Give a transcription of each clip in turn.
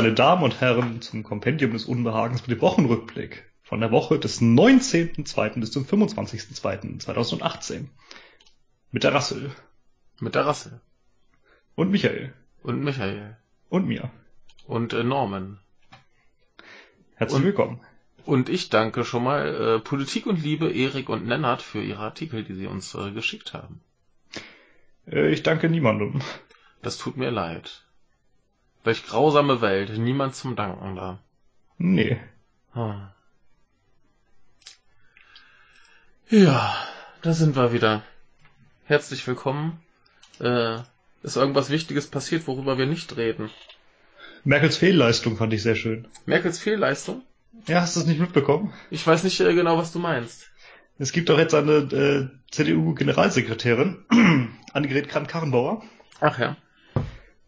Meine Damen und Herren, zum Kompendium des Unbehagens mit dem Wochenrückblick von der Woche des 19.02. bis zum 25.02.2018. Mit der Rassel. Mit der Rassel. Und Michael. Und Michael. Und mir. Und äh, Norman. Herzlich und, willkommen. Und ich danke schon mal äh, Politik und Liebe, Erik und Nennert für ihre Artikel, die sie uns äh, geschickt haben. Äh, ich danke niemandem. Das tut mir leid. Welch grausame Welt, niemand zum Danken da. Nee. Hm. Ja, da sind wir wieder. Herzlich willkommen. Äh, ist irgendwas Wichtiges passiert, worüber wir nicht reden? Merkels Fehlleistung fand ich sehr schön. Merkels Fehlleistung? Ja, hast du es nicht mitbekommen? Ich weiß nicht äh, genau, was du meinst. Es gibt doch jetzt eine äh, CDU-Generalsekretärin, Annegret Kramp-Karrenbauer. Ach ja.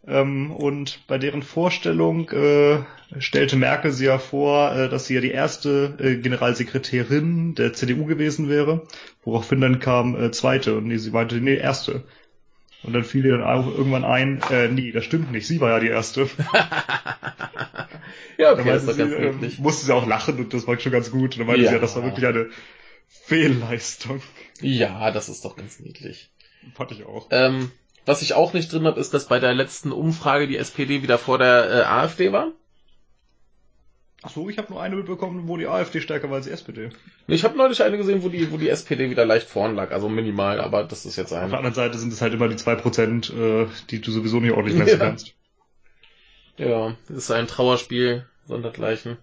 Ähm, und bei deren Vorstellung äh, stellte Merkel sie ja vor, äh, dass sie ja die erste äh, Generalsekretärin der CDU gewesen wäre, woraufhin dann kam äh, zweite und nee, sie meinte, nee, erste. Und dann fiel ihr dann auch irgendwann ein, äh, nee, das stimmt nicht, sie war ja die erste. ja, okay, das war ganz sie, äh, musste sie auch lachen und das war schon ganz gut. Und dann meinte Ja. sie ja, das war wirklich eine Fehlleistung. Ja, das ist doch ganz niedlich. Fand ich auch. Ähm, was ich auch nicht drin habe, ist, dass bei der letzten Umfrage die SPD wieder vor der äh, AfD war. Ach so, ich habe nur eine mitbekommen, wo die AfD stärker war als die SPD. Ich habe neulich eine gesehen, wo die, wo die SPD wieder leicht vorn lag, also minimal, aber das ist jetzt Auf ein. der anderen Seite sind es halt immer die zwei Prozent, äh, die du sowieso nicht ordentlich messen Ja. kannst. Ja, das ist ein Trauerspiel, sondergleichen.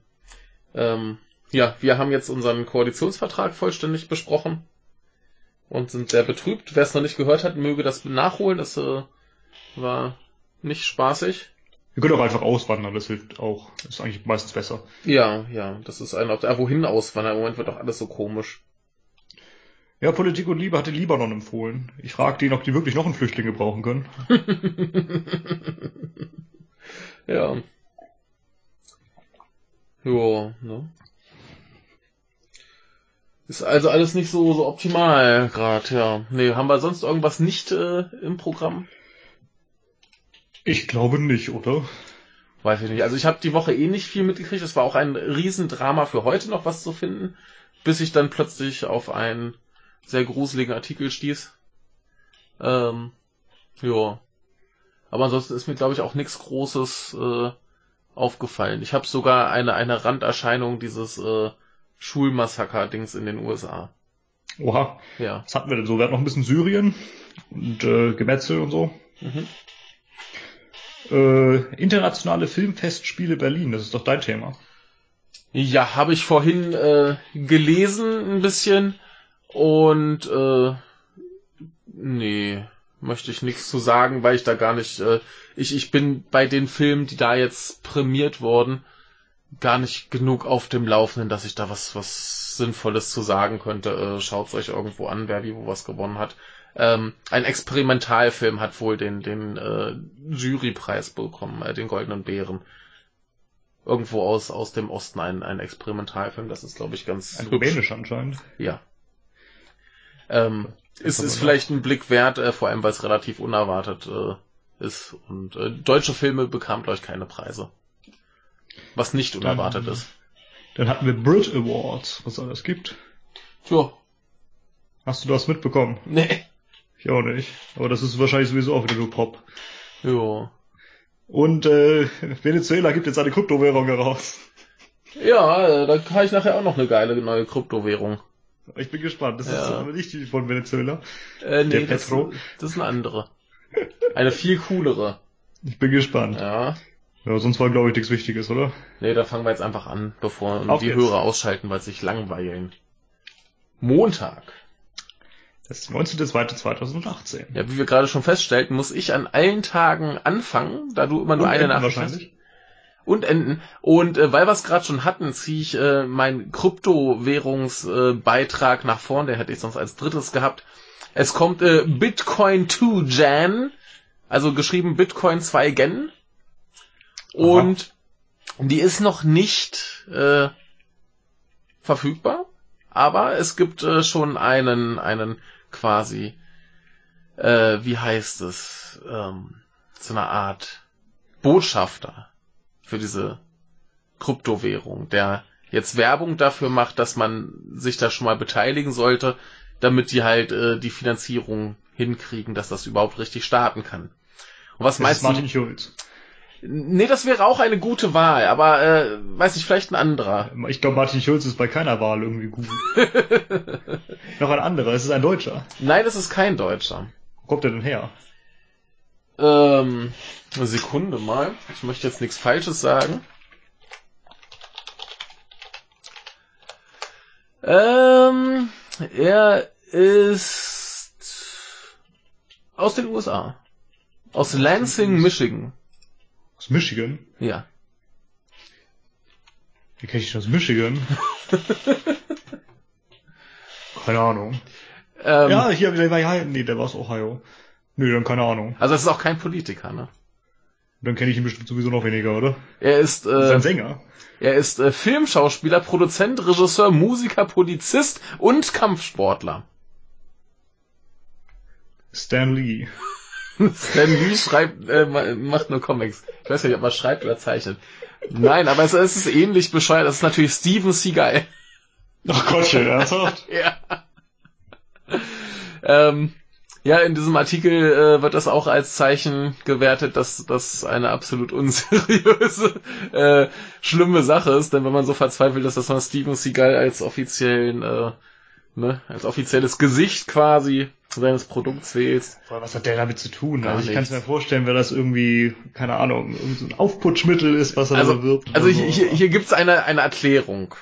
Ähm, ja, wir haben jetzt unseren Koalitionsvertrag vollständig besprochen und sind sehr betrübt. Wer es noch nicht gehört hat, möge das nachholen. Das äh, war nicht spaßig. Wir können auch einfach auswandern, das hilft auch. Ist eigentlich meistens besser. Ja, ja, das ist ein. Ah, wohin auswandern? Im Moment wird doch alles so komisch. Ja, Politik und Liebe hatte Libanon empfohlen. Ich fragte ihn, ob die wirklich noch einen Flüchtling gebrauchen können. ja. Jo, ne? Ist also alles nicht so, so optimal gerade, ja. Nee, haben wir sonst irgendwas nicht äh, im Programm? Ich glaube nicht, oder? Weiß ich nicht. Also ich habe die Woche eh nicht viel mitgekriegt. Es war auch ein Riesendrama für heute noch was zu finden, bis ich dann plötzlich auf einen sehr gruseligen Artikel stieß. Ähm, ja. Aber ansonsten ist mir, glaube ich, auch nichts Großes äh, aufgefallen. Ich habe sogar eine, eine Randerscheinung dieses äh, Schulmassaker-Dings in den USA. Oha, Ja. was hatten wir denn so? Wir hatten noch ein bisschen Syrien und äh, Gemetzel und so. Mhm. Äh, internationale Filmfestspiele Berlin, das ist doch dein Thema. Ja, habe ich vorhin äh, gelesen ein bisschen und äh, nee, möchte ich nichts zu sagen, weil ich da gar nicht, äh, ich, ich bin bei den Filmen, die da jetzt prämiert wurden, gar nicht genug auf dem Laufenden, dass ich da was, was Sinnvolles zu sagen könnte. Äh, Schaut's euch irgendwo an, wer wie wo was gewonnen hat. Ähm, ein Experimentalfilm hat wohl den, den äh, Jurypreis bekommen, äh, den Goldenen Bären. Irgendwo aus, aus dem Osten ein, ein Experimentalfilm, das ist, glaube ich, ganz Ein rumänisch anscheinend. Ja. Ähm, ist, ist vielleicht ein Blick wert, äh, vor allem weil es relativ unerwartet äh, ist. Und äh, deutsche Filme bekamen, glaube ich, keine Preise. Was nicht unerwartet Dann- ist. Dann hatten wir Brit Awards, was es alles gibt. Tja, Hast du das mitbekommen? nee. Ich auch nicht. Aber das ist wahrscheinlich sowieso auch wieder nur Pop. Jo. Und äh, Venezuela gibt jetzt eine Kryptowährung heraus. Ja, äh, da habe ich nachher auch noch eine geile neue Kryptowährung. Ich bin gespannt. Das ist Ja. aber nicht die von Venezuela. Äh, nee, Der das, Petro? das ist eine andere. Eine viel coolere. Ich bin gespannt. Ja, Ja. sonst war glaube ich nichts Wichtiges, oder? Nee, da fangen wir jetzt einfach an, bevor Auf die geht's. Hörer ausschalten, weil sie sich langweilen. Montag. Das ist 19.02.2018. Ja, wie wir gerade schon feststellten, muss ich an allen Tagen anfangen, da du immer nur Und eine Nachricht hast. wahrscheinlich. Und enden. Und äh, weil wir es gerade schon hatten, ziehe ich äh, meinen Kryptowährungsbeitrag äh, nach vorn, der hätte ich sonst als drittes gehabt. Es kommt äh, Bitcoin 2 Jan, also geschrieben Bitcoin 2 Gen. Und die ist noch nicht äh, verfügbar, aber es gibt äh, schon einen, einen quasi, äh, wie heißt es, ähm, so eine Art Botschafter für diese Kryptowährung, der jetzt Werbung dafür macht, dass man sich da schon mal beteiligen sollte, damit die halt äh, die Finanzierung hinkriegen, dass das überhaupt richtig starten kann. Und was Das meinst ist Martin du? Schulz. Nee, das wäre auch eine gute Wahl, aber äh, weiß ich, vielleicht ein anderer. Ich glaube, Martin Schulz ist bei keiner Wahl irgendwie gut. Noch ein anderer, es ist ein Deutscher. Nein, das ist kein Deutscher. Wo kommt er denn her? Ähm, eine Sekunde mal. Ich möchte jetzt nichts Falsches sagen. Ähm, er ist aus den USA. Aus Lansing, Michigan. Aus Michigan? Ja. Wie kenne ich das aus Michigan? keine Ahnung. Ähm, ja, hier, der war ja, nee, der war aus Ohio. Nö, dann keine Ahnung. Also es ist auch kein Politiker, ne? Dann kenne ich ihn bestimmt sowieso noch weniger, oder? Er ist, Das ist äh, ein Sänger. er ist äh, Filmschauspieler, Produzent, Regisseur, Musiker, Polizist und Kampfsportler. Stan Lee. Stan Lee schreibt, äh, ma- macht nur Comics. Ich weiß nicht, ob er schreibt oder zeichnet. Nein, aber es, es ist ähnlich bescheuert. Das ist natürlich Steven Seagal. Ach Gottchen, ernsthaft? ja. Ähm, ja, in diesem Artikel äh, wird das auch als Zeichen gewertet, dass das eine absolut unseriöse, äh, schlimme Sache ist. Denn wenn man so verzweifelt ist, dass man Steven Seagal als offiziellen, äh, ne, als offizielles Gesicht quasi seines Produkts wählt, Boah, was hat der damit zu tun? Gar Also ich kann es mir vorstellen, wer das irgendwie, keine Ahnung, irgend so ein Aufputschmittel ist, was er da Also, bewirbt. also so. hier, hier gibt's eine, eine Erklärung.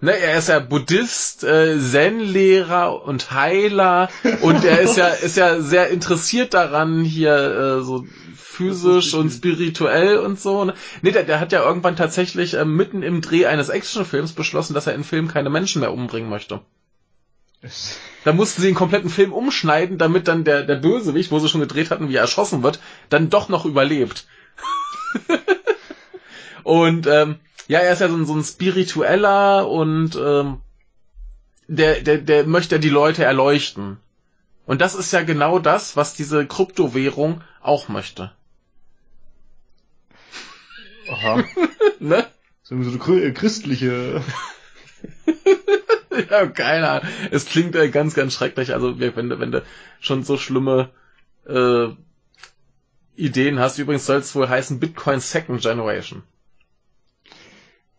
Ne, er ist ja Buddhist, äh, Zen-Lehrer und Heiler und er ist ja, ist ja sehr interessiert daran, hier äh, so physisch und spirituell und so. ne? Der, der hat ja irgendwann tatsächlich äh, mitten im Dreh eines Actionfilms beschlossen, dass er in Filmen keine Menschen mehr umbringen möchte. Da mussten sie den kompletten Film umschneiden, damit dann der, der Bösewicht, wo sie schon gedreht hatten, wie er erschossen wird, dann doch noch überlebt. und ähm, ja, er ist ja so ein, so ein spiritueller und ähm, der, der, der möchte ja die Leute erleuchten. Und das ist ja genau das, was diese Kryptowährung auch möchte. Aha. Ne? So eine chrü- Ja, keine Ahnung. Es klingt äh, ganz, ganz schrecklich. Also wenn du, wenn du schon so schlimme äh, Ideen hast. Übrigens soll es wohl heißen Bitcoin Second Generation.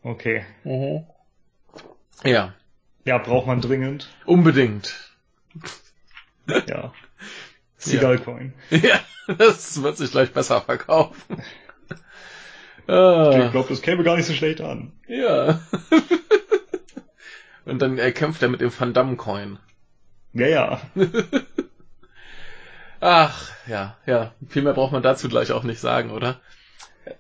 Okay. Ja, Ja, braucht man dringend. unbedingt. Ja. Seagal Coin. Ja, das wird sich gleich besser verkaufen. Ich ah, glaube, das käme gar nicht so schlecht an. ja. Und dann äh, kämpft er mit dem Van Damme Coin. Ja, ja. Ach, ja, ja. Viel mehr braucht man dazu gleich auch nicht sagen, oder?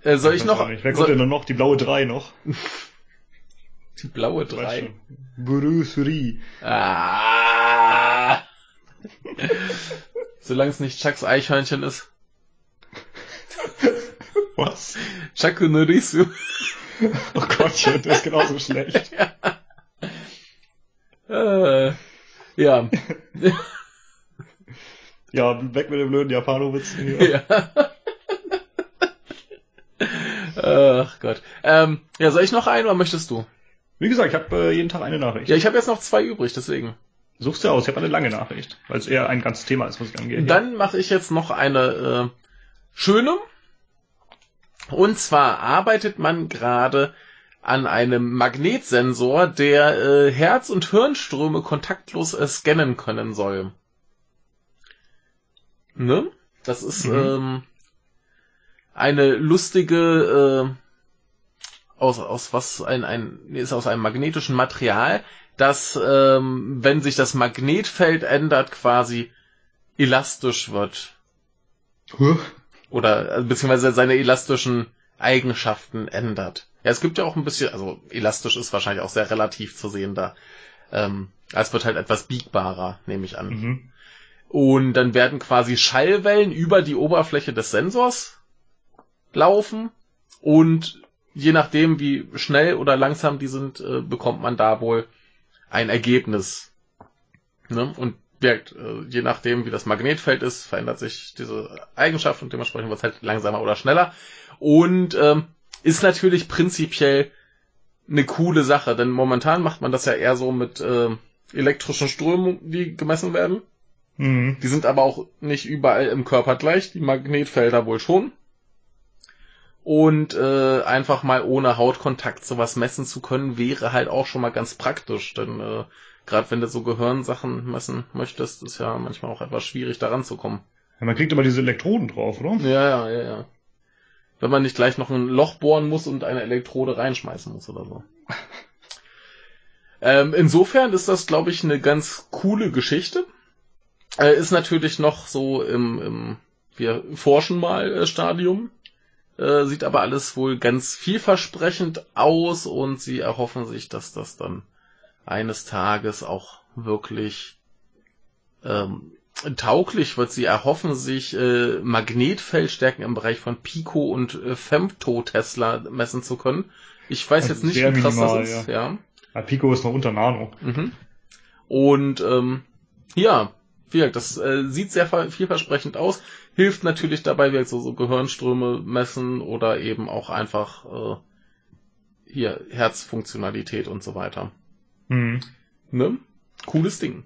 Äh, soll ich noch. Wer soll, kommt denn dann noch? Die blaue 3 noch? die blaue Weißt 3? du. Bruce Lee. Ah. Solange es nicht Chucks Eichhörnchen ist. Was? Chaku Norisu. Oh Gottchen, der ist genauso schlecht. Äh, ja. Ja, weg mit dem blöden Japanowitz hier. ja. Ach Gott. Ähm, ja, soll ich noch einen oder möchtest du? Wie gesagt, ich habe äh, jeden Tag eine Nachricht. Ja, ich habe jetzt noch zwei übrig, deswegen. Such's dir aus, ich habe eine lange Nachricht, weil es eher ein ganzes Thema ist, was ich angehe. Dann mache ich jetzt noch eine äh, schöne. Und zwar arbeitet man gerade an einem Magnetsensor, der äh, Herz- und Hirnströme kontaktlos äh, scannen können soll. Ne? Das ist Mhm. ähm, eine lustige äh, aus aus was ein ein ist aus einem magnetischen Material, das ähm, wenn sich das Magnetfeld ändert quasi elastisch wird Huh? oder äh, beziehungsweise seine elastischen Eigenschaften ändert. Ja, es gibt ja auch ein bisschen, also elastisch ist wahrscheinlich auch sehr relativ zu sehen da. Ähm, es wird halt etwas biegbarer, nehme ich an. Mhm. Und dann werden quasi Schallwellen über die Oberfläche des Sensors laufen und je nachdem, wie schnell oder langsam die sind, äh, bekommt man da wohl ein Ergebnis. Ne? Und wirkt, äh, je nachdem, wie das Magnetfeld ist, verändert sich diese Eigenschaft und dementsprechend wird es halt langsamer oder schneller. Und ähm, ist natürlich prinzipiell eine coole Sache, denn momentan macht man das ja eher so mit äh, elektrischen Strömungen, die gemessen werden. Mhm. Die sind aber auch nicht überall im Körper gleich, die Magnetfelder wohl schon. Und äh, einfach mal ohne Hautkontakt sowas messen zu können, wäre halt auch schon mal ganz praktisch. Denn äh, gerade wenn du so Gehirnsachen messen möchtest, ist ja manchmal auch etwas schwierig, daran zu kommen. Ja, man kriegt aber diese Elektroden drauf, oder? Ja, ja, ja, ja. Wenn man nicht gleich noch ein Loch bohren muss und eine Elektrode reinschmeißen muss oder so. ähm, insofern ist das, glaube ich, eine ganz coole Geschichte. Äh, ist natürlich noch so im, im wir forschen mal äh, Stadium. Äh, sieht aber alles wohl ganz vielversprechend aus und sie erhoffen sich, dass das dann eines Tages auch wirklich ähm, tauglich wird. Sie erhoffen sich äh, Magnetfeldstärken im Bereich von Pico und äh, Femtotesla messen zu können. Ich weiß Also jetzt nicht, wie krass minimal, das ist. Ja. Ja, Pico ist noch unter Nano. Mhm. Und ähm, ja, wie gesagt, das äh, sieht sehr ver- vielversprechend aus. Hilft natürlich dabei, wie so, so Gehirnströme messen oder eben auch einfach äh, hier Herzfunktionalität und so weiter. Mhm. Ne? Cooles Ding.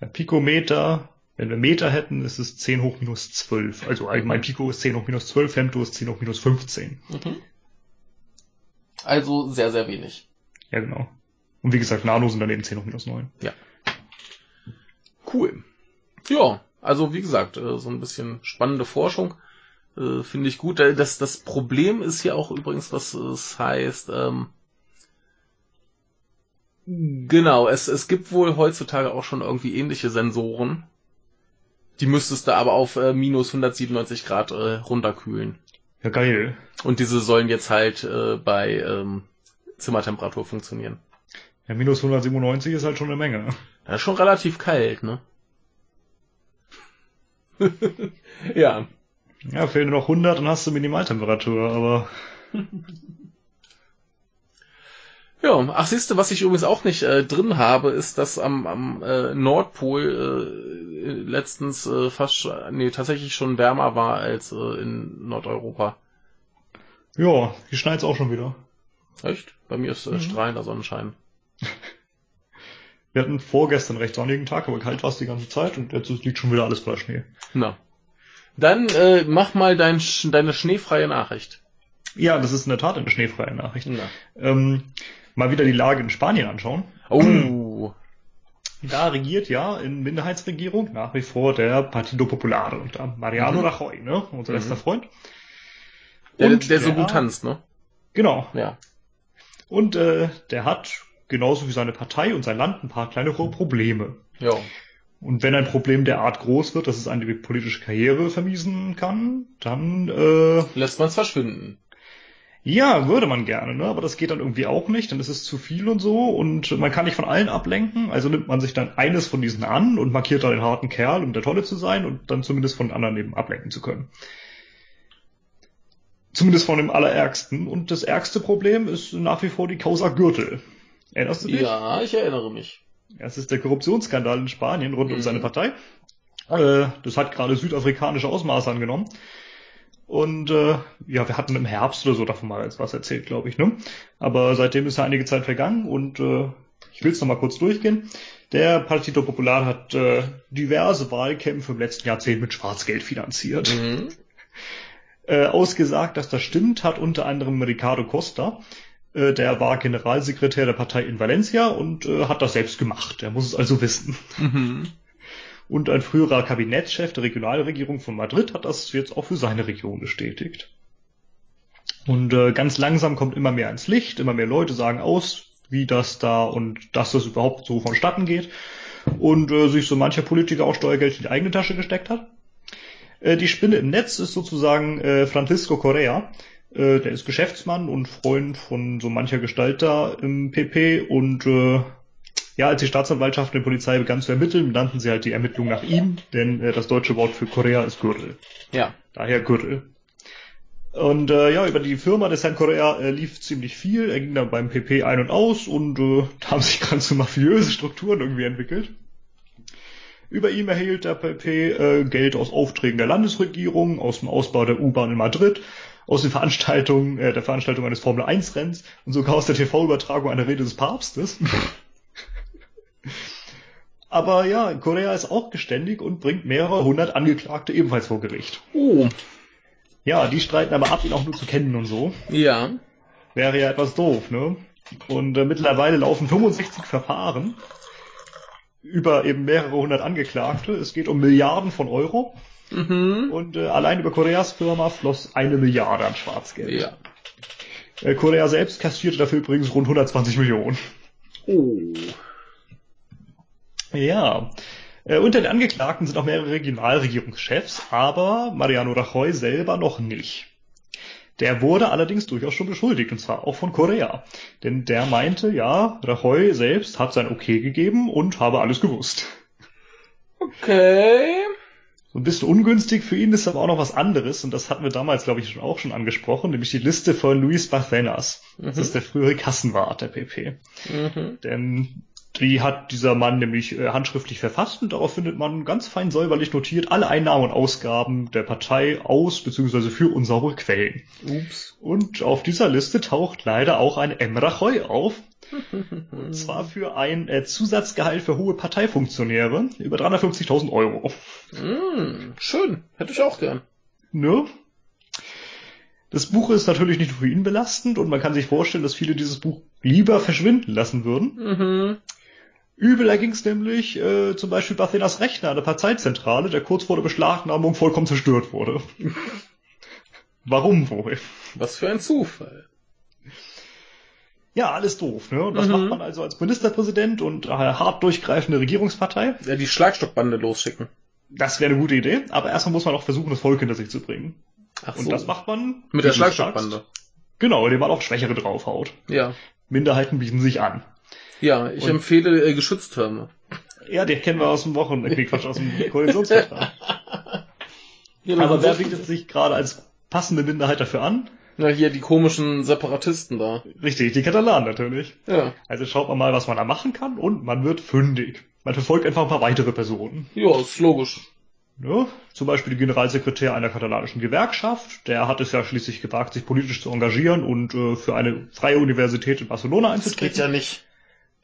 Ja, Pikometer, wenn wir Meter hätten, ist es 10 hoch minus 12. Also allgemein Pico ist 10 hoch minus 12, Femto ist 10 hoch minus 15. Mhm. Also sehr, sehr wenig. Ja, genau. Und wie gesagt, Nano sind dann eben 10 hoch minus 9. Cool. Ja, also wie gesagt, äh, so ein bisschen spannende Forschung. Äh, Finde ich gut. Äh, Das, das Problem ist hier auch übrigens, was es heißt, ähm, genau, es, es gibt wohl heutzutage auch schon irgendwie ähnliche Sensoren. Die müsstest du aber auf äh, minus 197 Grad äh, runterkühlen. Ja, geil. Und diese sollen jetzt halt äh, bei ähm, Zimmertemperatur funktionieren. Ja, minus 197 ist halt schon eine Menge. Das ist schon relativ kalt, ne? ja. Ja, fehlen nur noch 100 und hast du Minimaltemperatur, aber Ja, ach siehst du, was ich übrigens auch nicht äh, drin habe, ist, dass am, am äh, Nordpol äh, letztens äh, fast, nee, tatsächlich schon wärmer war als äh, in Nordeuropa. ja, hier schneit's auch schon wieder. Echt? Bei mir ist äh, Mhm. strahlender Sonnenschein. Wir hatten vorgestern recht sonnigen Tag, aber kalt war es die ganze Zeit und jetzt liegt schon wieder alles voller Schnee. Na. Dann äh, mach mal dein, deine schneefreie Nachricht. Ja, das ist in der Tat eine schneefreie Nachricht. Na. Ähm, mal wieder die Lage in Spanien anschauen. Oh. Da regiert ja in Minderheitsregierung nach wie vor der Partido Popular unter Mariano Mhm. Rajoy, ne? Unser Mhm. bester Freund. Der, Und der so der- gut tanzt, ne? Genau. Ja. Und äh, der hat genauso wie seine Partei und sein Land ein paar kleinere Probleme. Ja. Und wenn ein Problem derart groß wird, dass es eine politische Karriere vermiesen kann, dann äh, Lässt man's verschwinden. Ja, würde man gerne, ne? aber das geht dann irgendwie auch nicht, dann ist es zu viel und so und man kann nicht von allen ablenken, also nimmt man sich dann eines von diesen an und markiert da den harten Kerl, um der Tolle zu sein und dann zumindest von anderen eben ablenken zu können. Zumindest von dem Allerärgsten. Und das ärgste Problem ist nach wie vor die Causa Gürtel. Erinnerst du dich? Ja, ich erinnere mich. Das ist der Korruptionsskandal in Spanien rund um Mhm. seine Partei. Äh, das hat gerade südafrikanische Ausmaße angenommen. Und äh, ja, wir hatten im Herbst oder so davon mal was erzählt, glaube ich. Ne? Aber seitdem ist ja einige Zeit vergangen und äh, ich will es nochmal kurz durchgehen. Der Partido Popular hat äh, diverse Wahlkämpfe im letzten Jahrzehnt mit Schwarzgeld finanziert. Mhm. Äh, ausgesagt, dass das stimmt, hat unter anderem Ricardo Costa. Äh, der war Generalsekretär der Partei in Valencia und äh, hat das selbst gemacht. Er muss es also wissen. Mhm. Und ein früherer Kabinettschef der Regionalregierung von Madrid hat das jetzt auch für seine Region bestätigt. Und äh, ganz langsam kommt immer mehr ans Licht, immer mehr Leute sagen aus, wie das da und dass das überhaupt so vonstatten geht. Und äh, sich so mancher Politiker auch Steuergeld in die eigene Tasche gesteckt hat. Äh, die Spinne im Netz ist sozusagen äh, Francisco Correa. Äh, der ist Geschäftsmann und Freund von so mancher Gestalt da im PP und äh, ja, als die Staatsanwaltschaft und die Polizei begann zu ermitteln, nannten sie halt die Ermittlung nach ihm, denn äh, das deutsche Wort für Korea ist Gürtel. Ja. Daher Gürtel. Und äh, ja, über die Firma des Herrn Korea äh, lief ziemlich viel. Er ging dann beim PP ein und aus und äh, da haben sich ganz so mafiöse Strukturen irgendwie entwickelt. Über ihm erhielt der PP äh, Geld aus Aufträgen der Landesregierung, aus dem Ausbau der U-Bahn in Madrid aus den Veranstaltungen, äh, der Veranstaltung eines Formel-1-Renns und sogar aus der TV-Übertragung einer Rede des Papstes. Aber ja, Korea ist auch geständig und bringt mehrere hundert Angeklagte ebenfalls vor Gericht. Oh. Ja, die streiten aber ab, ihn auch nur zu kennen und so. Ja. Wäre ja etwas doof, ne? Und äh, mittlerweile laufen 65 Verfahren über eben mehrere hundert Angeklagte. Es geht um Milliarden von Euro. Mhm. Und äh, allein über Koreas Firma floss eine Milliarde an Schwarzgeld. Ja. Äh, Korea selbst kassierte dafür übrigens rund 120 Millionen. Oh. Ja. Äh, unter den Angeklagten sind auch mehrere Regionalregierungschefs, aber Mariano Rajoy selber noch nicht. Der wurde allerdings durchaus schon beschuldigt, und zwar auch von Korea. Denn der meinte, ja, Rajoy selbst hat sein Okay gegeben und habe alles gewusst. Okay. So ein bisschen ungünstig für ihn ist aber auch noch was anderes, und das hatten wir damals, glaube ich, schon auch schon angesprochen, nämlich die Liste von Luis Barcenas. Das Mhm. ist der frühere Kassenwart der PP. Mhm. Denn die hat dieser Mann nämlich äh, handschriftlich verfasst und darauf findet man ganz fein säuberlich notiert alle Einnahmen und Ausgaben der Partei aus bzw. für unsaubere Quellen. Ups. Und auf dieser Liste taucht leider auch ein M. Rajoy auf. Und zwar für ein äh, Zusatzgehalt für hohe Parteifunktionäre über 350.000 Euro. Mm, schön. Hätte ich auch gern. Ne? Das Buch ist natürlich nicht für ihn belastend und man kann sich vorstellen, dass viele dieses Buch lieber verschwinden lassen würden. Mhm. Übel ging es nämlich äh, zum Beispiel Bathenas Rechner an der Parteizentrale, der kurz vor der Beschlagnahmung vollkommen zerstört wurde. Warum wohl? Was für ein Zufall. Ja, alles doof, ne? Und was Mhm. macht man also als Ministerpräsident und eine hart durchgreifende Regierungspartei? Ja, die Schlagstockbande losschicken. Das wäre eine gute Idee, aber erstmal muss man auch versuchen, das Volk hinter sich zu bringen. Ach Und das macht man Mit der Schlagstockbande. sagst, Genau, indem man auch Schwächere draufhaut. Ja. Minderheiten bieten sich an. Ja, ich Und- empfehle äh, Geschütztürme. Ja, den kennen wir aus dem Wochen, äh, Quatsch, aus dem Koalitionsvertrag. Ja, aber wer bietet sich gerade als passende Minderheit dafür an? Na, hier die komischen Separatisten da. Richtig, die Katalanen natürlich. Ja. Also schaut man mal, was man da machen kann und man wird fündig. Man verfolgt einfach ein paar weitere Personen. Ja, ist logisch. Ja, zum Beispiel der Generalsekretär einer katalanischen Gewerkschaft, der hat es ja schließlich gewagt, sich politisch zu engagieren und äh, für eine freie Universität in Barcelona Das geht einzutreten. ja nicht.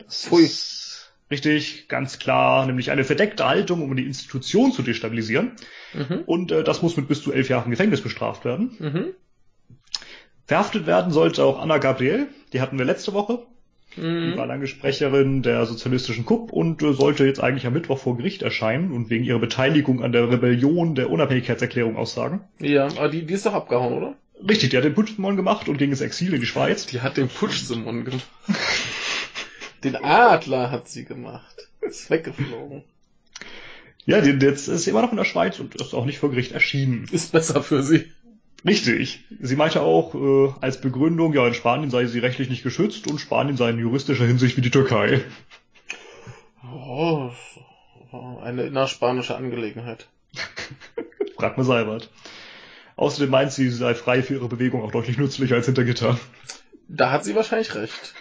Das Pfui. ist richtig, ganz klar, nämlich eine verdeckte Haltung, um die Institution zu destabilisieren. Mhm. Und äh, das muss mit bis zu elf Jahren Gefängnis bestraft werden. Mhm. Verhaftet werden sollte auch Anna Gabriel, die hatten wir letzte Woche. Die war Mhm. lange Sprecherin der sozialistischen KUP und äh, sollte jetzt eigentlich am Mittwoch vor Gericht erscheinen und wegen ihrer Beteiligung an der Rebellion der Unabhängigkeitserklärung aussagen. Ja, aber die, die ist doch abgehauen, oder? Richtig, die hat den Putschmon gemacht und ging ins Exil in die Schweiz. Die hat den Putschsimon gemacht. Den Adler hat sie gemacht. Ist weggeflogen. Ja, jetzt ist sie immer noch in der Schweiz und ist auch nicht vor Gericht erschienen. Ist besser für sie. Richtig. Sie meinte auch äh, als Begründung, ja, in Spanien sei sie rechtlich nicht geschützt und Spanien sei in juristischer Hinsicht wie die Türkei. Oh, eine innerspanische Angelegenheit. Fragt mal Seibert. Außerdem meint sie, sie sei frei für ihre Bewegung auch deutlich nützlicher als hinter Gitter. Da hat sie wahrscheinlich recht.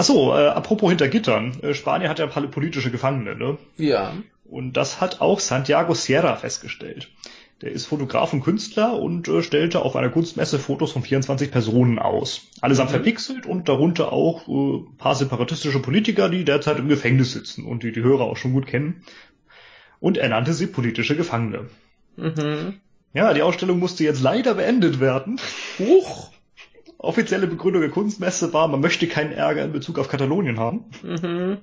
Ach so, äh, apropos hinter Gittern. Äh, Spanien hat ja pol- politische Gefangene, ne? Ja. Und das hat auch Santiago Sierra festgestellt. Der ist Fotograf und Künstler und äh, stellte auf einer Kunstmesse Fotos von 24 Personen aus. Allesamt Mhm. verpixelt und darunter auch äh, ein paar separatistische Politiker, die derzeit im Gefängnis sitzen und die die Hörer auch schon gut kennen. Und er nannte sie politische Gefangene. Mhm. Ja, die Ausstellung musste jetzt leider beendet werden. Huch. Offizielle Begründung der Kunstmesse war, man möchte keinen Ärger in Bezug auf Katalonien haben. Mhm.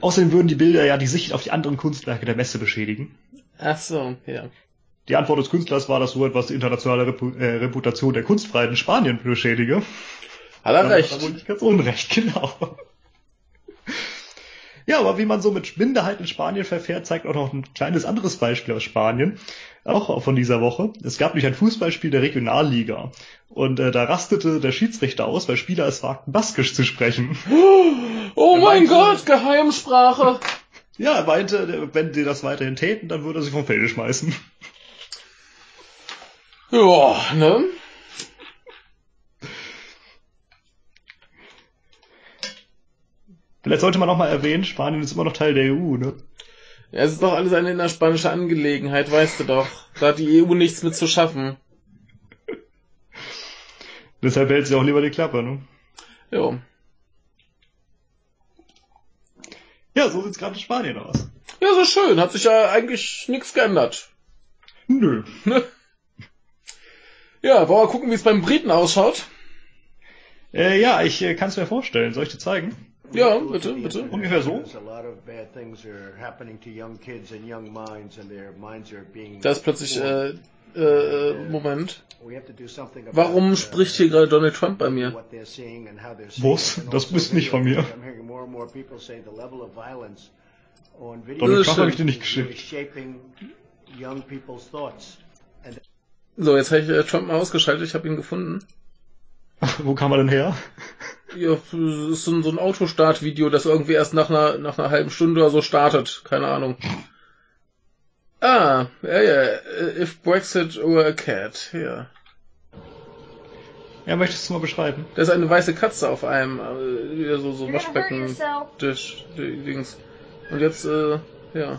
Außerdem würden die Bilder ja die Sicht auf die anderen Kunstwerke der Messe beschädigen. Ach so, ja. Die Antwort des Künstlers war, dass so etwas die internationale Repu äh, Reputation der Kunstfreiheit in Spanien beschädige. Hat er recht. Hat er wohl nicht ganz unrecht, genau. Ja, aber wie man so mit Minderheiten in Spanien verfährt, zeigt auch noch ein kleines anderes Beispiel aus Spanien, auch von dieser Woche. Es gab nämlich ein Fußballspiel der Regionalliga und äh, da rastete der Schiedsrichter aus, weil Spieler es wagten, Baskisch zu sprechen. Oh Er mein meinte- Gott, Geheimsprache. Ja, er meinte, wenn die das weiterhin täten, dann würde er sie vom Felde schmeißen. Ja, ne? Vielleicht sollte man noch mal erwähnen, Spanien ist immer noch Teil der EU, ne? Ja, es ist doch alles eine innerspanische Angelegenheit, weißt du doch. Da hat die EU nichts mit zu schaffen. Deshalb hält sie auch lieber die Klappe, ne? Jo. Ja, so sieht's gerade in Spanien aus. Ja, so schön. Hat sich ja eigentlich nichts geändert. Nö. Ja, wollen wir gucken, wie es beim Briten ausschaut? Äh, ja, ich äh, kann es mir vorstellen. Soll ich dir zeigen? Ja, bitte, bitte. Ungefähr so. Da ist plötzlich, äh, äh, Moment. Warum spricht hier gerade Donald Trump bei mir? Was? Das bist nicht von mir. Donald Trump habe ich dir nicht geschickt. So, jetzt habe ich äh, Trump mal ausgeschaltet, ich habe ihn gefunden. Wo kam er denn her? Ja, das ist so ein, so ein Autostart-Video, das irgendwie erst nach einer, nach einer halben Stunde oder so startet. Keine Ahnung. Ah, ja, ja. If Brexit were a cat. Ja. Ja, möchtest du mal beschreiben? Da ist eine weiße Katze auf einem, äh, so, so You're gonna hurt Waschbecken, yourself. Tisch, die- Dings. Und jetzt, äh, ja,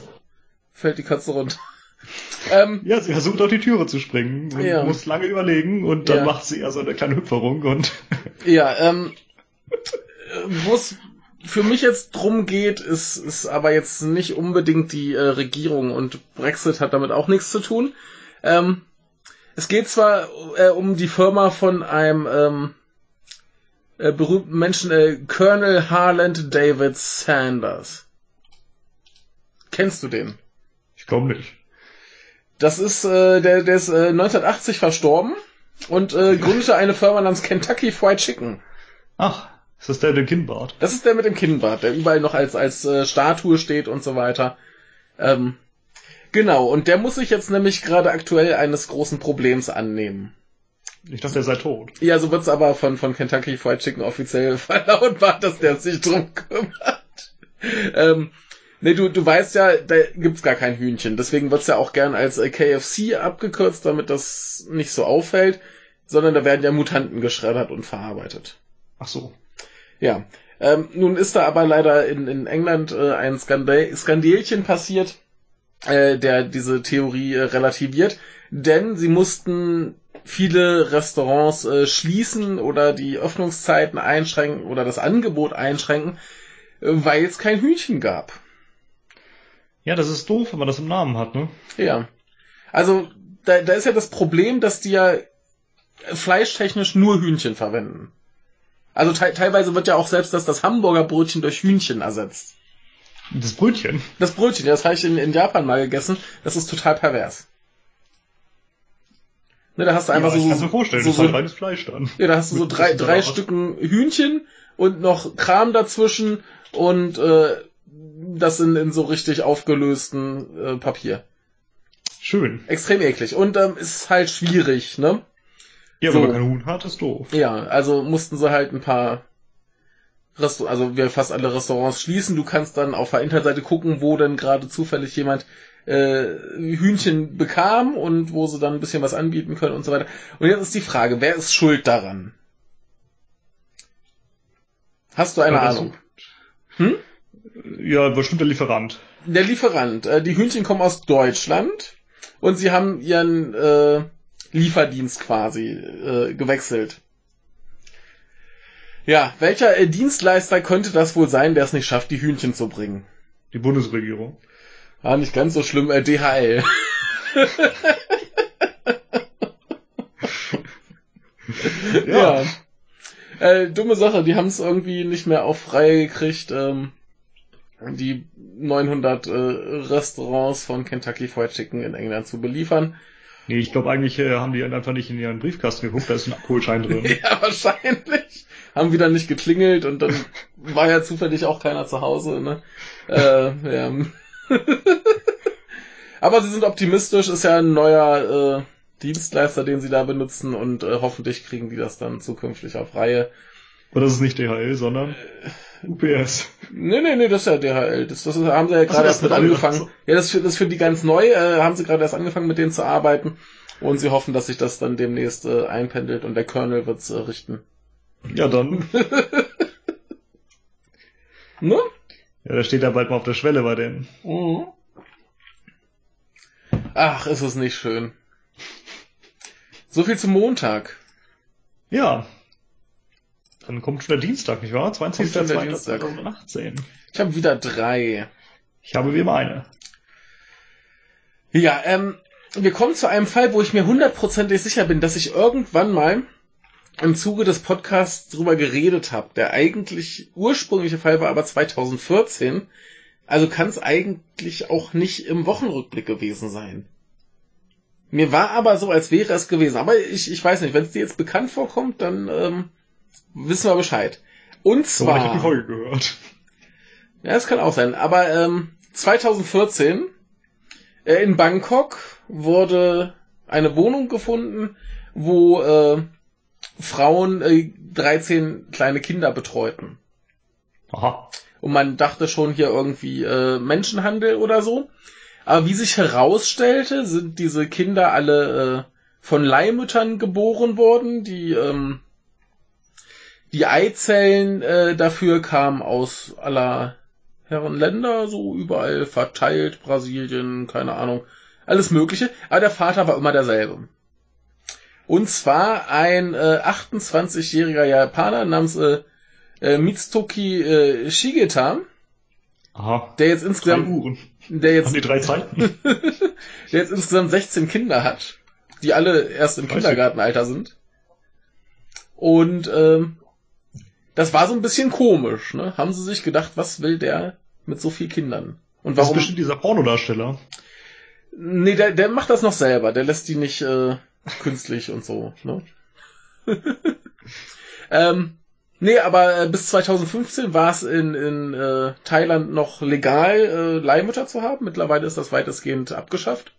fällt die Katze runter. ähm, Ja, sie versucht auf die Türe zu springen und Ja. muss lange überlegen und dann Ja. macht sie ja so eine kleine Hüpferung und ja, ähm, wo es für mich jetzt drum geht, ist, ist aber jetzt nicht unbedingt die äh, Regierung und Brexit hat damit auch nichts zu tun. Ähm, es geht zwar äh, um die Firma von einem ähm, äh, berühmten Menschen, äh, Colonel Harland David Sanders. Kennst du den? ich glaube nicht. Das ist, äh, der, der ist äh, 1980 verstorben und äh, gründete eine Firma namens Kentucky Fried Chicken. Ach, ist das der mit dem Kinnbart? Das ist der mit dem Kinnbart, der überall noch als, als äh, Statue steht und so weiter. Ähm, genau, und der muss sich jetzt nämlich gerade aktuell eines großen Problems annehmen. Ich dachte, er sei tot. Ja, so wird's aber von, von Kentucky Fried Chicken offiziell verlautbart, dass der sich drum kümmert. Ähm, nee, du, du weißt ja, da gibt's gar kein Hühnchen. Deswegen wird's ja auch gern als äh, KFC abgekürzt, damit das nicht so auffällt. Sondern da werden ja Mutanten geschreddert und verarbeitet. Ach so. Ja. Ähm, nun ist da aber leider in, in England äh, ein Skandal, Skandelchen passiert, äh, der diese Theorie äh, relativiert, denn sie mussten viele Restaurants äh, schließen oder die Öffnungszeiten einschränken oder das Angebot einschränken, äh, weil es kein Hühnchen gab. Ja, das ist doof, wenn man das im Namen hat, ne? Ja. Also, da, da ist ja das Problem, dass die ja fleischtechnisch nur Hühnchen verwenden. Also te teilweise wird ja auch selbst das, das Hamburger Brötchen durch Hühnchen ersetzt. Das Brötchen. Das Brötchen, das habe ich in, in Japan mal gegessen, das ist total pervers. Ne, da hast du einfach ja, ich so, kann mir vorstellen, so, das ist halt so, reines Fleisch dann. ja, da hast du so Mit drei, drei. Stücken Hühnchen und noch Kram dazwischen und äh, das in, in so richtig aufgelösten äh, Papier. Schön. Extrem eklig. Und ähm, ist halt schwierig, ne? Ja, So. wenn man kein Huhn hat, ist doof. Ja, also mussten sie halt ein paar Restaur also wir fast alle Restaurants schließen. Du kannst dann auf der Internetseite gucken, wo denn gerade zufällig jemand äh, Hühnchen bekam und wo sie dann ein bisschen was anbieten können und so weiter. Und jetzt ist die Frage, wer ist schuld daran? Hast du eine Ja, Ahnung? Hm? Ja, bestimmt der Lieferant. Der Lieferant. Äh, die Hühnchen kommen aus Deutschland und sie haben ihren äh, Lieferdienst quasi äh, gewechselt. Ja, welcher äh, Dienstleister könnte das wohl sein, der es nicht schafft, die Hühnchen zu bringen? Die Bundesregierung. Ah, nicht ganz so schlimm, äh, DHL. ja. Äh, dumme Sache, die haben es irgendwie nicht mehr auf Reihe gekriegt, ähm, die 900 äh, Restaurants von Kentucky Fried Chicken in England zu beliefern. Nee, ich glaube eigentlich äh, haben die einfach nicht in ihren Briefkasten geguckt, da ist ein Abholschein drin. Ja, wahrscheinlich. Haben wieder nicht geklingelt und dann war ja zufällig auch keiner zu Hause, ne? Äh, ja. Aber sie sind optimistisch, ist ja ein neuer äh, Dienstleister, den sie da benutzen und äh, hoffentlich kriegen die das dann zukünftig auf Reihe. Und das ist nicht DHL, sondern UPS. Nee, nee, nee, das ist ja DHL. Das, das haben sie ja gerade erst mit angefangen. so. Ja, das ist, für, das ist für die ganz neu, äh, haben sie gerade erst angefangen mit denen zu arbeiten. Und sie hoffen, dass sich das dann demnächst äh, einpendelt und der Kernel wird's äh, richten. Ja, dann. Ne? Ja, da steht er bald mal auf der Schwelle bei denen. Mhm. Ach, ist es nicht schön. So viel zum Montag. Ja. Dann kommt schon der Dienstag, nicht wahr? Kommt schon der Dienstag. 20.02.2018. Ich habe wieder drei. Ich habe wie immer eine. Ja, ähm, wir kommen zu einem Fall, wo ich mir hundertprozentig sicher bin, dass ich irgendwann mal im Zuge des Podcasts drüber geredet habe. Der eigentlich ursprüngliche Fall war aber 2014. Also kann es eigentlich auch nicht im Wochenrückblick gewesen sein. Mir war aber so, als wäre es gewesen. Aber ich, ich weiß nicht, wenn es dir jetzt bekannt vorkommt, dann ähm, wissen wir Bescheid. Und zwar. ich habe die Folge gehört. Ja, das kann auch sein. Aber ähm, 2014 äh, in Bangkok wurde eine Wohnung gefunden, wo äh, Frauen äh, 13 kleine Kinder betreuten. Aha. Und man dachte schon hier irgendwie äh, Menschenhandel oder so. Aber wie sich herausstellte, sind diese Kinder alle äh, von Leihmüttern geboren worden. Die, ähm, die Eizellen äh, dafür kamen aus aller Herren Länder, so überall verteilt, Brasilien, keine Ahnung, alles Mögliche. Aber der Vater war immer derselbe. Und zwar ein äh, 28-jähriger Japaner namens äh, äh, Mitsuki äh, Shigeta, Aha. der jetzt insgesamt, der jetzt die drei Zeiten? der jetzt insgesamt 16 Kinder hat, die alle erst im. Kindergartenalter sind. Und ähm, das war so ein bisschen komisch, ne? Haben sie sich gedacht, was will der mit so viel Kindern? Und Das ist warum? bestimmt dieser Pornodarsteller. Nee, der, der macht das noch selber. Der lässt die nicht äh, künstlich und so. Ne? ähm, nee, aber äh, bis 2015 war es in, in äh, Thailand noch legal, äh, Leihmütter zu haben. Mittlerweile ist das weitestgehend abgeschafft.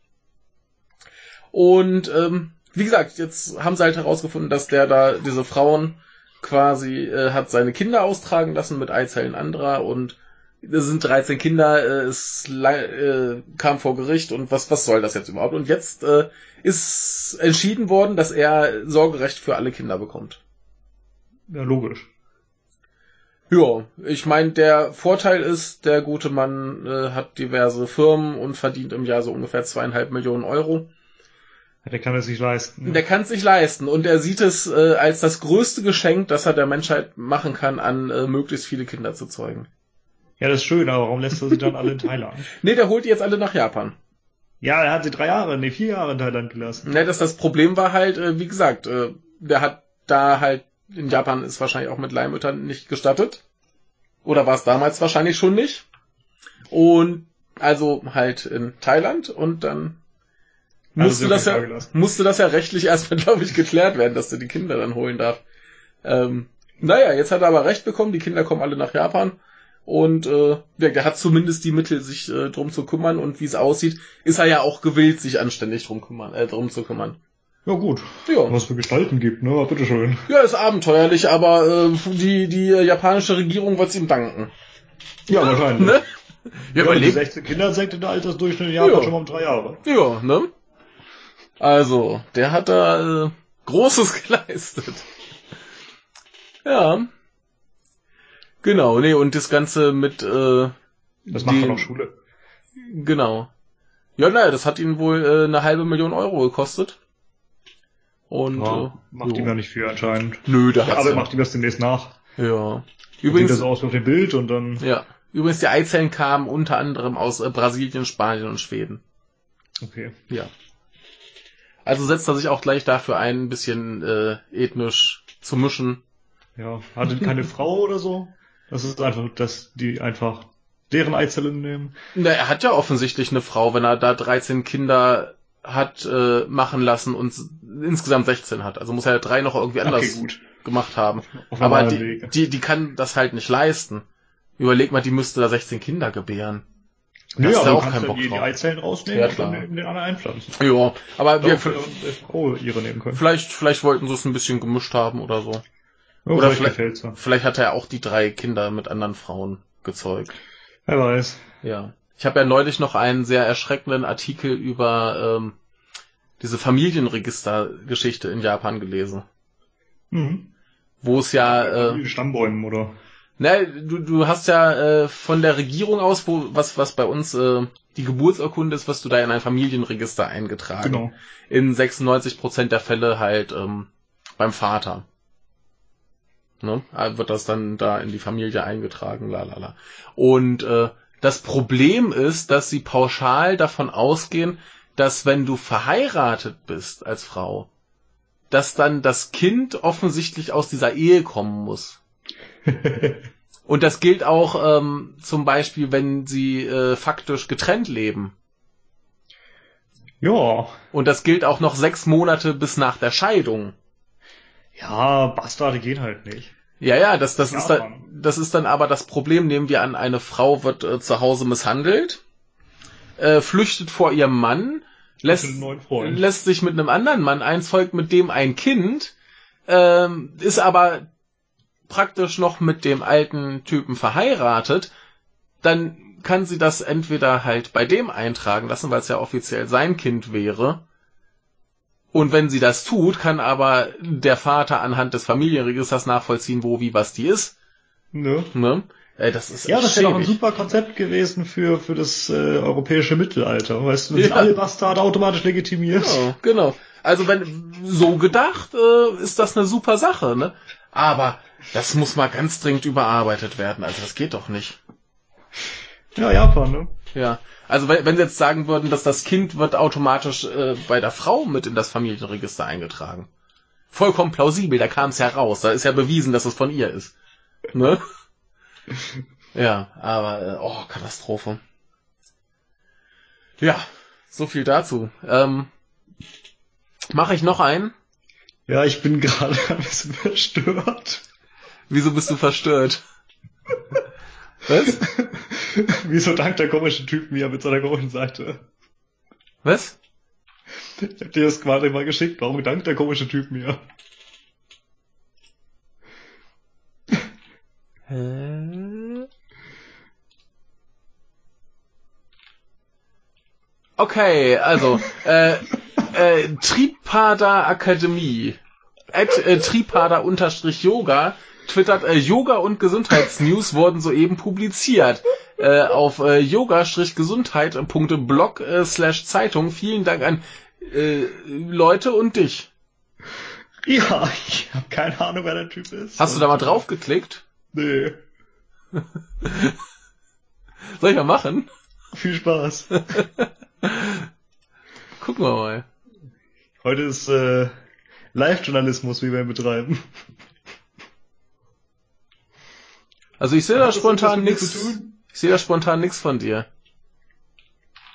Und ähm, wie gesagt, jetzt haben sie halt herausgefunden, dass der da diese Frauen quasi äh, hat seine Kinder austragen lassen mit Eizellen anderer und es sind 13 Kinder, äh, es äh, kam vor Gericht und was, was soll das jetzt überhaupt? Und jetzt äh, ist entschieden worden, dass er Sorgerecht für alle Kinder bekommt. Ja, logisch. Ja, ich meine, der Vorteil ist, der gute Mann äh, hat diverse Firmen und verdient im Jahr so ungefähr zweieinhalb Millionen Euro. Der kann es sich leisten. Der kann es sich leisten und er sieht es äh, als das größte Geschenk, das er der Menschheit machen kann, an äh, möglichst viele Kinder zu zeugen. Ja, das ist schön, aber warum lässt er sie dann alle in Thailand? Nee, der holt die jetzt alle nach Japan. Ja, er hat sie drei Jahre, nee, vier Jahre in Thailand gelassen. Ne, das, das Problem war halt, äh, wie gesagt, äh, der hat da halt, in Japan ist wahrscheinlich auch mit Leihmüttern nicht gestattet. Oder war es damals wahrscheinlich schon nicht. Und also halt in Thailand und dann musste das ja, musste das ja rechtlich erstmal, glaube ich, geklärt werden, dass du die Kinder dann holen darf. Ähm, naja, jetzt hat er aber recht bekommen, die Kinder kommen alle nach Japan. Und äh, der, hat zumindest die Mittel, sich äh, drum zu kümmern. Und wie es aussieht, ist er ja auch gewillt, sich anständig drum, kümmern, äh, drum zu kümmern. Ja, gut. Ja. Was für Gestalten gibt, ne? Bitteschön. Ja, ist abenteuerlich, aber äh, die, die japanische Regierung wird's ihm danken. Ja, wahrscheinlich. Ne? Ja, Ja, überleg. 16 Kinder senkt in der Altersdurchschnitt in Japan Ja. schon mal um drei Jahre. Ja, ne? Also, der hat da äh, Großes geleistet. Ja. Genau, nee, und das Ganze mit, äh, Das macht den- auch Schule. Genau. Ja, naja, das hat ihn wohl äh, eine halbe Million Euro gekostet. Und Ja, äh, macht jo. ihm ja nicht viel anscheinend. Nö, hat's Arbeit ja. macht ihm das demnächst nach. Ja. Übrigens, sieht das aus auf dem Bild und dann. ja. Übrigens, die Eizellen kamen unter anderem aus äh, Brasilien, Spanien und Schweden. Okay. Ja. Also setzt er sich auch gleich dafür ein, ein bisschen äh, ethnisch zu mischen. Ja. Hatte keine Frau oder so? Das ist einfach, dass die einfach deren Eizellen nehmen. Na, er hat ja offensichtlich eine Frau, wenn er da 13 Kinder hat äh, machen lassen und insgesamt 16 hat. Also muss er ja drei noch irgendwie anders Okay, gut. gemacht haben. Aber die, die, die kann das halt nicht leisten. Überleg mal, die müsste da 16 Kinder gebären. Nö, hast du aber auch du kannst ja Bock die, die. Eizellen rausnehmen Ja, und dann klar. neben den anderen einpflanzen. Ja, aber wir, äh, ihre nehmen können. vielleicht, vielleicht wollten sie es ein bisschen gemischt haben oder so. Ja, oder vielleicht vielleicht- ja. Vielleicht hat er auch die drei Kinder mit anderen Frauen gezeugt. Wer weiß. Ja. Ich habe ja neulich noch einen sehr erschreckenden Artikel über ähm, diese Familienregistergeschichte in Japan gelesen. Mhm. Wo es ja, äh, Stammbäumen, oder? Ne, du, du hast ja äh, von der Regierung aus, wo, was, was bei uns äh, die Geburtsurkunde ist, was du da in ein Familienregister eingetragen. Genau. In 96% der Fälle halt ähm, beim Vater. Ne? Äh, wird das dann da in die Familie eingetragen, lalala. Und äh, das Problem ist, dass sie pauschal davon ausgehen, dass wenn du verheiratet bist als Frau, dass dann das Kind offensichtlich aus dieser Ehe kommen muss. Und das gilt auch ähm, zum Beispiel, wenn sie äh, faktisch getrennt leben. Ja. Und das gilt auch noch sechs Monate bis nach der Scheidung. Ja, Bastarde gehen halt nicht. Ja, ja, das, das, Ja, ist, da, Mann. das ist dann aber das Problem. Nehmen wir an, eine Frau wird äh, zu Hause misshandelt, äh, flüchtet vor ihrem Mann, lässt, lässt sich mit einem anderen Mann ein, zeugt mit dem ein Kind, ähm, ist aber praktisch noch mit dem alten Typen verheiratet, dann kann sie das entweder halt bei dem eintragen lassen, weil es ja offiziell sein Kind wäre. Und wenn sie das tut, kann aber der Vater anhand des Familienregisters nachvollziehen, wo, wie, was die ist. Ne? Ne? Äh, das ist Ja, das wäre doch ein super Konzept gewesen für, für das äh, europäische Mittelalter. Weißt du, sind Ja. alle Bastarde automatisch legitimiert. Genau, genau. Also wenn so gedacht, äh, ist das eine super Sache, ne? Aber das muss mal ganz dringend überarbeitet werden. Also das geht doch nicht. Ja, Japan, ne? Ja. Also wenn, wenn sie jetzt sagen würden, dass das Kind wird automatisch äh, bei der Frau mit in das Familienregister eingetragen. Vollkommen plausibel, da kam es ja raus. Da ist ja bewiesen, dass es von ihr ist. Ne? Ja, aber äh, oh, Katastrophe. Ja, so viel dazu. Ähm, Mache ich noch einen? Ja, ich bin gerade ein bisschen verstört. Wieso bist du verstört? Was? Wieso dank der komischen Typen hier mit seiner komischen Seite? Was? Ich hab dir das gerade mal geschickt. Warum dank der komische Typen hier? Hä? Okay, also, äh, äh, Tripada Akademie, at äh, Tripada unterstrich Yoga, twittert, äh, Yoga und Gesundheitsnews wurden soeben publiziert. Äh, auf äh, yoga-gesundheit.blog äh, slash Zeitung. Vielen Dank an äh, Leute und dich. Ja, ich habe keine Ahnung, wer der Typ ist. Hast du da mal drauf geklickt? Nee. Soll ich mal machen? Viel Spaß. Gucken wir mal. Heute ist äh, Live-Journalismus, wie wir ihn betreiben. Also ich sehe da spontan tun? Ich sehe da spontan nix von dir.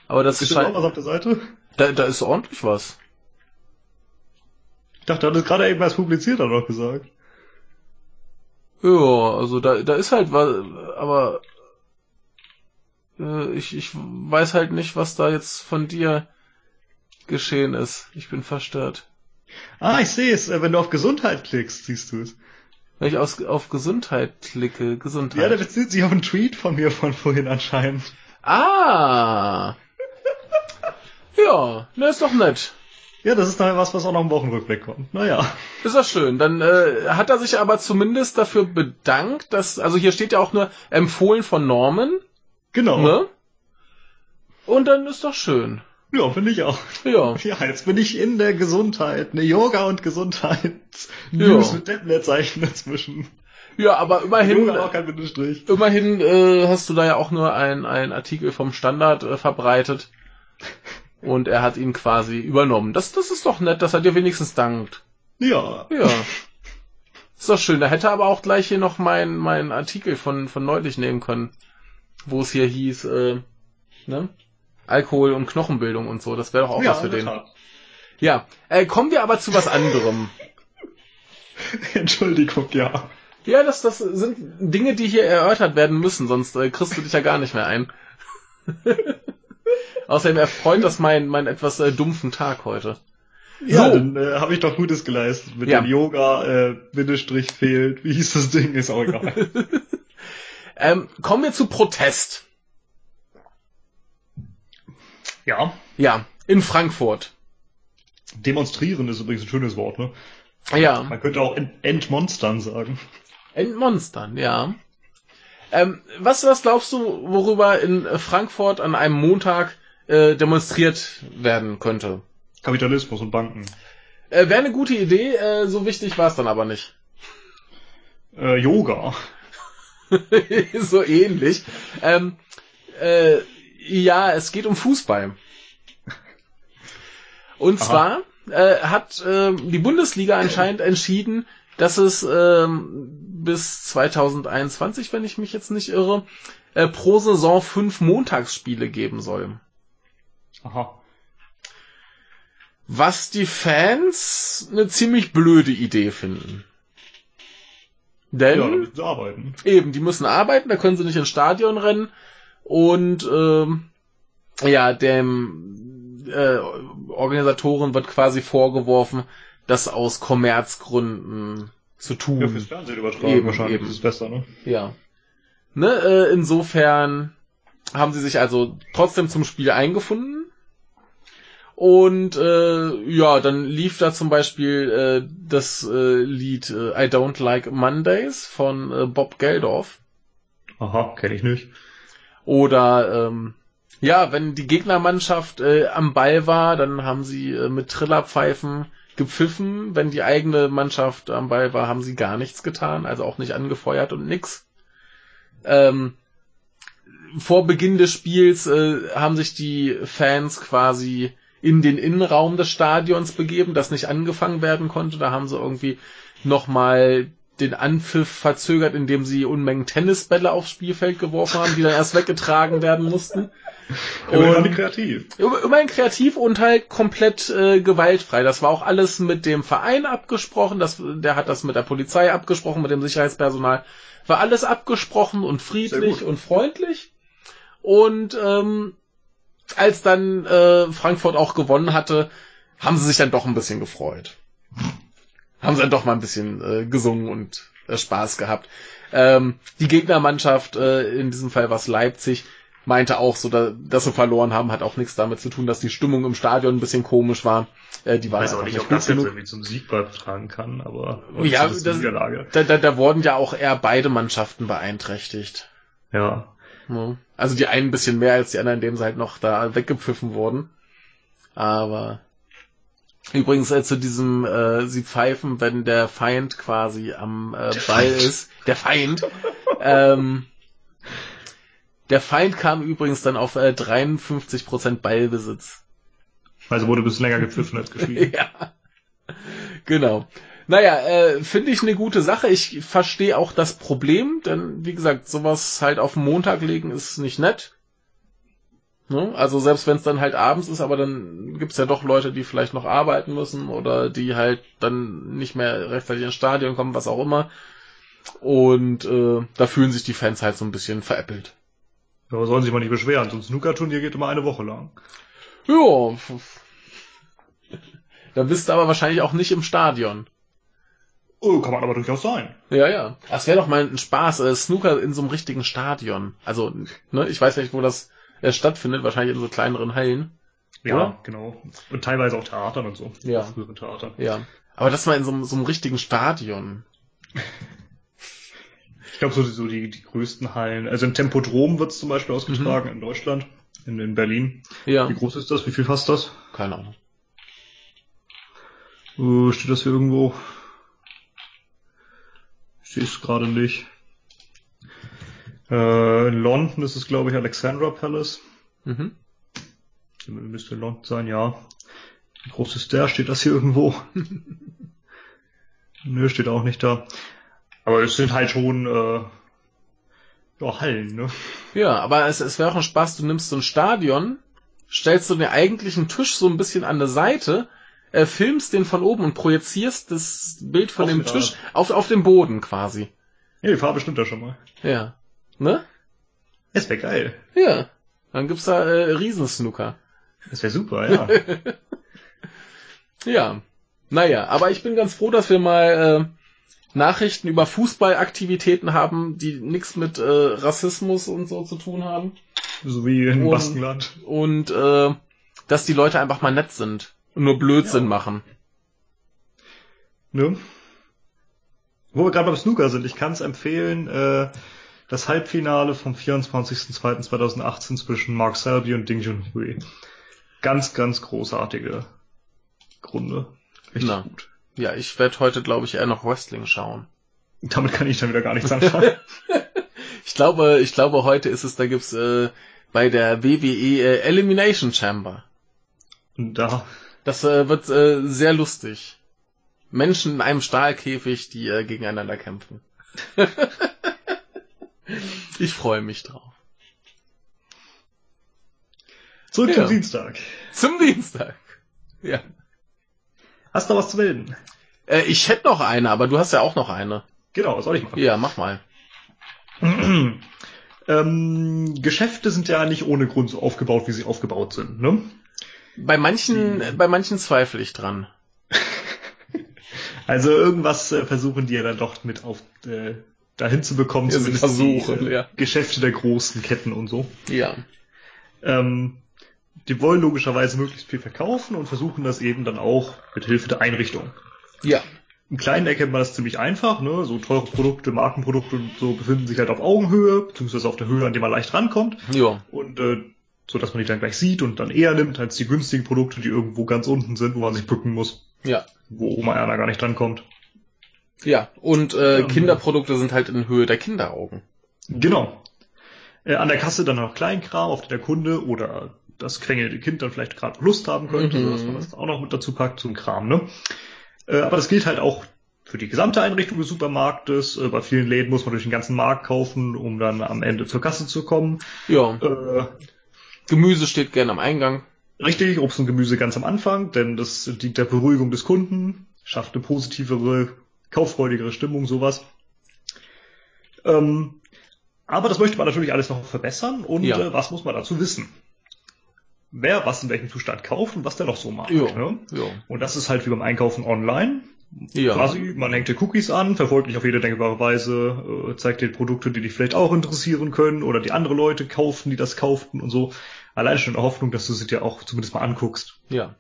Aber das Ist da auch was auf der Seite? Da, da ist ordentlich was. Ich dachte, du hattest gerade irgendwas publiziert, hat er doch gesagt. Ja, also da, da ist halt was, aber äh, ich, ich weiß halt nicht, was da jetzt von dir geschehen ist. Ich bin verstört. Ah, ich sehe es. Äh, Wenn du auf Gesundheit klickst, siehst du es. Wenn ich aus, auf Gesundheit klicke, Gesundheit. Ja, der bezieht sich auf einen Tweet von mir von vorhin anscheinend. ah! ja, na ist doch nett. Ja, das ist dann was, was auch noch im Wochenrückblick kommt. Naja. Ist das schön. Dann äh, hat er sich aber zumindest dafür bedankt, dass, also hier steht ja auch nur empfohlen von Norman, Genau. ne? Und dann ist doch schön. Ja, finde ich auch. Ja. Ja, jetzt bin ich in der Gesundheit. Eine Yoga und Gesundheit. Ja. News mit Deppleerzeichen dazwischen. Ja, aber immerhin, immerhin äh, hast du da ja auch nur ein, ein Artikel vom Standard äh, verbreitet. Und er hat ihn quasi übernommen. Das, das ist doch nett, dass er dir wenigstens dankt. Ja. Ja. Ist doch schön. Da hätte er aber auch gleich hier noch mein, mein Artikel von, von neulich nehmen können. Wo es hier hieß, äh, ne? Alkohol und Knochenbildung und so. Das wäre doch auch ja, was für den. Tat. Ja. Äh, kommen wir aber zu was anderem. Entschuldigung, ja. Ja, das, das sind Dinge, die hier erörtert werden müssen, sonst äh, kriegst du dich ja gar nicht mehr ein. Außerdem erfreut das mein, mein etwas äh, dumpfen Tag heute. Ja, So. dann äh, habe ich doch Gutes geleistet. Mit Ja. dem Yoga, äh, Bindestrich fehlt. Wie hieß das Ding? Ist auch egal. Ähm, kommen wir zu Protest. Ja. Ja, in Frankfurt. Demonstrieren ist übrigens ein schönes Wort, ne? Ja. Man könnte auch ent entmonstern sagen. Entmonstern, ja. Ähm, was, was glaubst du, worüber in Frankfurt an einem Montag äh, demonstriert werden könnte? Kapitalismus und Banken. Äh, Wäre eine gute Idee, äh, so wichtig war es dann aber nicht. Äh, Yoga. so ähnlich. Ähm, äh, ja, es geht um Fußball. Und Aha. zwar äh, hat äh, die Bundesliga anscheinend entschieden, dass es ähm, bis 2021, wenn ich mich jetzt nicht irre, äh, pro Saison fünf Montagsspiele geben soll. Aha. Was die Fans eine ziemlich blöde Idee finden. Denn ja, müssen sie arbeiten. eben, die müssen arbeiten, da können sie nicht ins Stadion rennen und ähm, ja, dem äh, Organisatoren wird quasi vorgeworfen, das aus Kommerzgründen zu tun. Ja, fürs Fernsehen übertragen eben, wahrscheinlich eben. ist es besser, ne? Ja. Ne, äh, insofern haben sie sich also trotzdem zum Spiel eingefunden. Und äh, ja, dann lief da zum Beispiel äh, das äh, Lied äh, I Don't Like Mondays von äh, Bob Geldorf. Aha, kenne ich nicht. Oder ähm, ja, wenn die Gegnermannschaft äh, am Ball war, dann haben sie äh, mit Trillerpfeifen gepfiffen. Wenn die eigene Mannschaft am Ball war, haben sie gar nichts getan, also auch nicht angefeuert und nix. Ähm, vor Beginn des Spiels äh, haben sich die Fans quasi in den Innenraum des Stadions begeben, das nicht angefangen werden konnte. Da haben sie irgendwie nochmal den Anpfiff verzögert, indem sie Unmengen Tennisbälle aufs Spielfeld geworfen haben, die dann erst weggetragen werden mussten. Immerhin kreativ. Immerhin kreativ und halt komplett äh, gewaltfrei. Das war auch alles mit dem Verein abgesprochen, das, der hat das mit der Polizei abgesprochen, mit dem Sicherheitspersonal. War alles abgesprochen und friedlich und freundlich. Und ähm, als dann äh, Frankfurt auch gewonnen hatte, haben sie sich dann doch ein bisschen gefreut haben sie dann doch mal ein bisschen äh, gesungen und äh, Spaß gehabt. Ähm, die Gegnermannschaft, äh, in diesem Fall was Leipzig, meinte auch so, da, dass sie verloren haben, hat auch nichts damit zu tun, dass die Stimmung im Stadion ein bisschen komisch war. Äh, die waren ich weiß auch nicht, ob das jetzt irgendwie zum Sieg beitragen kann, aber ja, das da, da, da wurden ja auch eher beide Mannschaften beeinträchtigt. Ja. Also die einen ein bisschen mehr als die anderen, indem sie halt noch da weggepfiffen wurden. Aber Übrigens äh, zu diesem, äh, sie pfeifen, wenn der Feind quasi am äh, Ball ist. Der Feind. ähm, der Feind kam übrigens dann auf äh, 53% Ballbesitz. Also wurde ein bisschen länger gepfiffen als gespielt. ja. Genau. Naja, äh, finde ich eine gute Sache. Ich verstehe auch das Problem, denn wie gesagt, sowas halt auf den Montag legen ist nicht nett. Ne? Also selbst wenn es dann halt abends ist, aber dann gibt's ja doch Leute, die vielleicht noch arbeiten müssen oder die halt dann nicht mehr rechtzeitig ins Stadion kommen, was auch immer. Und äh, da fühlen sich die Fans halt so ein bisschen veräppelt. Ja, aber sollen sich mal nicht beschweren, so ein Snooker-Turnier geht immer eine Woche lang. Ja. Da bist du aber wahrscheinlich auch nicht im Stadion. Oh, kann man aber durchaus sein. Ja, ja. Das wäre doch mal ein Spaß, äh, Snooker in so einem richtigen Stadion. Also, ne, ich weiß nicht, wo das äh, stattfindet, wahrscheinlich in so kleineren Hallen. Ja, oder? genau. Und teilweise auch Theatern und so. Ja. Frühere Theater. Ja. Aber das mal in so, so einem richtigen Stadion. ich glaube, so, so die, die größten Hallen. Also im Tempodrom wird es zum Beispiel ausgetragen mhm. in Deutschland, in, in Berlin. Ja. Wie groß ist das? Wie viel fasst das? Keine Ahnung. Uh, steht das hier irgendwo? Ich sehe es gerade nicht. Äh, in London ist es, glaube ich, Alexandra Palace. Mhm. Müsste in London sein, ja. Wie groß ist der? Steht das hier irgendwo? Nö, steht auch nicht da. Aber es sind halt schon äh, ja, Hallen, ne? Ja, aber es, es wäre auch ein Spaß, du nimmst so ein Stadion, stellst du den eigentlichen Tisch so ein bisschen an der Seite, äh, filmst den von oben und projizierst das Bild von auf dem Tisch auf, auf dem Boden quasi. Ja, die Farbe stimmt da schon mal. Ja. Ne? Das wäre geil. Ja. Dann gibt's da äh, Riesensnooker. Das wäre super, ja. ja. Naja, aber ich bin ganz froh, dass wir mal äh, Nachrichten über Fußballaktivitäten haben, die nichts mit äh, Rassismus und so zu tun haben. So wie in und, Baskenland. Und äh, dass die Leute einfach mal nett sind und nur Blödsinn ja. machen. Ne? Wo wir gerade beim Snooker sind, ich kann es empfehlen, äh, das Halbfinale vom 24.02.2018 zwischen Mark Selby und Ding Junhui. Ganz, ganz großartige Grunde. Richtig Na. gut. Ja, ich werde heute, glaube ich, eher noch Wrestling schauen. Damit kann ich dann wieder gar nichts anfangen. ich glaube, ich glaube, heute ist es, da gibt's äh, bei der WWE äh, Elimination Chamber. Da. Das äh, wird äh, sehr lustig. Menschen in einem Stahlkäfig, die äh, gegeneinander kämpfen. ich freue mich drauf. Zurück ja. zum Dienstag. Zum Dienstag. Ja. Hast du was zu melden? Äh, ich hätte noch eine, aber du hast ja auch noch eine. Genau, soll ich machen? Ja, mach mal. ähm, Geschäfte sind ja nicht ohne Grund so aufgebaut, wie sie aufgebaut sind, ne? Bei manchen, die... bei manchen zweifle ich dran. also irgendwas äh, versuchen die ja dann doch mit auf äh, dahin zu bekommen, ja, zumindest versuchen, die, äh, ja. Geschäfte der großen Ketten und so. Ja. Ähm, die wollen logischerweise möglichst viel verkaufen und versuchen das eben dann auch mit Hilfe der Einrichtung. Ja. Im Kleinen erkennt man das ziemlich einfach, ne? So teure Produkte, Markenprodukte und so befinden sich halt auf Augenhöhe, beziehungsweise auf der Höhe, an der man leicht rankommt. Ja. Und äh, so dass man die dann gleich sieht und dann eher nimmt als die günstigen Produkte, die irgendwo ganz unten sind, wo man sich bücken muss. Ja. Wo Oma Erna gar nicht drankommt. Ja, und äh, ähm, Kinderprodukte sind halt in Höhe der Kinderaugen. Genau. Äh, an der Kasse dann noch Kleinkram, auf den der Kunde oder das quengelnde Kind dann vielleicht gerade Lust haben könnte, mhm. dass man das auch noch mit dazu packt, ein Kram, ne? Äh, aber das gilt halt auch für die gesamte Einrichtung des Supermarktes. Äh, bei vielen Läden muss man durch den ganzen Markt kaufen, um dann am Ende zur Kasse zu kommen. Ja. Äh, Gemüse steht gern am Eingang. Richtig, Obst und Gemüse ganz am Anfang, denn das dient der Beruhigung des Kunden, schafft eine positivere, kauffreudigere Stimmung, sowas. Ähm, aber das möchte man natürlich alles noch verbessern und ja. äh, was muss man dazu wissen? wer was in welchem Zustand kauft und was der noch so macht. Ja, ne? ja. Und das ist halt wie beim Einkaufen online. Ja. Quasi, man hängt dir Cookies an, verfolgt dich auf jede denkbare Weise, äh, zeigt dir Produkte, die dich vielleicht auch interessieren können oder die andere Leute kaufen, die das kauften und so. Allein schon in der Hoffnung, dass du sie dir auch zumindest mal anguckst. Ja.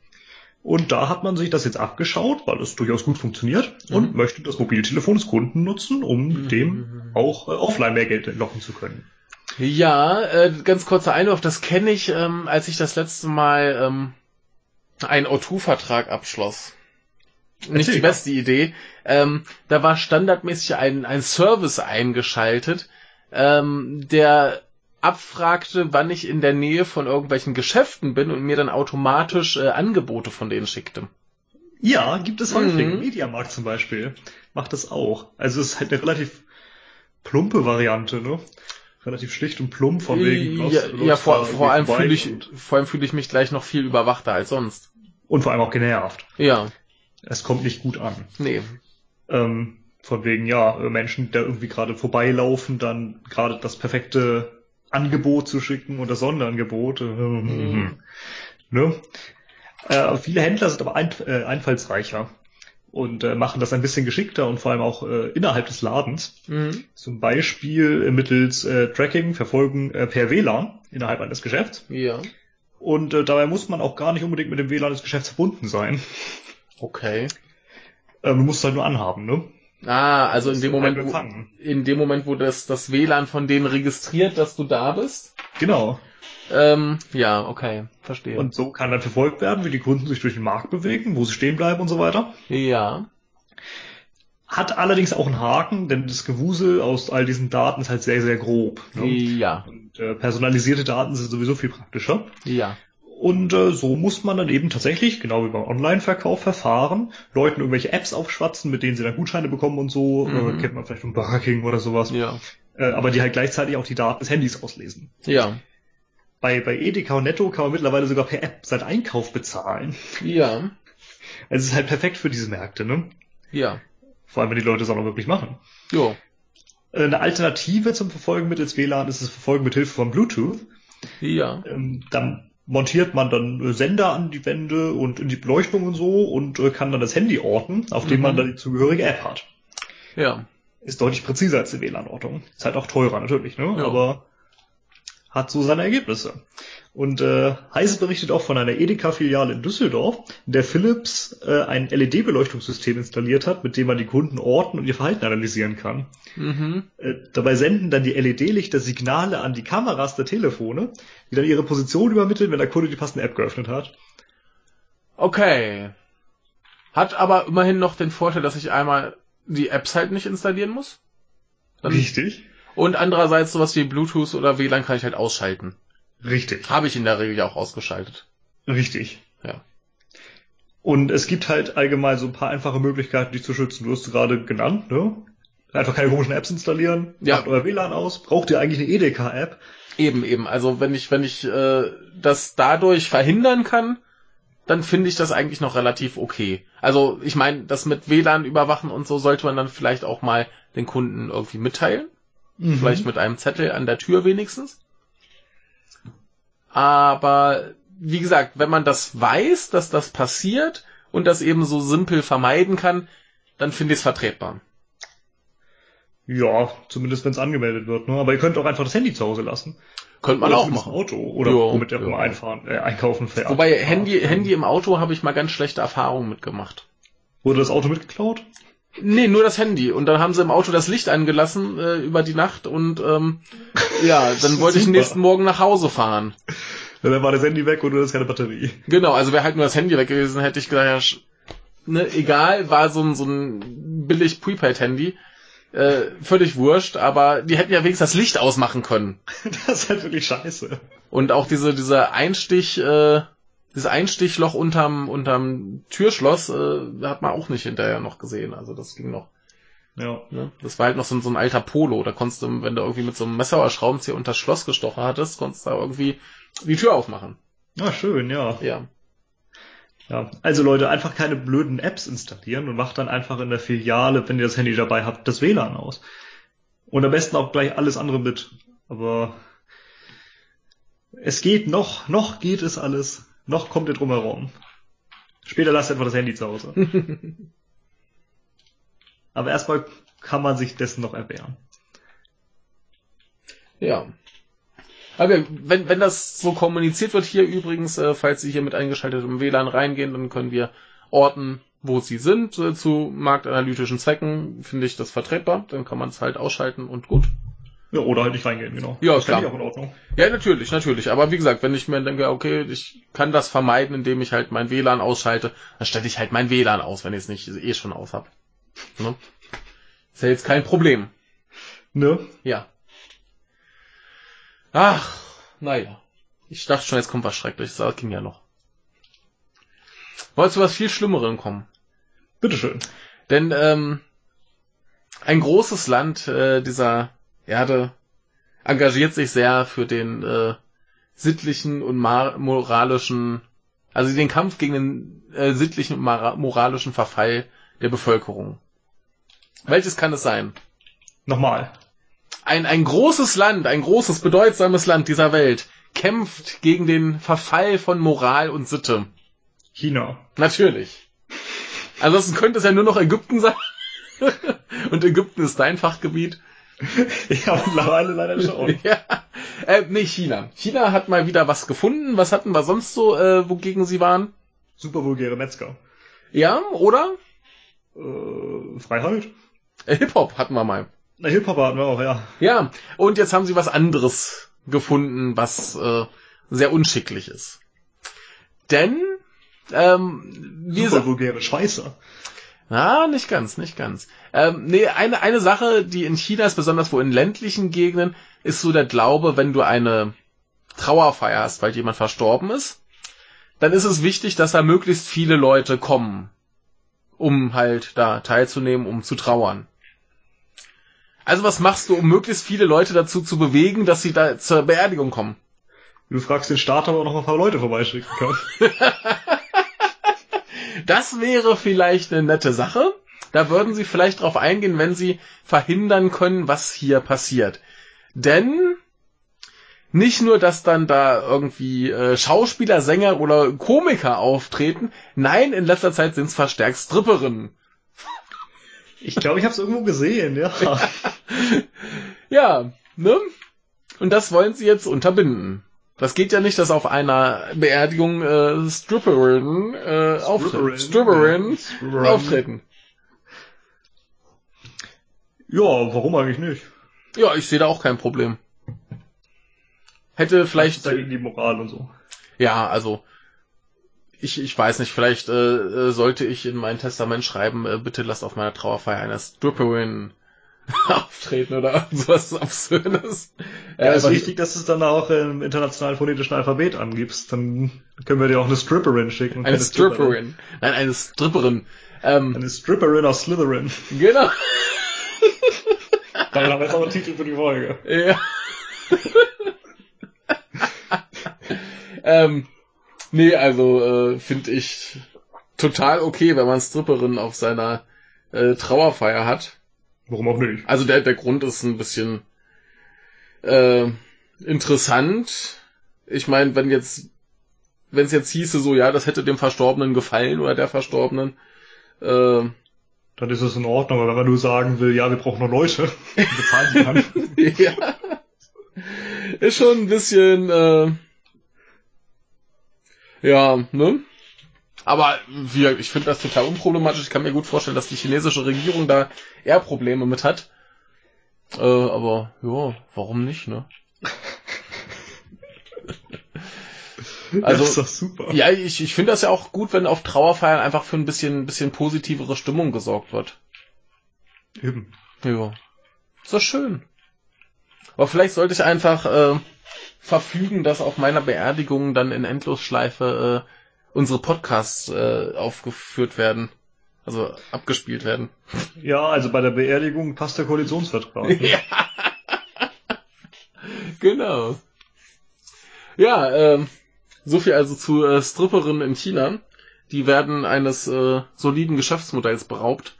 Und da hat man sich das jetzt abgeschaut, weil es durchaus gut funktioniert mhm. und möchte das Mobiltelefon des Kunden nutzen, um mhm. dem auch äh, offline mehr Geld entlocken zu können. Ja, äh, ganz kurzer Einwurf, das kenne ich, ähm, als ich das letzte Mal ähm, einen O2-Vertrag abschloss. Nicht die beste Idee. Ähm, da war standardmäßig ein, ein Service eingeschaltet, ähm, der abfragte, wann ich in der Nähe von irgendwelchen Geschäften bin und mir dann automatisch äh, Angebote von denen schickte. Ja, gibt es häufig. Mhm. Mediamarkt zum Beispiel macht das auch. Also es ist halt eine relativ plumpe Variante, ne? relativ schlicht und plump von wegen. Ja, ja vor, vor allem fühle ich, vor allem fühle ich mich gleich noch viel überwachter als sonst. Und vor allem auch genervt. Ja. Es kommt nicht gut an. Nee. Ähm, von wegen, ja, Menschen, die da irgendwie gerade vorbeilaufen, dann gerade das perfekte Angebot zu schicken oder Sonderangebot. Mhm. Ne? Äh, viele Händler sind aber ein, äh, einfallsreicher und äh, machen das ein bisschen geschickter und vor allem auch äh, innerhalb des Ladens. Mhm. Zum Beispiel äh, mittels äh, Tracking, Verfolgen äh, per WLAN innerhalb eines Geschäfts. Ja. Und äh, dabei muss man auch gar nicht unbedingt mit dem WLAN des Geschäfts verbunden sein. Okay. Ähm, du musst es halt nur anhaben, ne? Ah, also in dem Moment, wo, in dem Moment, wo das, das WLAN von denen registriert, dass du da bist? Genau. Ähm, ja, okay, verstehe. Und so kann dann verfolgt werden, wie die Kunden sich durch den Markt bewegen, wo sie stehen bleiben und so weiter. Ja. Hat allerdings auch einen Haken, denn das Gewusel aus all diesen Daten ist halt sehr, sehr grob. Ne? Ja. Und äh, personalisierte Daten sind sowieso viel praktischer. Ja. Und äh, so muss man dann eben tatsächlich, genau wie beim Online-Verkauf, verfahren, Leuten irgendwelche Apps aufschwatzen, mit denen sie dann Gutscheine bekommen und so, mhm. äh, kennt man vielleicht von Burger King oder sowas. Ja. Äh, aber die halt gleichzeitig auch die Daten des Handys auslesen. Ja. Bei, bei Edeka und Netto kann man mittlerweile sogar per App seinen Einkauf bezahlen. Ja. Also es ist halt perfekt für diese Märkte, ne? Ja. Vor allem, wenn die Leute es auch noch wirklich machen. Jo. Äh, eine Alternative zum Verfolgen mittels WLAN ist das Verfolgen mit Hilfe von Bluetooth. Ja. Ähm, dann montiert man dann Sender an die Wände und in die Beleuchtung und so und äh, kann dann das Handy orten, auf dem mhm. man dann die zugehörige App hat. Ja. Ist deutlich präziser als die WLAN-Ortung. Ist halt auch teurer natürlich, ne? Ja. Aber hat so seine Ergebnisse. Und äh, Heise berichtet auch von einer Edeka-Filiale in Düsseldorf, in der Philips äh, ein LED-Beleuchtungssystem installiert hat, mit dem man die Kunden orten und ihr Verhalten analysieren kann. Mhm. Äh, dabei senden dann die LED-Lichter Signale an die Kameras der Telefone, die dann ihre Position übermitteln, wenn der Kunde die passende App geöffnet hat. Okay. Hat aber immerhin noch den Vorteil, dass ich einmal die Apps halt nicht installieren muss. Dann, Richtig. und andererseits sowas wie Bluetooth oder WLAN kann ich halt ausschalten. Richtig. Habe ich in der Regel ja auch ausgeschaltet. Richtig. Ja. Und es gibt halt allgemein so ein paar einfache Möglichkeiten, dich zu schützen. Du hast es gerade genannt, ne? Einfach keine komischen Apps installieren, Ja. macht euer WLAN aus, braucht ihr eigentlich eine EDK-App? Eben, eben. Also wenn ich, wenn ich äh, das dadurch verhindern kann, dann finde ich das eigentlich noch relativ okay. Also ich meine, das mit WLAN überwachen und so sollte man dann vielleicht auch mal den Kunden irgendwie mitteilen. Mhm. Vielleicht mit einem Zettel an der Tür wenigstens. Aber wie gesagt, wenn man das weiß, dass das passiert und das eben so simpel vermeiden kann, dann finde ich es vertretbar. Ja, zumindest wenn es angemeldet wird, ne? Aber ihr könnt auch einfach das Handy zu Hause lassen. Könnte man Oder auch machen. Auto oder Ja, womit ihr ja. einfahren, äh, einkaufen fährt. Wobei. Handy, Handy im Auto habe ich mal ganz schlechte Erfahrungen mitgemacht. Wurde das Auto mitgeklaut? Nee, nur das Handy. Und dann haben sie im Auto das Licht angelassen äh, über die Nacht und ähm, ja, dann wollte ich nächsten Morgen nach Hause fahren. Ja, dann war das Handy weg und du hast keine Batterie. Genau, also wäre halt nur das Handy weg gewesen, hätte ich gesagt, ja, ne, egal, war so ein, so ein billig Prepaid-Handy. Äh, völlig wurscht, aber die hätten ja wenigstens das Licht ausmachen können. Das ist halt wirklich scheiße. Und auch diese, diese Einstich, äh, dieses Einstichloch unterm, unterm Türschloss, äh, hat man auch nicht hinterher noch gesehen. Also das ging noch. Ja. Ne? Das war halt noch so, ein- so ein alter Polo. Da konntest du, wenn du irgendwie mit so einem Messer oder Schraubenzieher unter das Schloss gestochen hattest, konntest du da irgendwie die Tür aufmachen. Ah, schön, ja. Ja. ja. Also Leute, einfach keine blöden Apps installieren und macht dann einfach in der Filiale, wenn ihr das Handy dabei habt, das WLAN aus. Und am besten auch gleich alles andere mit. Aber es geht noch, noch geht es alles. Noch kommt ihr drum herum. Später lasst einfach das Handy zu Hause. Aber erstmal kann man sich dessen noch erwehren. Ja. Aber wenn, wenn das so kommuniziert wird hier übrigens, äh, falls Sie hier mit eingeschaltetem WLAN reingehen, dann können wir orten, wo Sie sind, äh, zu marktanalytischen Zwecken, finde ich das vertretbar. Dann kann man es halt ausschalten und gut. Ja, oder halt nicht reingehen, genau. Ja, das klar. ich auch in Ordnung. Ja, natürlich, natürlich. Aber wie gesagt, wenn ich mir denke, okay, ich kann das vermeiden, indem ich halt mein WLAN ausschalte, dann stelle ich halt mein WLAN aus, wenn ich es nicht eh schon aus habe. Ne? Ist ja jetzt kein Problem. Ne? Ja. Ach, naja. Ich dachte schon, jetzt kommt was Schreckliches, aber ging ja noch. Wir zu was viel Schlimmerem kommen? Bitteschön. Denn ähm, ein großes Land äh, dieser Erde engagiert sich sehr für den äh, sittlichen und moralischen, also den Kampf gegen den äh, sittlichen und moralischen Verfall der Bevölkerung. Welches kann es sein? Nochmal. Ein, ein großes Land, ein großes, bedeutsames Land dieser Welt kämpft gegen den Verfall von Moral und Sitte. China. Natürlich. Ansonsten könnte es ja nur noch Ägypten sein. Und Ägypten ist dein Fachgebiet. Ja, mittlerweile leider schon. Ja. Äh, nee, China. China hat mal wieder was gefunden. Was hatten wir sonst so, äh, wogegen sie waren? Super vulgäre Metzger. Ja, oder? Äh, Freiheit? Äh, Hip-Hop hatten wir mal. Na, Hip-Hop hatten wir auch, ja. Ja, und jetzt haben sie was anderes gefunden, was äh, sehr unschicklich ist. Denn ähm, wir Super vulgäre Scheiße. Ah, nicht ganz, nicht ganz. Ähm, nee, eine, eine Sache, die in China ist, besonders wo in ländlichen Gegenden, ist so der Glaube, wenn du eine Trauerfeier hast, weil jemand verstorben ist, dann ist es wichtig, dass da möglichst viele Leute kommen, um halt da teilzunehmen, um zu trauern. Also was machst du, um möglichst viele Leute dazu zu bewegen, dass sie da zur Beerdigung kommen? Du fragst den Staat, ob er noch ein paar Leute vorbeischicken kann. Das wäre vielleicht eine nette Sache. Da würden sie vielleicht drauf eingehen, wenn sie verhindern können, was hier passiert. Denn nicht nur, dass dann da irgendwie äh, Schauspieler, Sänger oder Komiker auftreten, nein, in letzter Zeit sind es verstärkt Stripperinnen. Ich glaube, ich habe es irgendwo gesehen, ja. Ja, ne? Und das wollen sie jetzt unterbinden. Das geht ja nicht, dass auf einer Beerdigung äh, Stripperinnen äh, auftreten. Stripperinnen Stripperin. auftreten. Ja, warum eigentlich nicht? Ja, ich sehe da auch kein Problem. Hätte Vielleicht vielleicht, ist ja gegen die Moral und so. ja, also, ich, ich weiß nicht, vielleicht äh, sollte ich in mein Testament schreiben, äh, bitte lasst auf meiner Trauerfeier eine Stripperin auftreten oder sowas Absurdes. Ja, ist wichtig, dass du es dann auch im internationalen phonetischen Alphabet angibst. Dann können wir dir auch eine Stripperin schicken. Eine Stripperin. Nein, eine Stripperin. Ähm, eine Stripperin aus Slytherin. Genau. Dann haben wir jetzt auch einen Titel für die Folge. Ja. ähm, nee, also äh, finde ich total okay, wenn man Stripperin auf seiner äh, Trauerfeier hat. Warum auch nicht? Also der, der Grund ist ein bisschen äh, interessant. Ich meine, wenn jetzt, wenn es jetzt hieße, so ja, das hätte dem Verstorbenen gefallen oder der Verstorbenen, äh, dann ist es in Ordnung. Aber wenn man nur sagen will, ja, wir brauchen noch Leute, bezahlen die dann. ja. Ist schon ein bisschen, äh, ja, ne? Aber wie, ich finde das total unproblematisch. Ich kann mir gut vorstellen, dass die chinesische Regierung da eher Probleme mit hat. Äh, aber ja, warum nicht, ne? Also, das ist doch super. Ja, ich, ich finde das ja auch gut, wenn auf Trauerfeiern einfach für ein bisschen, ein bisschen positivere Stimmung gesorgt wird. Eben. Ja. Ist doch schön. Aber vielleicht sollte ich einfach äh, verfügen, dass auf meiner Beerdigung dann in Endlosschleife äh, unsere Podcasts äh, aufgeführt werden. Also abgespielt werden. Ja, also bei der Beerdigung passt der Koalitionsvertrag. Ne? ja. genau. Ja, ähm, so viel also zu äh, Stripperinnen in China. Die werden eines äh, soliden Geschäftsmodells beraubt.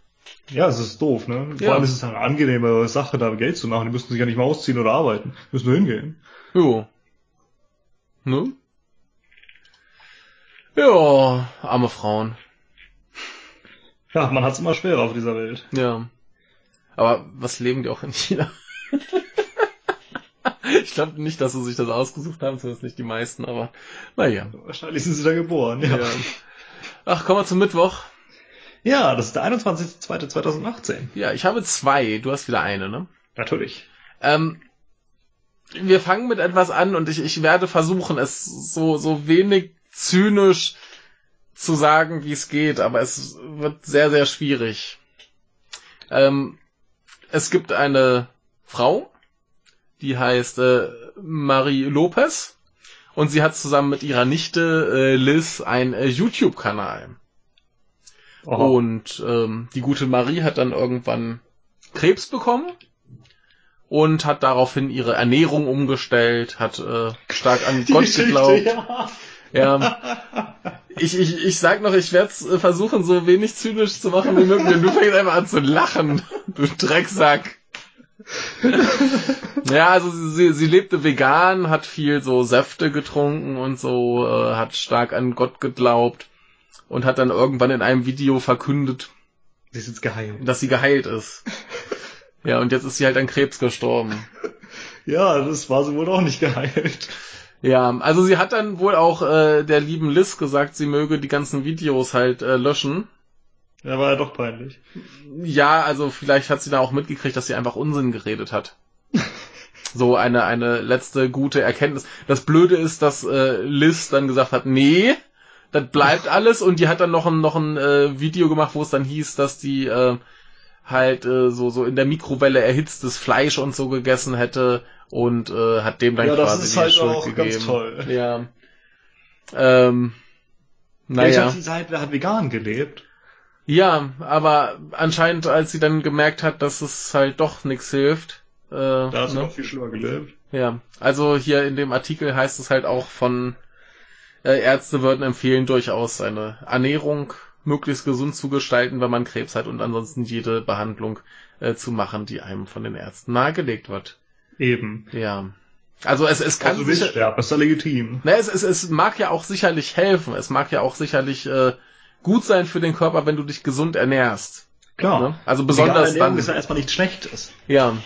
Ja, es ist doof, ne? Vor Ja. allem ist es eine angenehme Sache, da Geld zu machen. Die müssen sich ja nicht mal ausziehen oder arbeiten. Die müssen nur hingehen. Jo. Ne? Ja, arme Frauen. Ja, man hat's immer schwerer auf dieser Welt. Ja. Aber was leben die auch in China? ich glaube nicht, dass sie sich das ausgesucht haben, zumindest nicht die meisten, aber naja. Wahrscheinlich sind sie da geboren, ja. Ja. Ach, kommen wir zum Mittwoch. Ja, das ist der 21.02.2018. Ja, ich habe zwei. Du hast wieder eine, ne? Natürlich. Ähm, wir fangen mit etwas an und ich, ich werde versuchen, es so, so wenig zynisch zu sagen, wie es geht, aber es wird sehr, sehr schwierig. Ähm, es gibt eine Frau, die heißt äh, Marie Lopez und sie hat zusammen mit ihrer Nichte äh, Liz einen äh, YouTube-Kanal. Und ähm, die gute Marie hat dann irgendwann Krebs bekommen und hat daraufhin ihre Ernährung umgestellt, hat äh, stark an Gott geglaubt. Ja. Ja. Ich, ich, ich sag noch, ich werde äh, versuchen, so wenig zynisch zu machen wie möglich. Und du fängst einfach an zu lachen, du Drecksack. ja, also sie, sie lebte vegan, hat viel so Säfte getrunken und so, äh, hat stark an Gott geglaubt und hat dann irgendwann in einem Video verkündet, Sie ist jetzt geheilt. dass sie geheilt ist. Ja, und jetzt ist sie halt an Krebs gestorben. Ja, das war sie wohl auch nicht geheilt. Ja, also sie hat dann wohl auch äh, der lieben Liz gesagt, sie möge die ganzen Videos halt äh, löschen. Ja, war ja doch peinlich. Ja, also vielleicht hat sie da auch mitgekriegt, dass sie einfach Unsinn geredet hat. So eine eine letzte gute Erkenntnis. Das Blöde ist, dass äh, Liz dann gesagt hat, nee, das bleibt alles und die hat dann noch ein noch ein äh, Video gemacht, wo es dann hieß, dass die äh, halt äh, so so in der Mikrowelle erhitztes Fleisch und so gegessen hätte und äh, hat dem dann Ja, das quasi ist die halt Schuld auch gegeben. ganz toll. Ja. Ähm, Ich naja. hab, sie halt, hat vegan gelebt. Ja, aber anscheinend, als sie dann gemerkt hat, dass es halt doch nichts hilft. Äh, Da hat sie ne? noch viel schlimmer gelebt. Ja, also hier in dem Artikel heißt es halt auch von äh, Ärzte würden empfehlen, durchaus seine Ernährung möglichst gesund zu gestalten, wenn man Krebs hat und ansonsten jede Behandlung äh, zu machen, die einem von den Ärzten nahegelegt wird. Eben. Ja. Also es, es kann Also sicher, sterben, ist ja legitim. na, es, es, es mag ja auch sicherlich helfen. Es mag ja auch sicherlich äh, gut sein für den Körper, wenn du dich gesund ernährst. Klar. Ne? Also besonders Ernährung dann. ist ja erstmal nichts Schlechtes. Ja.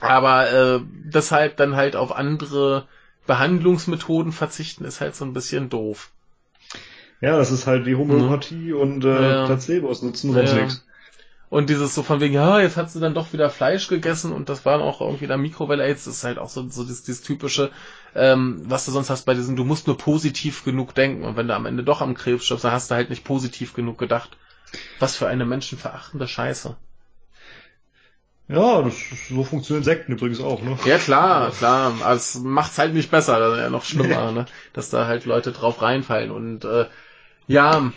Aber äh, deshalb dann halt auf andere Behandlungsmethoden verzichten, ist halt so ein bisschen doof. Ja, das ist halt die Homöopathie und äh, Ja. Placebos nutzen sonst Ja. nichts. Und dieses so von wegen, ja, jetzt hat sie dann doch wieder Fleisch gegessen und das war auch irgendwie der Mikrowelle AIDS, das ist halt auch so, so dieses, dieses typische, ähm, was du sonst hast bei diesen, du musst nur positiv genug denken und wenn du am Ende doch am Krebs stirbst, dann hast du halt nicht positiv genug gedacht. Was für eine menschenverachtende Scheiße. Ja, das, so funktionieren Sekten übrigens auch, ne? Ja, klar, klar. Aber es macht's halt nicht besser, das ist ja noch schlimmer, ne? Dass da halt Leute drauf reinfallen. Und äh, ja,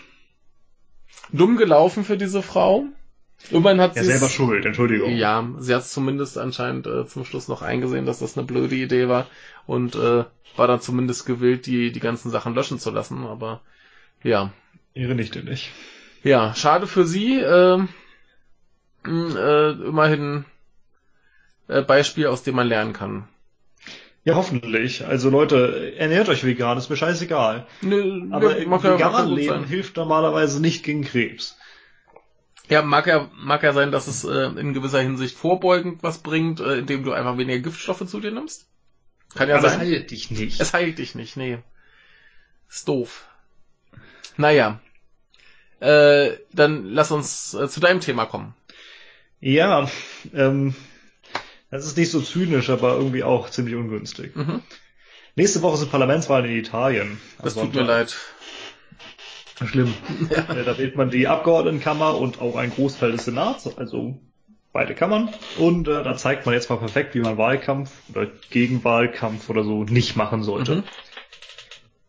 dumm gelaufen für diese Frau. Immerhin hat Ja, sie selber schuld, Entschuldigung. Ja, sie hat zumindest anscheinend äh, zum Schluss noch eingesehen, dass das eine blöde Idee war und äh, war dann zumindest gewillt, die die ganzen Sachen löschen zu lassen. Aber ja, Ihre Nichte nicht. ja, schade für sie. Äh, äh, immerhin äh, Beispiel, aus dem man lernen kann. Ja, hoffentlich. Also Leute, ernährt euch vegan, ist mir scheißegal. Nö, Aber ja, mag ja Leben hilft normalerweise nicht gegen Krebs. Ja, mag ja, mag ja sein, dass es äh, in gewisser Hinsicht vorbeugend was bringt, äh, indem du einfach weniger Giftstoffe zu dir nimmst. Kann ja Aber es sein. heilt dich nicht. Es heilt dich nicht, nee. Ist doof. Naja. Äh, dann lass uns äh, zu deinem Thema kommen. Ja, ähm, das ist nicht so zynisch, aber irgendwie auch ziemlich ungünstig. Mhm. Nächste Woche sind Parlamentswahlen in Italien. Das tut Sonntag. mir leid. Schlimm. Da wählt man die Abgeordnetenkammer und auch einen Großteil des Senats, also beide Kammern. Und äh, da zeigt man jetzt mal perfekt, wie man Wahlkampf oder Gegenwahlkampf oder so nicht machen sollte. Mhm.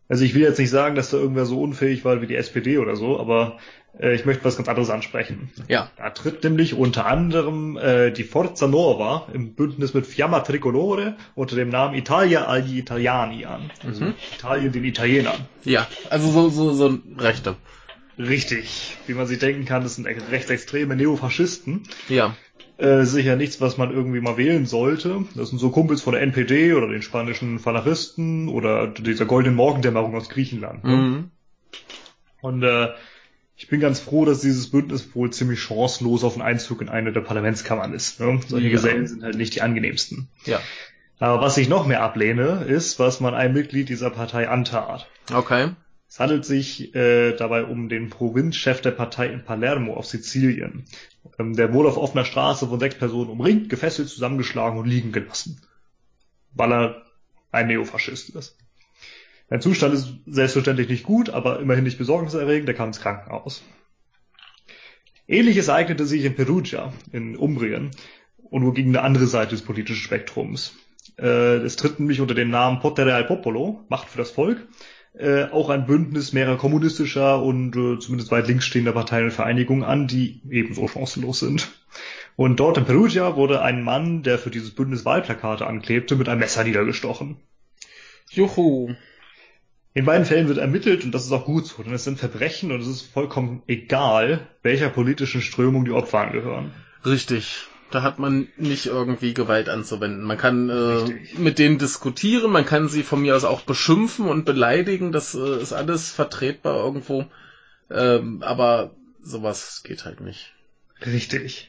Also ich will jetzt nicht sagen, dass da irgendwer so unfähig war wie die SPD oder so, aber ich möchte was ganz anderes ansprechen. Ja. Da tritt nämlich unter anderem äh, die Forza Nova im Bündnis mit Fiamma Tricolore unter dem Namen Italia agli Italiani an. Also Mhm. Italien den Italienern. Ja, also so, so, so Rechte. Richtig. Wie man sich denken kann, das sind rechtsextreme Neofaschisten. Ja. Äh, sicher nichts, was man irgendwie mal wählen sollte. Das sind so Kumpels von der NPD oder den spanischen Falachisten oder dieser goldenen Morgendämmerung aus Griechenland. Ne? Mhm. Und äh, ich bin ganz froh, dass dieses Bündnis wohl ziemlich chancenlos auf den Einzug in eine der Parlamentskammern ist. Ne? Solche Ja. Gesellen sind halt nicht die angenehmsten. Ja. Aber was ich noch mehr ablehne, ist, was man einem Mitglied dieser Partei antat. Okay. Es handelt sich äh, dabei um den Provinzchef der Partei in Palermo auf Sizilien. Ähm, der wurde auf offener Straße von sechs Personen umringt, gefesselt, zusammengeschlagen und liegen gelassen. Weil er ein Neofaschist ist. Sein Zustand ist selbstverständlich nicht gut, aber immerhin nicht besorgniserregend, er kam ins Krankenhaus. Ähnliches ereignete sich in Perugia, in Umbrien, und nur gegen eine andere Seite des politischen Spektrums. Äh, es tritt nämlich unter dem Namen Potere al Popolo, Macht für das Volk, äh, auch ein Bündnis mehrerer kommunistischer und äh, zumindest weit links stehender Parteien und Vereinigungen an, die ebenso chancenlos sind. Und dort in Perugia wurde ein Mann, der für dieses Bündnis Wahlplakate anklebte, mit einem Messer niedergestochen. Juhu. In beiden Fällen wird ermittelt und das ist auch gut so, denn es sind Verbrechen und es ist vollkommen egal, welcher politischen Strömung die Opfer angehören. Richtig. Da hat man nicht irgendwie Gewalt anzuwenden. Man kann äh, mit denen diskutieren, man kann sie von mir aus auch beschimpfen und beleidigen. Das äh, ist alles vertretbar irgendwo. Ähm, aber sowas geht halt nicht. Richtig.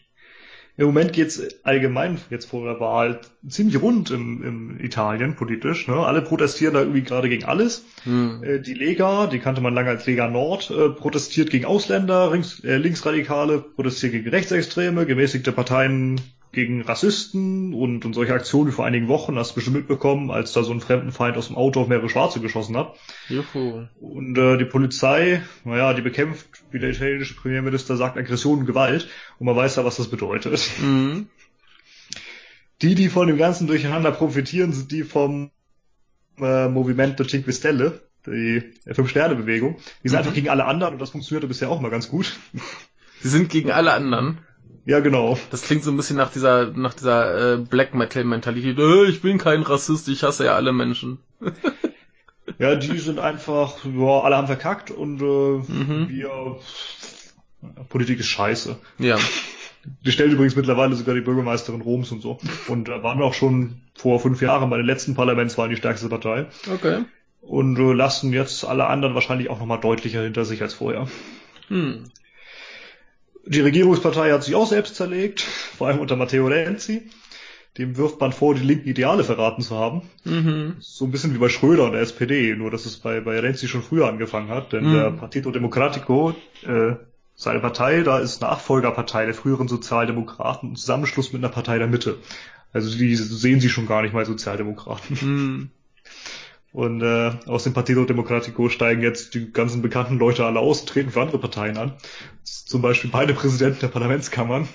Im Moment geht's allgemein jetzt vor der Wahl ziemlich rund im, im Italien politisch. Ne? Alle protestieren da irgendwie gerade gegen alles. Hm. Äh, Die Lega, die kannte man lange als Lega Nord, äh, protestiert gegen Ausländer, Links, äh, Linksradikale protestiert gegen Rechtsextreme, gemäßigte Parteien gegen Rassisten und, und solche Aktionen wie vor einigen Wochen, hast du bestimmt mitbekommen, als da so ein Fremdenfeind aus dem Auto auf mehrere Schwarze geschossen hat. Juhu. Und äh, die Polizei, naja, die bekämpft, wie der italienische Premierminister sagt, Aggression und Gewalt. Und man weiß ja, was das bedeutet. Mhm. Die, die von dem Ganzen durcheinander profitieren, sind die vom äh, Movimento Cinque Stelle, die Fünf-Sterne-Bewegung. Die sind Mhm. einfach gegen alle anderen und das funktionierte bisher auch mal ganz gut. Sie sind gegen alle anderen. Ja, genau. Das klingt so ein bisschen nach dieser, nach dieser äh, Black Metal Mentalität. Äh, ich bin kein Rassist, ich hasse ja alle Menschen. Ja, die sind einfach, ja, alle haben verkackt und äh, Mhm. wir Politik ist scheiße. Ja. Die stellt übrigens mittlerweile sogar die Bürgermeisterin Roms und so. Und äh, waren auch schon vor fünf Jahren bei den letzten Parlamentswahlen die stärkste Partei. Okay. Und äh, lassen jetzt alle anderen wahrscheinlich auch nochmal deutlicher hinter sich als vorher. Hm. Die Regierungspartei hat sich auch selbst zerlegt, vor allem unter Matteo Renzi. Dem wirft man vor, die linken Ideale verraten zu haben. Mhm. So ein bisschen wie bei Schröder und der SPD, nur dass es bei, bei Renzi schon früher angefangen hat, denn Mhm. der Partito Democratico, äh, Seine Partei, da ist Nachfolgerpartei der früheren Sozialdemokraten, Zusammenschluss mit einer Partei der Mitte. Also die sehen sie schon gar nicht mal Sozialdemokraten. Hm. Und äh, aus dem Partido Democratico steigen jetzt die ganzen bekannten Leute alle aus und treten für andere Parteien an. Zum Beispiel beide Präsidenten der Parlamentskammern.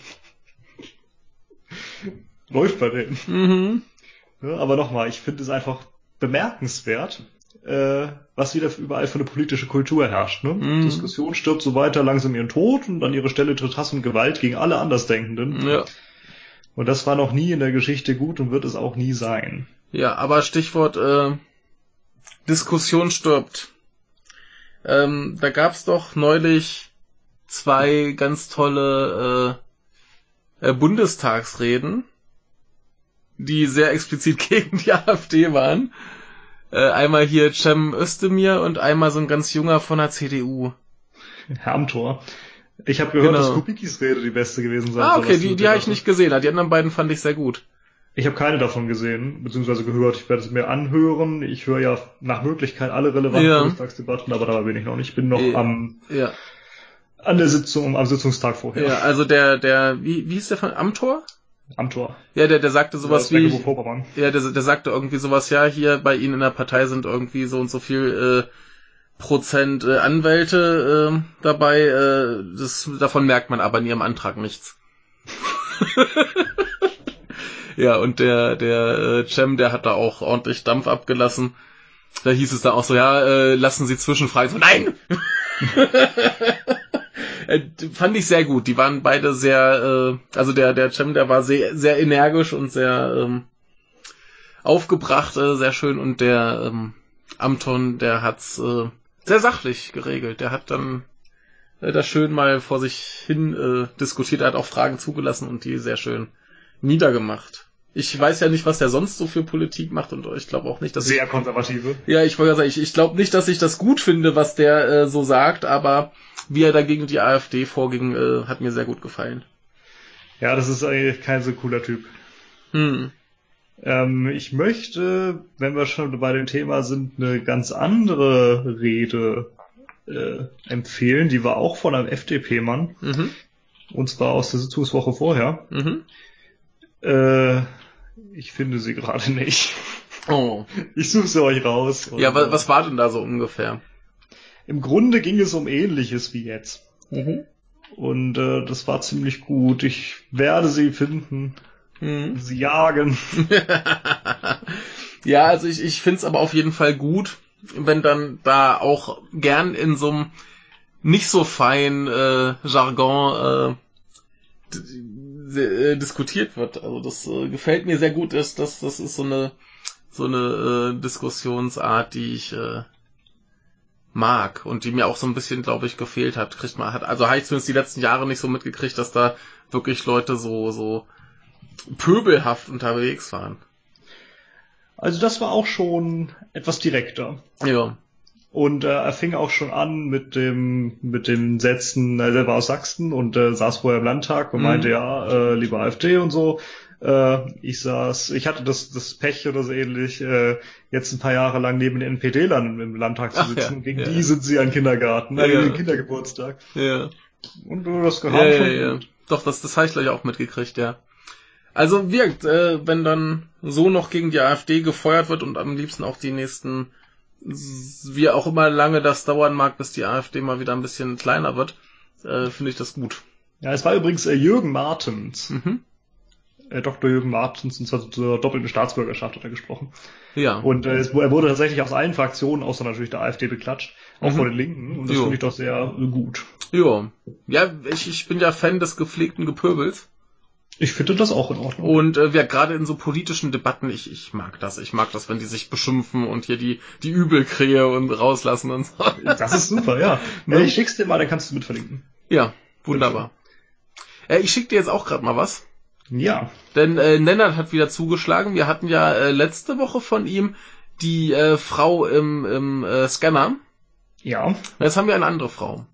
Läuft bei denen. Mhm. Ja, aber nochmal, ich finde es einfach bemerkenswert, äh, was wieder überall für eine politische Kultur herrscht. Ne? Mhm. Diskussion stirbt so weiter langsam ihren Tod und an ihre Stelle tritt Hass und Gewalt gegen alle Andersdenkenden. Ja. Und das war noch nie in der Geschichte gut und wird es auch nie sein. Ja, aber Stichwort äh, Diskussion stirbt. Ähm, da gab's doch neulich zwei ganz tolle äh, äh, Bundestagsreden, die sehr explizit gegen die AfD waren. Äh, einmal hier Cem Özdemir und einmal so ein ganz junger von der CDU. Herr Amthor. Ich habe gehört, Genau. dass Kubikis Rede die beste gewesen sein Ah, okay, die, die habe ich nicht gesehen. Die anderen beiden fand ich sehr gut. Ich habe keine davon gesehen, beziehungsweise gehört. Ich werde es mir anhören. Ich höre ja nach Möglichkeit alle relevanten Ja. Bundestagsdebatten, aber dabei bin ich noch nicht. Ich bin noch Ja. am, Ja, an der Sitzung, am Sitzungstag vorher. ja also der, der, wie, wie hieß der von Amtor? Am Tor. Ja, der, der sagte sowas wie, ja, der, der sagte irgendwie sowas, ja, hier bei Ihnen in der Partei sind irgendwie so und so viel äh, Prozent äh, Anwälte äh, dabei. Äh, das, davon merkt man aber in Ihrem Antrag nichts. ja, und der, der äh, Cem, der hat da auch ordentlich Dampf abgelassen. Da hieß es da auch so, ja, äh, lassen Sie Zwischenfragen. So, nein! Äh, fand ich sehr gut. Die waren beide sehr, äh, also der, der Cem, der war sehr, sehr energisch und sehr ähm, aufgebracht, äh, sehr schön. Und der ähm, Amton, der hat's äh, sehr sachlich geregelt. Der hat dann äh, das schön mal vor sich hin äh, diskutiert. Er hat auch Fragen zugelassen und die sehr schön niedergemacht. Ich weiß ja nicht, was der sonst so für Politik macht und ich glaube auch nicht, dass ich Sehr konservative. ja, ich wollte sagen, ich, ich glaube nicht, dass ich das gut finde, was der äh, so sagt, aber wie er dagegen die AfD vorging, äh, hat mir sehr gut gefallen. Ja, das ist eigentlich kein so cooler Typ. Hm. Ähm, ich möchte, wenn wir schon bei dem Thema sind, eine ganz andere Rede äh, empfehlen. Die war auch von einem FDP-Mann. Mhm. Und zwar aus der Sitzungswoche vorher. Mhm. Äh, ich finde sie gerade nicht. Oh. Ich suche sie euch raus. Ja, wa was war denn da so ungefähr? Im Grunde ging es um Ähnliches wie jetzt. Mhm. Und äh, das war ziemlich gut. Ich werde sie finden, Mhm. sie jagen. ja, also ich, ich finde es aber auf jeden Fall gut, wenn dann da auch gern in so einem nicht so feinen äh, Jargon äh, äh, diskutiert wird. Also das äh, gefällt mir sehr gut. Das, das, das ist so eine so eine äh, Diskussionsart, die ich äh, mag und die mir auch so ein bisschen, glaube ich, gefehlt hat. Kriegt man hat also habe ich zumindest die letzten Jahre nicht so mitgekriegt, dass da wirklich Leute so so pöbelhaft unterwegs waren. Also das war auch schon etwas direkter. Ja. Und äh, er fing auch schon an mit dem mit den Sätzen, er war aus Sachsen und äh, saß vorher im Landtag und Mhm. meinte, ja, äh, lieber AfD und so. Äh, ich saß, ich hatte das, das Pech oder so ähnlich, äh, jetzt ein paar Jahre lang neben den NPD-Lern im Landtag zu Ach sitzen. ja, Gegen ja. die sind sie an Kindergarten, Ja, äh, ja. Kindergeburtstag. Ja. Und das Ja, gehört ja, ja. gut. Doch, das, das habe ich gleich auch mitgekriegt, ja. Also wirkt, äh, wenn dann so noch gegen die AfD gefeuert wird und am liebsten auch die nächsten, wie auch immer lange das dauern mag, bis die AfD mal wieder ein bisschen kleiner wird, äh, finde ich das gut. Ja, es war übrigens äh, Jürgen Martens, Mhm. äh, Dr. Jürgen Martens, und zwar zur doppelten Staatsbürgerschaft hat er gesprochen. Ja. Und äh, es, er wurde tatsächlich aus allen Fraktionen, außer natürlich der AfD, beklatscht, auch Mhm. von den Linken. Und das Jo. finde ich doch sehr gut. ja. Ja, ich, ich bin ja Fan des gepflegten Gepöbels. Ich finde das auch in Ordnung. Und äh, wir gerade in so politischen Debatten, ich, ich mag das. Ich mag das, wenn die sich beschimpfen und hier die, die Übelkrähe und rauslassen und so. Das ist super, ja. Ne? ja ich schick's dir mal, dann kannst du mit verlinken. Ja, wunderbar. Äh, ich schicke dir jetzt auch gerade mal was. Ja. Denn äh, Nennert hat wieder zugeschlagen. Wir hatten ja äh, letzte Woche von ihm die äh, Frau im, im äh, Scanner. Ja. Und Jetzt haben wir eine andere Frau.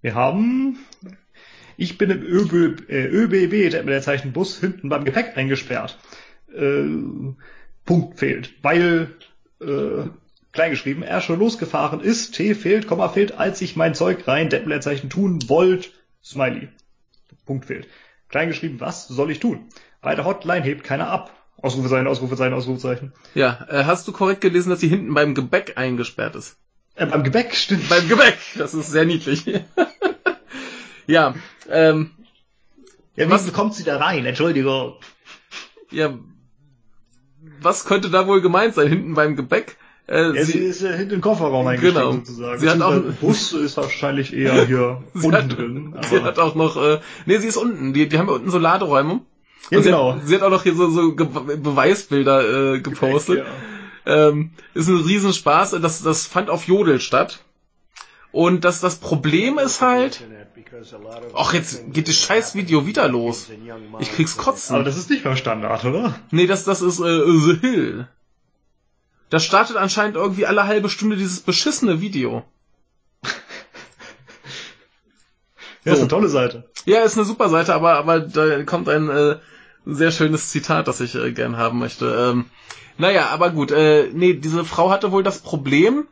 Wir haben. Ich bin im ÖB, äh, ÖBB, der, der Zeichen Bus, hinten beim Gepäck eingesperrt. Äh, Punkt fehlt. Weil äh, Kleingeschrieben, er schon losgefahren ist, T fehlt, Komma fehlt, als ich mein Zeug rein, Deppleerzeichen tun wollt, Smiley. Punkt fehlt. Kleingeschrieben, was soll ich tun? Bei der Hotline hebt keiner ab. Ausrufezeichen, Ausrufezeichen, Ausrufezeichen. Ja, äh, hast du korrekt gelesen, dass sie hinten beim Gebäck eingesperrt ist? Äh, beim Gebäck, stimmt. Beim Gebäck, das ist sehr niedlich. ja, ähm, Ja, Was- bekommt sie da rein? Entschuldigung. ja, was könnte da wohl gemeint sein? Hinten beim Gebäck? Äh, Ja, sie, sie, ist äh, hinten im Kofferraum eingestiegen Genau. sozusagen. Sie hat auch- Bus ist wahrscheinlich eher hier sie, unten hat, drin. sie hat auch noch, äh, nee, sie ist unten. Die, die haben ja unten so Laderäume. ja, sie, genau. hat, sie hat auch noch hier so, so Ge Beweisbilder äh, gepostet. Ja. Ähm, ist ein Riesenspaß. Das, das fand auf Jodel statt. Und das, das Problem ist halt, ach, jetzt geht das scheiß Video wieder los. Ich krieg's kotzen. Aber das ist nicht beim Standard, oder? Nee, das, das ist äh, The Hill. Das startet anscheinend irgendwie alle halbe Stunde dieses beschissene Video. Ja, ist So. eine tolle Seite. Ja, ist eine super Seite, aber, aber da kommt ein äh, sehr schönes Zitat, das ich äh, gern haben möchte. Ähm, naja, aber gut, äh, nee, diese Frau hatte wohl das Problem,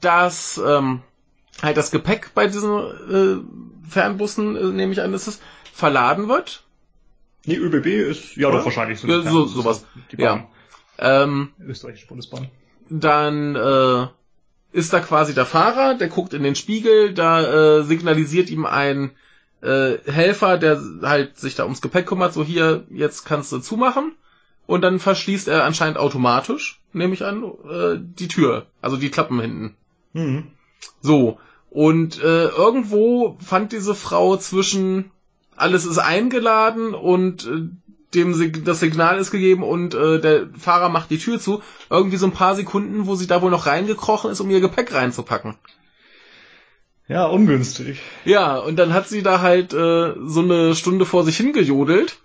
dass ähm, halt das Gepäck bei diesen äh, Fernbussen, äh, nehme ich an, ist es, verladen wird. Nee, ÖBB ist, ja Oder? doch, wahrscheinlich so. Ja, so- sowas. Die Bahn. Ähm, Österreichische Bundesbahn. dann äh, ist da quasi der Fahrer, der guckt in den Spiegel, da äh, signalisiert ihm ein äh, Helfer, der halt sich da ums Gepäck kümmert, so hier, jetzt kannst du zumachen. Und dann verschließt er anscheinend automatisch, nehme ich an, äh, die Tür, also die Klappen hinten. Mhm. So. Und äh, irgendwo fand diese Frau zwischen alles ist eingeladen und äh, dem Sig das Signal ist gegeben und äh, der Fahrer macht die Tür zu, irgendwie so ein paar Sekunden, wo sie da wohl noch reingekrochen ist, um ihr Gepäck reinzupacken. Ja, ungünstig. Ja, und dann hat sie da halt äh, so eine Stunde vor sich hingejodelt,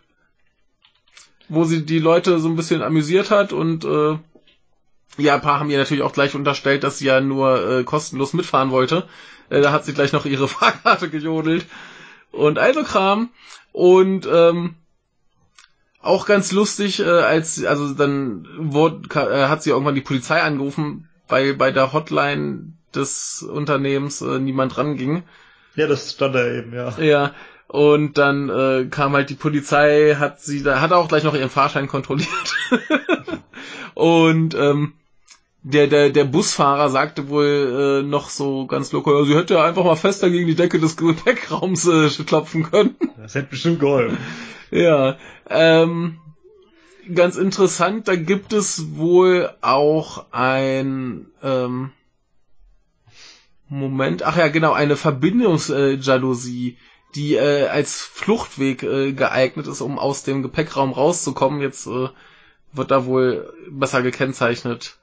wo sie die Leute so ein bisschen amüsiert hat und äh, ja, ein paar haben ihr natürlich auch gleich unterstellt, dass sie ja nur äh, kostenlos mitfahren wollte. Äh, da hat sie gleich noch ihre Fahrkarte gejodelt und also Kram. Und ähm, auch ganz lustig, äh, als also dann wurde, äh, hat sie irgendwann die Polizei angerufen, weil bei der Hotline des Unternehmens äh, niemand ranging. Ja, das stand da eben, ja. Ja, und dann äh, kam halt die Polizei, hat sie da, hat auch gleich noch ihren Fahrschein kontrolliert. und ähm, der, der, der Busfahrer sagte wohl äh, noch so ganz locker, sie hätte ja einfach mal fester gegen die Decke des Gepäckraums äh, klopfen können. Das hätte bestimmt geholfen. Ja, ähm, ganz interessant, da gibt es wohl auch ein ähm, Moment, ach ja, genau, eine Verbindungsjalousie, die äh, als Fluchtweg äh, geeignet ist, um aus dem Gepäckraum rauszukommen. Jetzt äh, wird da wohl besser gekennzeichnet,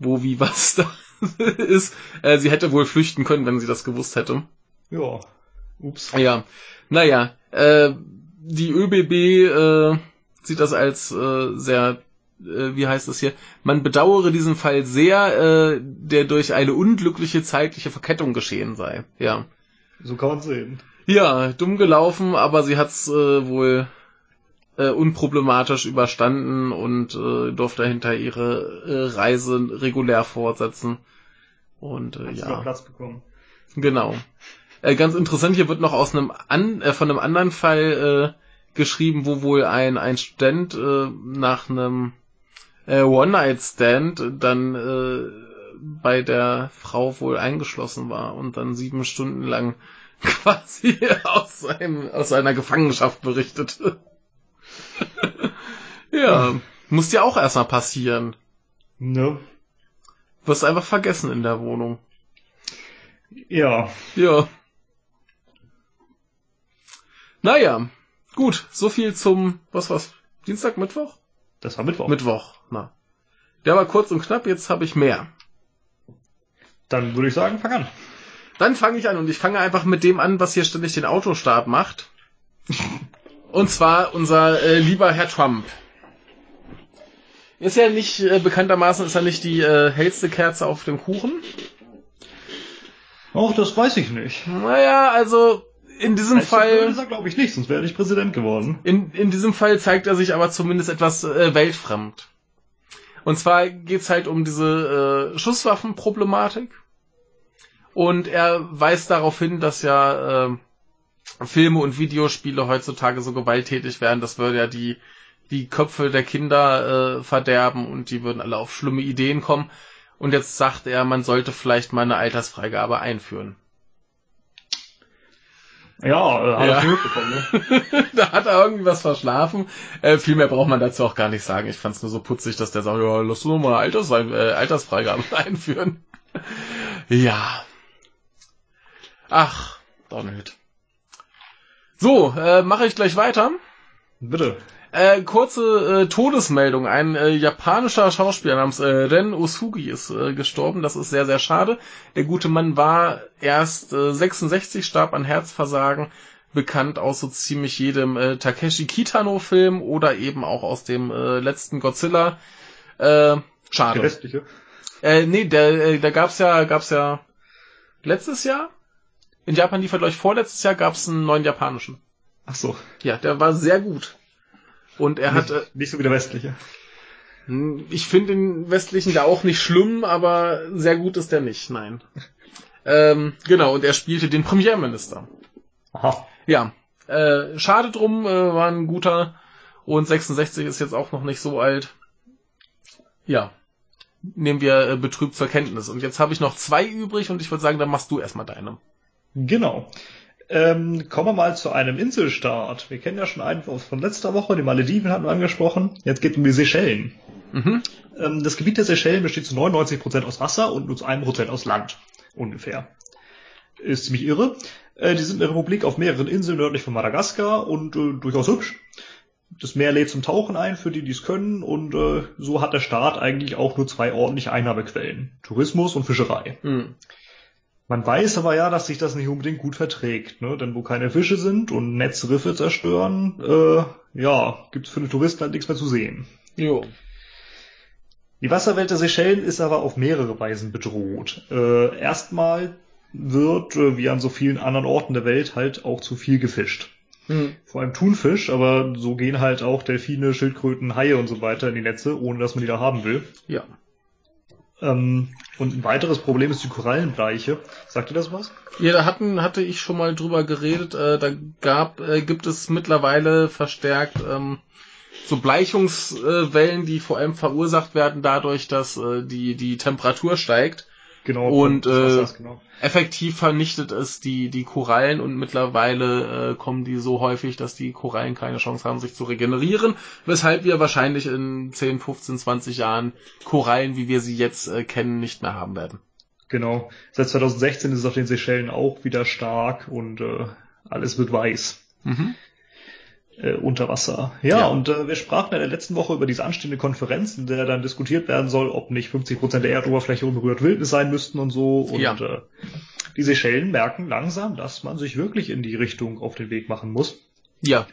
wo, wie, was da ist. Äh, sie hätte wohl flüchten können, wenn sie das gewusst hätte. Ja. Ups. Ja, naja, äh, die ÖBB äh, sieht das als äh, sehr, äh, wie heißt es hier, man bedauere diesen Fall sehr, äh, der durch eine unglückliche zeitliche Verkettung geschehen sei. Ja, So kann man sehen. ja, dumm gelaufen, aber sie hat's äh, wohl äh, unproblematisch überstanden und äh, durfte hinter ihre äh, Reise regulär fortsetzen. Und äh, Hat ja. Platz bekommen. Genau. Äh, ganz interessant, hier wird noch aus einem an, äh, von einem anderen Fall äh, geschrieben, wo wohl ein, ein Student äh, nach einem äh, One-Night-Stand dann äh, bei der Frau wohl eingeschlossen war und dann sieben Stunden lang quasi aus, seinem, aus seiner Gefangenschaft berichtete. ja, muss dir auch erstmal passieren. Ne? Wirst einfach vergessen in der Wohnung. Ja. Ja. Naja, gut, so viel zum, was war's, Dienstag, Mittwoch? Das war Mittwoch. Mittwoch, na. Der war kurz und knapp, jetzt habe ich mehr. Dann würde ich sagen, fang an. Dann fange ich an und ich fange einfach mit dem an, was hier ständig den Autostart macht. Und zwar unser äh, lieber Herr Trump. Ist ja nicht, äh, bekanntermaßen ist er nicht die äh, hellste Kerze auf dem Kuchen. Och, das weiß ich nicht. Naja, also in diesem Als Fall... er, glaube ich, nicht, sonst wäre er nicht Präsident geworden. In, in diesem Fall zeigt er sich aber zumindest etwas äh, weltfremd. Und zwar geht's halt um diese äh, Schusswaffenproblematik. Und er weist darauf hin, dass ja äh, Filme und Videospiele heutzutage so gewalttätig werden, das würde ja die, die Köpfe der Kinder äh, verderben und die würden alle auf schlimme Ideen kommen. Und jetzt sagt er, man sollte vielleicht mal eine Altersfreigabe einführen. Ja, äh, hat Ja. er mitbekommen, ne? da hat er irgendwie was verschlafen. Äh, viel mehr braucht man dazu auch gar nicht sagen. Ich fand's nur so putzig, dass der sagt, ja, lass uns mal Alters, äh, Altersfreigabe einführen. ja. Ach, Donald. So, äh, mache ich gleich weiter. Bitte. Äh, kurze äh, Todesmeldung. Ein äh, japanischer Schauspieler namens äh, Ren Osugi ist äh, gestorben. Das ist sehr, sehr schade. Der gute Mann war erst äh, 66, starb an Herzversagen. Bekannt aus so ziemlich jedem äh, Takeshi Kitano-Film oder eben auch aus dem äh, letzten Godzilla. Äh, Der schade. westliche. Äh, nee, der, äh, da gab's ja, gab's ja letztes Jahr. In Japan lief er, glaube ich, vorletztes Jahr gab's einen neuen japanischen. Ach so. Ja, der war sehr gut. Und er hat, nicht, nicht so wie der westliche. hm, ich finde den westlichen da auch nicht schlimm, aber sehr gut ist der nicht, nein. Ähm, genau, und er spielte den Premierminister. Aha. Ja, äh, schade drum, äh, war ein guter und 66 ist jetzt auch noch nicht so alt. Ja, nehmen wir äh, betrübt zur Kenntnis. Und jetzt habe ich noch zwei übrig und ich würde sagen, dann machst du erstmal deine. Genau. Ähm, kommen wir mal zu einem Inselstaat. Wir kennen ja schon einen von letzter Woche, die Malediven hatten wir angesprochen. Jetzt geht es um die Seychellen. Mhm. Ähm, das Gebiet der Seychellen besteht zu 99% aus Wasser und nur zu 1% aus Land. Ungefähr. Ist ziemlich irre. Äh, die sind eine Republik auf mehreren Inseln nördlich von Madagaskar und äh, durchaus hübsch. Das Meer lädt zum Tauchen ein für die, die es können und äh, so hat der Staat eigentlich auch nur zwei ordentliche Einnahmequellen. Tourismus und Fischerei. Hm. Man weiß aber ja, dass sich das nicht unbedingt gut verträgt, ne? Denn wo keine Fische sind und Netzriffe zerstören, äh, ja, gibt's für den Touristen halt nichts mehr zu sehen. Jo. Die Wasserwelt der Seychellen ist aber auf mehrere Weisen bedroht. Äh, erstmal wird, äh, wie an so vielen anderen Orten der Welt, halt auch zu viel gefischt. Hm. Vor allem Thunfisch, aber so gehen halt auch Delfine, Schildkröten, Haie und so weiter in die Netze, ohne dass man die da haben will. Ja. Ähm, und ein weiteres Problem ist die Korallenbleiche. Sagt ihr das was? Ja, da hatten, hatte ich schon mal drüber geredet. Äh, da gab, äh, gibt es mittlerweile verstärkt ähm, so Bleichungswellen, die vor allem verursacht werden dadurch, dass äh, die, die Temperatur steigt. Genau. Und, äh, genau. Effektiv vernichtet es die, die Korallen und mittlerweile äh, kommen die so häufig, dass die Korallen keine Chance haben, sich zu regenerieren, weshalb wir wahrscheinlich in 10, 15, 20 Jahren Korallen, wie wir sie jetzt äh, kennen, nicht mehr haben werden. Genau. Seit 2016 ist es auf den Seychellen auch wieder stark und äh, alles wird weiß Mhm. Äh, unter Wasser. Ja, Ja. und äh, wir sprachen in der letzten Woche über diese anstehende Konferenz, in der dann diskutiert werden soll, ob nicht 50 Prozent der Erdoberfläche unberührt Wildnis sein müssten und so. Und Ja. äh, die Seychellen merken langsam, dass man sich wirklich in die Richtung auf den Weg machen muss. Ja,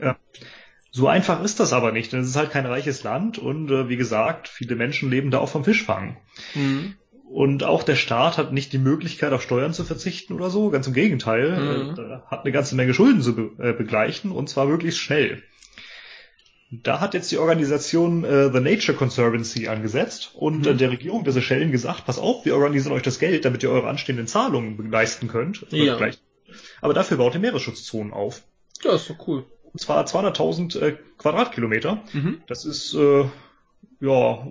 So einfach ist das aber nicht, denn es ist halt kein reiches Land und äh, wie gesagt, viele Menschen leben da auch vom Fischfang. mhm. Und auch der Staat hat nicht die Möglichkeit, auf Steuern zu verzichten oder so. Ganz im Gegenteil. Mhm. Äh, hat eine ganze Menge Schulden zu be äh, begleichen und zwar möglichst schnell. Da hat jetzt die Organisation äh, The Nature Conservancy angesetzt und Mhm. äh, der Regierung der Seychellen gesagt, pass auf, wir organisieren euch das Geld, damit ihr eure anstehenden Zahlungen leisten könnt. Äh, Ja. Aber dafür baut ihr Meeresschutzzonen auf. ja, ist doch cool. Und zwar 200.000 äh, Quadratkilometer. Mhm. Das ist äh, ja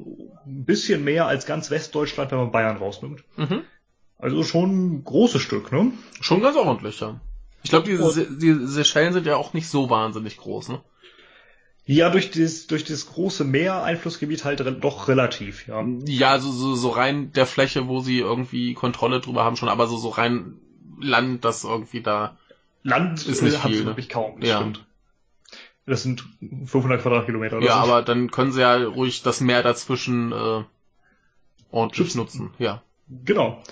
ein bisschen mehr als ganz Westdeutschland, wenn man Bayern rausnimmt. Mhm. Also schon ein großes Stück, ne? Schon ganz ordentlich, ja. Ich glaube, die, Und- Se die Seychellen sind ja auch nicht so wahnsinnig groß, ne? Ja, durch dieses, durch dieses große Meer Einflussgebiet halt re doch relativ, ja. Ja, so, so, so rein der Fläche, wo sie irgendwie Kontrolle drüber haben schon, aber so, so rein Land, das irgendwie da. Land Ist nicht äh, haben viel, sie ne? wirklich kaum, das Ja. stimmt. Das sind 500 Quadratkilometer oder ja, aber dann können sie ja ruhig das Meer dazwischen äh, ordentlich Schützen. nutzen. Ja. Genau.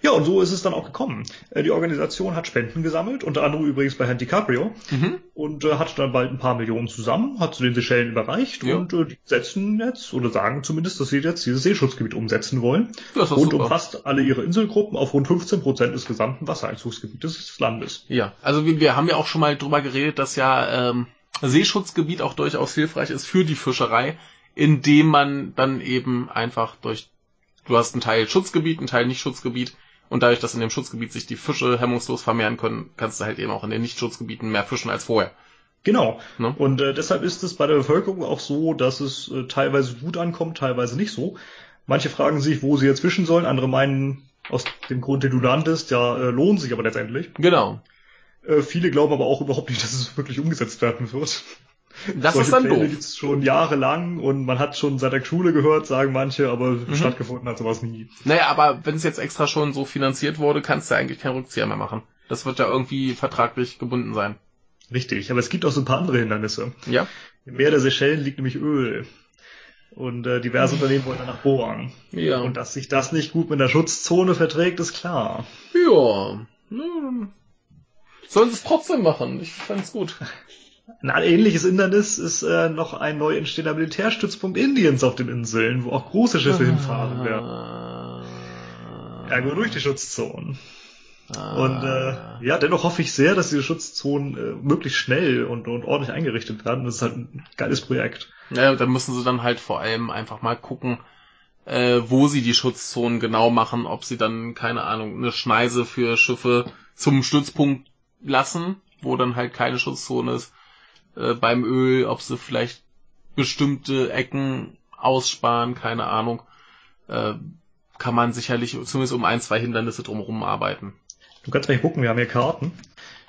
Ja, und so ist es dann auch gekommen. Äh, Die Organisation hat Spenden gesammelt, unter anderem übrigens bei Herrn DiCaprio, Mhm. und äh, hat dann bald ein paar Millionen zusammen, hat zu den Seychellen überreicht Ja. und äh, die setzen jetzt, oder sagen zumindest, dass sie jetzt dieses Seeschutzgebiet umsetzen wollen. Das ist und super. umfasst alle ihre Inselgruppen auf rund 15 Prozent des gesamten Wassereinzugsgebietes des Landes. Ja, also wir, wir haben ja auch schon mal drüber geredet, dass ja ähm, Seeschutzgebiet auch durchaus hilfreich ist für die Fischerei, indem man dann eben einfach durch, du hast einen Teil Schutzgebiet, einen Teil Nicht-Schutzgebiet und dadurch, dass in dem Schutzgebiet sich die Fische hemmungslos vermehren können, kannst du halt eben auch in den Nicht-Schutzgebieten mehr fischen als vorher. Genau. Ne? Und äh, deshalb ist es bei der Bevölkerung auch so, dass es äh, teilweise gut ankommt, teilweise nicht so. Manche fragen sich, wo sie jetzt fischen sollen, andere meinen, aus dem Grund, den du nanntest, ja, äh, lohnt sich aber letztendlich. Genau. Äh, viele glauben aber auch überhaupt nicht, dass es wirklich umgesetzt werden wird. Das Solche ist dann Pläne doof. gibt's schon jahrelang und man hat schon seit der Schule gehört, sagen manche, aber mhm. stattgefunden hat sowas nie. Naja, aber wenn es jetzt extra schon so finanziert wurde, kannst du eigentlich keinen Rückzieher mehr machen. Das wird ja irgendwie vertraglich gebunden sein. Richtig, aber es gibt auch so ein paar andere Hindernisse. Ja. Im Meer der Seychellen liegt nämlich Öl. Und äh, diverse Unternehmen wollen danach bohren. Ja. Und dass sich das nicht gut mit der Schutzzone verträgt, ist klar. Ja. Sollen sie es trotzdem machen? Ich fand's gut. Ein ähnliches Hindernis ist äh, noch ein neu entstehender Militärstützpunkt Indiens auf den Inseln, wo auch große Schiffe hinfahren werden. Ergo durch die Schutzzonen. Und äh, ja, dennoch hoffe ich sehr, dass diese Schutzzonen äh, möglichst schnell und, und ordentlich eingerichtet werden. Das ist halt ein geiles Projekt. Ja, da müssen sie dann halt vor allem einfach mal gucken, äh, wo sie die Schutzzonen genau machen, ob sie dann, keine Ahnung, eine Schneise für Schiffe zum Stützpunkt lassen, wo dann halt keine Schutzzone ist äh, beim Öl, ob sie vielleicht bestimmte Ecken aussparen, keine Ahnung. Äh, kann man sicherlich zumindest um ein, zwei Hindernisse drumherum arbeiten. Du kannst mal gucken, wir haben hier Karten.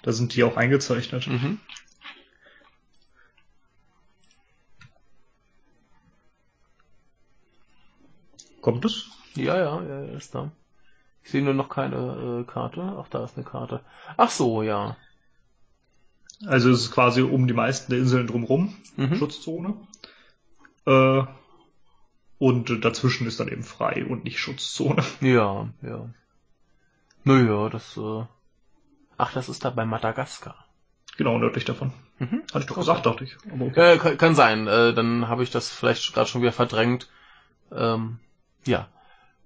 Da sind die auch eingezeichnet. Mhm. Kommt es? Ja, ja, ja, ist da. Ich sehe nur noch keine äh, Karte. Ach, da ist eine Karte. Ach so, ja. Also es ist quasi um die meisten der Inseln drumherum, mhm. Schutzzone. Äh, und dazwischen ist dann eben frei und nicht Schutzzone. Ja, ja. Naja, das. Äh... Ach, das ist da bei Madagaskar. Genau, nördlich davon. Mhm. Hatte ich doch gesagt, dachte ich. Okay. äh, kann, kann sein. Äh, dann habe ich das vielleicht gerade schon wieder verdrängt. Ähm, ja.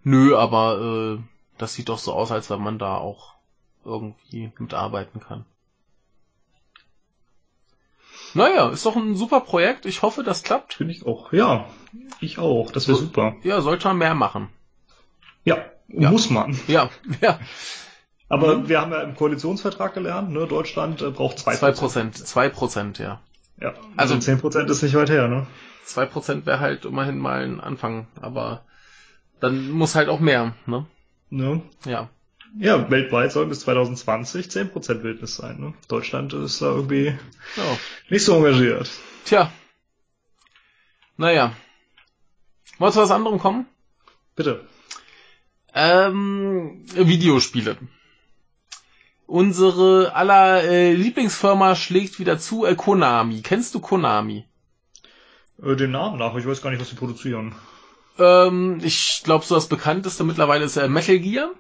Nö, aber äh, das sieht doch so aus, als wenn man da auch irgendwie mitarbeiten kann. Naja, ist doch ein super Projekt. Ich hoffe, das klappt. Finde ich auch. Ja, ich auch. Das wäre so, super. Ja, sollte man mehr machen. Ja, ja. Muss man. Ja, ja. Aber mhm. wir haben ja im Koalitionsvertrag gelernt, ne, Deutschland äh, braucht zwei Prozent. Zwei Prozent, ja. Ja, also, also zehn Prozent ist nicht weit her, ne? Zwei Prozent wäre halt immerhin mal ein Anfang, aber dann muss halt auch mehr, ne? Ne? Ja. Ja, weltweit soll bis 2020 zehn Prozent Wildnis sein, ne? Deutschland ist da irgendwie ja. nicht so engagiert. Tja. Naja. Wolltest du was anderem kommen? Bitte. Ähm, Videospiele. Unsere aller äh, Lieblingsfirma schlägt wieder zu, äh, Konami. Kennst du Konami? Äh, den Namen nach, ich weiß gar nicht, was sie produzieren. Ähm, ich glaube, so das bekannteste mittlerweile ist äh, Metal Gear.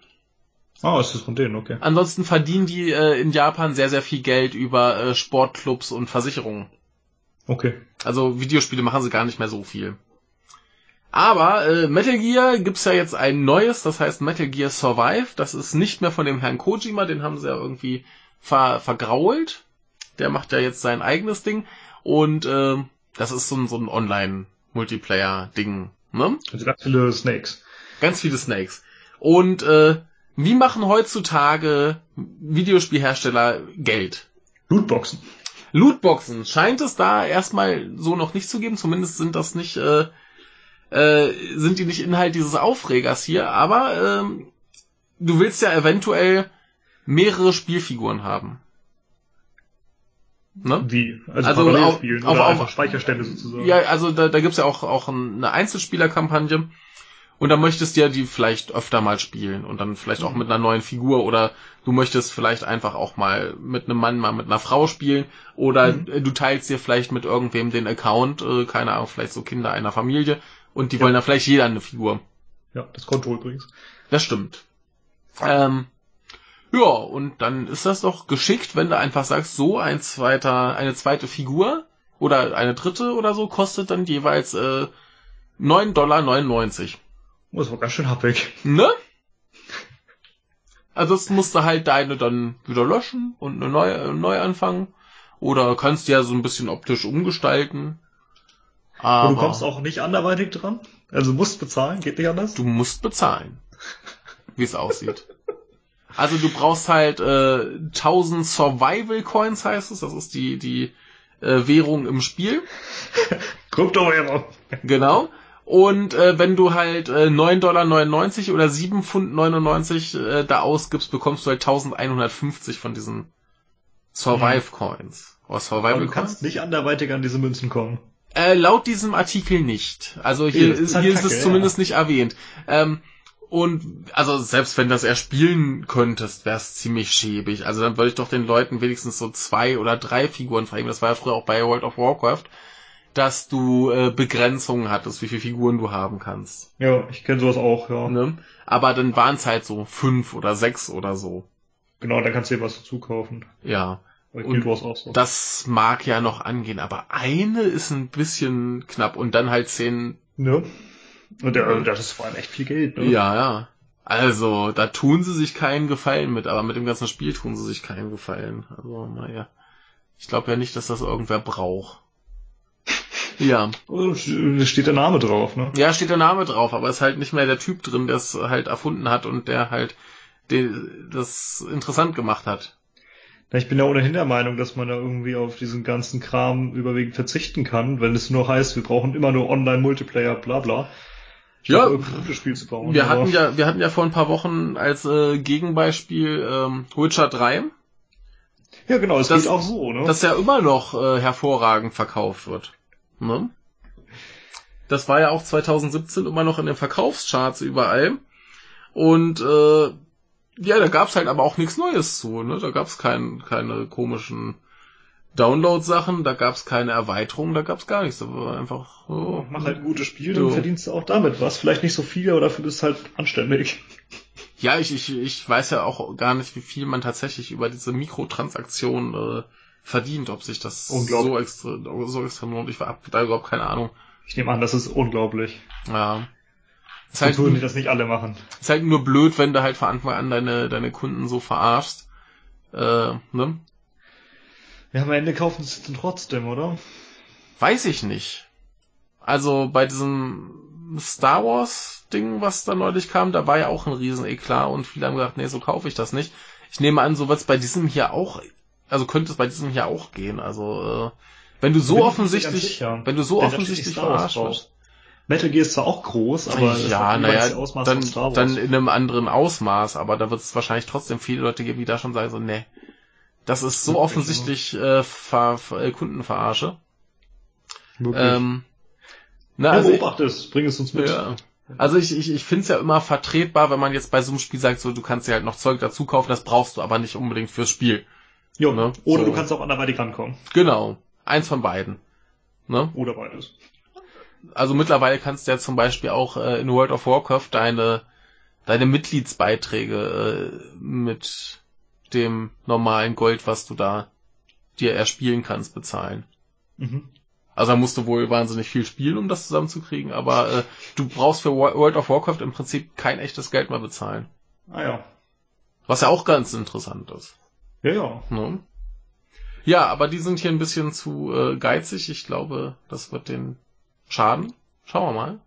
Ah, ist das von denen, okay. Ansonsten verdienen die äh, in Japan sehr, sehr viel Geld über äh, Sportclubs und Versicherungen. Okay. Also Videospiele machen sie gar nicht mehr so viel. Aber äh, Metal Gear gibt's ja jetzt ein neues, das heißt Metal Gear Survive. Das ist nicht mehr von dem Herrn Kojima, den haben sie ja irgendwie ver vergrault. Der macht ja jetzt sein eigenes Ding. Und äh, das ist so ein, so ein Online-Multiplayer-Ding. Ne? Also ganz viele Snakes. Ganz viele Snakes. Und äh, wie machen heutzutage Videospielhersteller Geld? Lootboxen. Lootboxen. Scheint es da erstmal so noch nicht zu geben. Zumindest sind das nicht äh, äh, sind die nicht Inhalt dieses Aufregers hier, aber ähm, du willst ja eventuell mehrere Spielfiguren haben. Ne? Wie? Also, also auf, spielen auf, oder auf, Speicherstände sozusagen. Ja, also da, da gibt's ja auch, auch eine Einzelspielerkampagne. Und da möchtest du ja die vielleicht öfter mal spielen und dann vielleicht auch mit einer neuen Figur oder du möchtest vielleicht einfach auch mal mit einem Mann mal mit einer Frau spielen oder mhm. du teilst dir vielleicht mit irgendwem den Account, äh, keine Ahnung, vielleicht so Kinder einer Familie und die ja. wollen dann vielleicht jeder eine Figur. Ja, das Konto übrigens. Das stimmt. Ähm, ja, und dann ist das doch geschickt, wenn du einfach sagst, so ein zweiter, eine zweite Figur oder eine dritte oder so kostet dann jeweils äh, 9,99 Dollar. Oh, das war ganz schön happig. Ne? Also das musst du halt deine dann wieder löschen und eine neue, neu anfangen. Oder kannst du ja so ein bisschen optisch umgestalten. Aber Und du kommst auch nicht anderweitig dran? Also du musst bezahlen, geht nicht anders? Du musst bezahlen. Wie es aussieht. Also du brauchst halt äh, 1000 Survival Coins heißt es, das ist die die äh, Währung im Spiel. Kryptowährung. Genau. Und äh, wenn du halt äh, 9,99 Dollar oder 7,99 Pfund äh, da ausgibst, bekommst du halt 1150 von diesen Survive Coins. Oder Survival Aber du kannst nicht anderweitig an diese Münzen kommen. Äh, laut diesem Artikel nicht. Also hier, ist, halt hier Kacke, ist es zumindest ja. nicht erwähnt. Ähm, und also selbst wenn das erspielen könntest, wäre es ziemlich schäbig. Also dann würde ich doch den Leuten wenigstens so zwei oder drei Figuren freigeben. Das war ja früher auch bei World of Warcraft, dass du äh, Begrenzungen hattest, wie viele Figuren du haben kannst. Ja, ich kenne sowas auch, ja. Ne? Aber dann waren es halt so fünf oder sechs oder so. Genau, dann kannst du dir was dazu kaufen. Ja. Und so. Das mag ja noch angehen, aber eine ist ein bisschen knapp und dann halt zehn. Ja. Und der, das ist vor allem echt viel Geld, ne? Ja, ja. Also, da tun sie sich keinen Gefallen mit, aber mit dem ganzen Spiel tun sie sich keinen Gefallen. Also, naja. Ich glaube ja nicht, dass das irgendwer braucht. Ja. Steht der Name drauf, ne? Ja, steht der Name drauf, aber ist halt nicht mehr der Typ drin, der es halt erfunden hat und der halt das interessant gemacht hat. Ich bin ja ohnehin der Meinung, dass man da irgendwie auf diesen ganzen Kram überwiegend verzichten kann, wenn es nur heißt, wir brauchen immer nur Online-Multiplayer, bla bla. Ja, glaub, Spiel zu bauen, wir hatten ja, wir hatten ja vor ein paar Wochen als äh, Gegenbeispiel ähm, Witcher 3. Ja, genau, es das, geht auch so, ne? Dass ja immer noch äh, hervorragend verkauft wird. Ne? Das war ja auch 2017 immer noch in den Verkaufscharts überall. Und äh, ja, da gab's halt aber auch nichts Neues zu, ne? Da gab's kein, keine komischen Download-Sachen, da gab's keine Erweiterungen, da gab's gar nichts. Da war einfach. Oh, Mach halt ein gutes Spiel, dann verdienst du auch damit was. Vielleicht nicht so viel, aber dafür bist du halt anständig. Ja, ich, ich, ich weiß ja auch gar nicht, wie viel man tatsächlich über diese Mikrotransaktion äh, verdient, ob sich das so extra, so extrem lohnt. Ich habe da überhaupt keine Ahnung. Ich nehme an, das ist unglaublich. Ja. Ist halt, tun, die das nicht alle machen. Ist halt nur blöd, wenn du halt von Anfang an deine, deine Kunden so verarschst. Äh, ne? Ja, am Ende kaufen sie es dann trotzdem, oder? Weiß ich nicht. Also bei diesem Star Wars Ding, was da neulich kam, da war ja auch ein riesen Eklat und viele haben gesagt, nee, so kaufe ich das nicht. Ich nehme an, so wird's bei diesem hier auch, also könnte es bei diesem hier auch gehen. Also äh, wenn du so offensichtlich, wenn du so Denn offensichtlich verarscht wirst. Metal Gear ist zwar auch groß, aber ja, naja, dann, dann in einem anderen Ausmaß, aber da wird es wahrscheinlich trotzdem viele Leute geben, die da schon sagen so, ne, das ist so offensichtlich äh, Ver Ver äh, Kundenverarsche. Ähm, na, also, beobachte es, bring es uns mit. Ja. Also ich, ich, ich finde es ja immer vertretbar, wenn man jetzt bei so einem Spiel sagt, so du kannst dir halt noch Zeug dazu kaufen, das brauchst du aber nicht unbedingt fürs Spiel. Jo, ne? Oder so. du kannst auch anderweitig rankommen. Genau. Eins von beiden. Ne? Oder beides also mittlerweile kannst du ja zum Beispiel auch äh, in World of Warcraft deine deine Mitgliedsbeiträge äh, mit dem normalen Gold, was du da dir erspielen kannst, bezahlen. Mhm. Also da musst du wohl wahnsinnig viel spielen, um das zusammenzukriegen, aber äh, du brauchst für World of Warcraft im Prinzip kein echtes Geld mehr bezahlen. Ah ja. Was ja auch ganz interessant ist. Ja, ja. Ne? Ja, aber die sind hier ein bisschen zu äh, geizig. Ich glaube, das wird den Schaden. Schauen wir mal.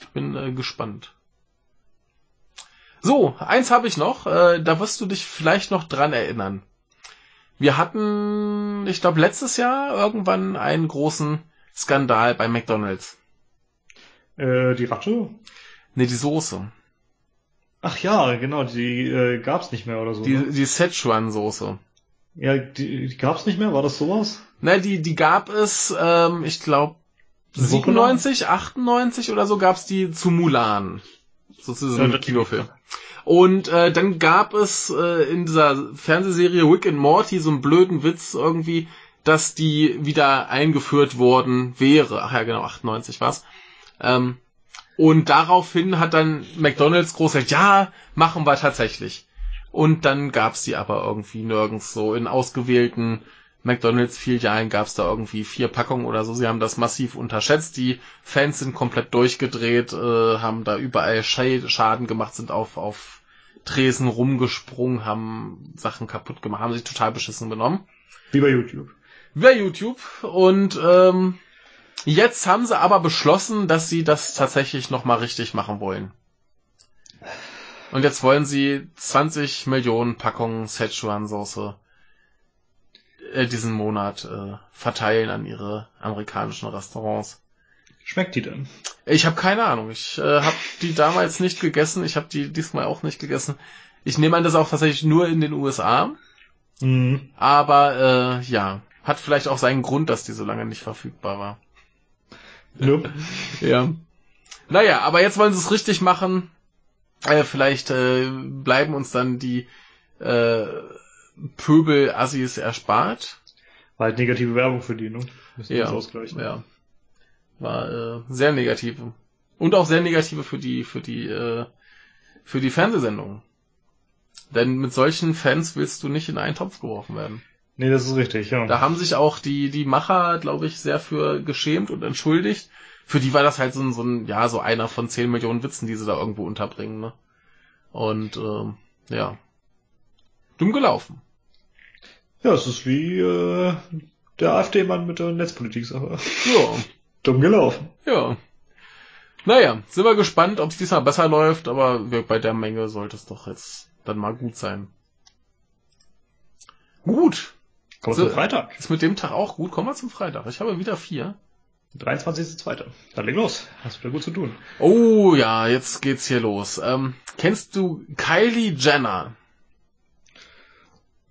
Ich bin äh, gespannt. So, eins habe ich noch. Äh, da wirst du dich vielleicht noch dran erinnern. Wir hatten, ich glaube, letztes Jahr irgendwann einen großen Skandal bei McDonald's. Äh, die Ratte? Ne, die Soße. Ach ja, genau, die äh, gab's nicht mehr oder so. Die, ne? die Szechuan-Soße. Ja, die, die gab's nicht mehr? War das sowas? Ne, die, die gab es, ähm, ich glaube, 97, 98 oder so gab's die zu Mulan. Sozusagen ja, Kinofilm. Und äh, dann gab es äh, in dieser Fernsehserie Rick and Morty so einen blöden Witz irgendwie, dass die wieder eingeführt worden wäre. Ach ja, genau, 98 war's. Ähm, und daraufhin hat dann McDonalds groß gesagt, ja, machen wir tatsächlich. Und dann gab's die aber irgendwie nirgends so in ausgewählten McDonalds-Filialen gab es da irgendwie vier Packungen oder so. Sie haben das massiv unterschätzt. Die Fans sind komplett durchgedreht, äh, haben da überall Schaden gemacht, sind auf, auf Tresen rumgesprungen, haben Sachen kaputt gemacht, haben sich total beschissen benommen. Wie bei YouTube. Wie bei YouTube. Und ähm, Jetzt haben sie aber beschlossen, dass sie das tatsächlich nochmal richtig machen wollen. Und jetzt wollen sie 20 Millionen Packungen Szechuan-Soße äh, diesen Monat äh, verteilen an ihre amerikanischen Restaurants. Schmeckt die denn? Ich habe keine Ahnung. Ich äh, habe die damals nicht gegessen. Ich habe die diesmal auch nicht gegessen. Ich nehme an, das auch tatsächlich nur in den USA. Mhm. Aber äh, ja, hat vielleicht auch seinen Grund, dass die so lange nicht verfügbar war. Nope. Ja. Naja, aber jetzt wollen sie es richtig machen. Äh, vielleicht äh, bleiben uns dann die äh, Pöbel-Assis erspart. War halt negative Werbung für die, ne? Müssen Ja, ausgleichen. ja. War äh, sehr negative. Und auch sehr negative für die, für die, äh, für die Fernsehsendungen. Denn mit solchen Fans willst du nicht in einen Topf geworfen werden. Nee, das ist richtig, ja. Da haben sich auch die, die Macher, glaube ich, sehr für geschämt und entschuldigt. Für die war das halt so ein, so ein, ja, so einer von zehn Millionen Witzen, die sie da irgendwo unterbringen, ne? Und, ähm, ja. Dumm gelaufen. Ja, es ist wie äh, der AfD-Mann mit der Netzpolitik-Sache. Ja. Dumm gelaufen. Ja. Naja, sind wir gespannt, ob es diesmal besser läuft, aber bei der Menge sollte es doch jetzt dann mal gut sein. Gut. Kommt So. zum Freitag. Ist mit dem Tag auch gut. Kommen wir zum Freitag. Ich habe wieder vier. 23.2. Dann leg los. Hast wieder gut zu tun. Oh ja, jetzt geht's hier los. Ähm, kennst du Kylie Jenner?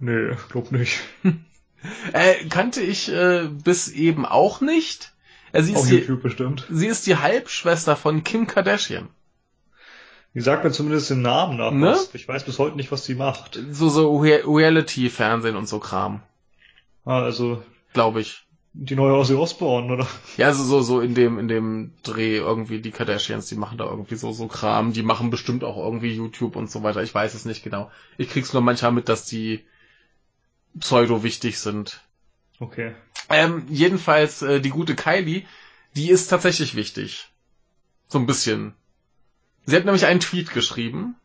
Nee, glaub nicht. Äh, kannte ich äh, bis eben auch nicht. Äh, sie, Auf ist die, YouTube bestimmt. sie ist die Halbschwester von Kim Kardashian. Die sagt mir zumindest den Namen nach Ne? Ich weiß bis heute nicht, was sie macht. So, so Re- Reality-Fernsehen und so Kram. Ah, also Glaube ich. die neue Ozzy Osbourne, oder? Ja, also so, so in dem, in dem Dreh irgendwie die Kardashians, die machen da irgendwie so, so Kram. Die machen bestimmt auch irgendwie YouTube und so weiter. Ich weiß es nicht genau. Ich krieg's nur manchmal mit, dass die pseudo wichtig sind. Okay. Ähm, jedenfalls, äh, die gute Kylie, die ist tatsächlich wichtig. So ein bisschen. Sie hat nämlich einen Tweet geschrieben.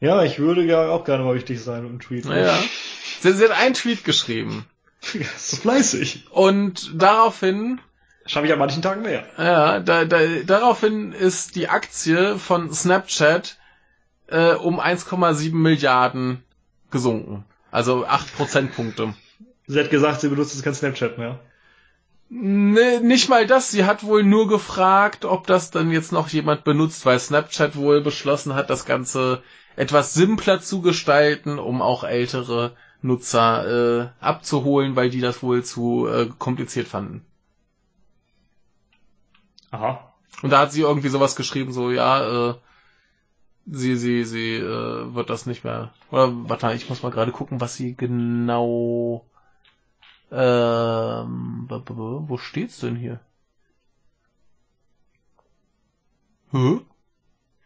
Ja, ich würde ja auch gerne mal wichtig sein und tweeten. Naja. Sie, sie hat einen Tweet geschrieben. so fleißig. Und daraufhin Schaffe ich an manchen Tagen mehr. Ja, da, da, daraufhin ist die Aktie von Snapchat äh, um 1,7 Milliarden gesunken. Also 8 Prozentpunkte. Sie hat gesagt, sie benutzt jetzt kein Snapchat mehr. Ne, nicht mal das. Sie hat wohl nur gefragt, ob das dann jetzt noch jemand benutzt, weil Snapchat wohl beschlossen hat, das Ganze etwas simpler zu gestalten, um auch ältere Nutzer äh, abzuholen, weil die das wohl zu äh, kompliziert fanden. Aha. Und da hat sie irgendwie sowas geschrieben, so, ja, äh, sie, sie, sie äh, wird das nicht mehr. Oder warte, ich muss mal gerade gucken, was sie genau. Ähm, wo steht's denn hier? Hä?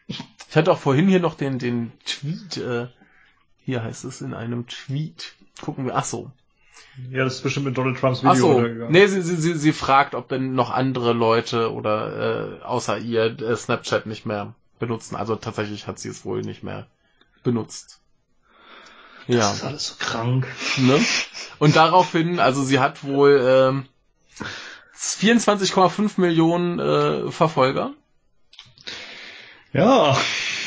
Ich hatte auch vorhin hier noch den, den Tweet, äh, hier heißt es in einem Tweet. Gucken wir, ach so. Ja, das ist bestimmt mit Donald Trumps Ach Video so. untergegangen. Nee, sie, sie, sie, sie fragt, ob denn noch andere Leute oder äh, außer ihr äh, Snapchat nicht mehr benutzen. Also tatsächlich hat sie es wohl nicht mehr benutzt. Ja. Das ist alles so krank. Ne? Und daraufhin, also sie hat wohl ähm, 24,5 Millionen äh, Verfolger. Ja.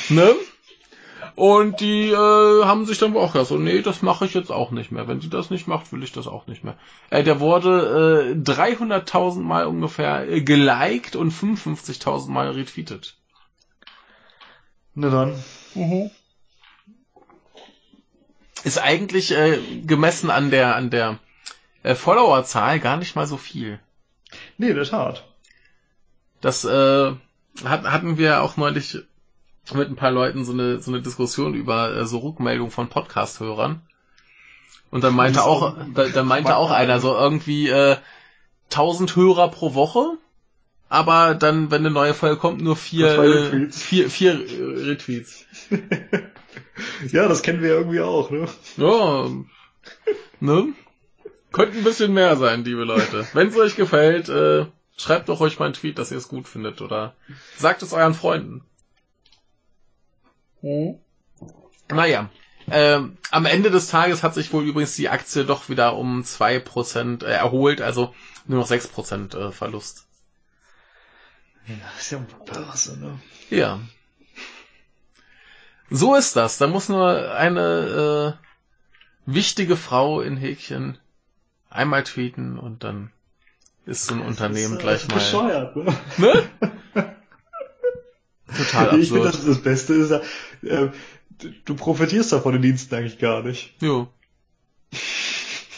Ne? Und die äh, haben sich dann auch gesagt, so, nee, das mache ich jetzt auch nicht mehr. Wenn sie das nicht macht, will ich das auch nicht mehr. Äh, der wurde äh, 300.000 Mal ungefähr äh, geliked und 55.000 Mal retweetet. Na dann. Ist eigentlich äh, gemessen an der an der äh, Followerzahl gar nicht mal so viel. Nee, der Tat. Das äh, hat, hatten wir auch neulich mit ein paar Leuten so eine so eine Diskussion über äh, so Rückmeldungen von Podcast-Hörern. Und dann meinte Das auch da, dann meinte auch einer so irgendwie äh, 1000 Hörer pro Woche, aber dann, wenn eine neue Folge kommt, nur vier, äh, Retweets. vier, vier äh, Retweets. ja, das kennen wir ja irgendwie auch, ne? Ja, ne? Könnte ein bisschen mehr sein, liebe Leute. Wenn es euch gefällt, äh, schreibt doch euch mal einen Tweet, dass ihr es gut findet oder sagt es euren Freunden. Naja, Ähm, am Ende des Tages hat sich wohl übrigens die Aktie doch wieder um zwei Prozent äh, erholt, also nur noch sechs Prozent äh, Verlust. Ja, ist ja Börse, ne? Ja. So ist das. Da muss nur eine äh, wichtige Frau in Häkchen einmal tweeten und dann ist so ein Unternehmen ist, äh, gleich mal. Bescheuert, ne? ne? Total absurd. Ich finde, das, das Beste ist ja, äh, du profitierst davon den Diensten eigentlich gar nicht. Jo.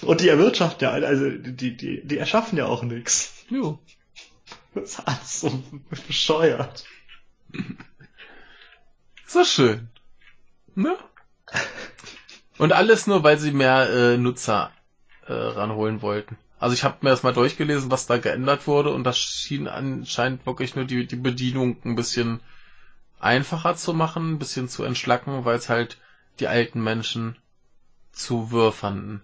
Und die erwirtschaften ja, also die, die, die erschaffen ja auch nichts. Jo. Das ist alles so bescheuert. So schön. Ne? Und alles nur, weil sie mehr äh, Nutzer äh, ranholen wollten. Also ich habe mir das mal durchgelesen, was da geändert wurde und das schien anscheinend wirklich nur die, die Bedienung ein bisschen einfacher zu machen, ein bisschen zu entschlacken, weil es halt die alten Menschen zu wirr fanden.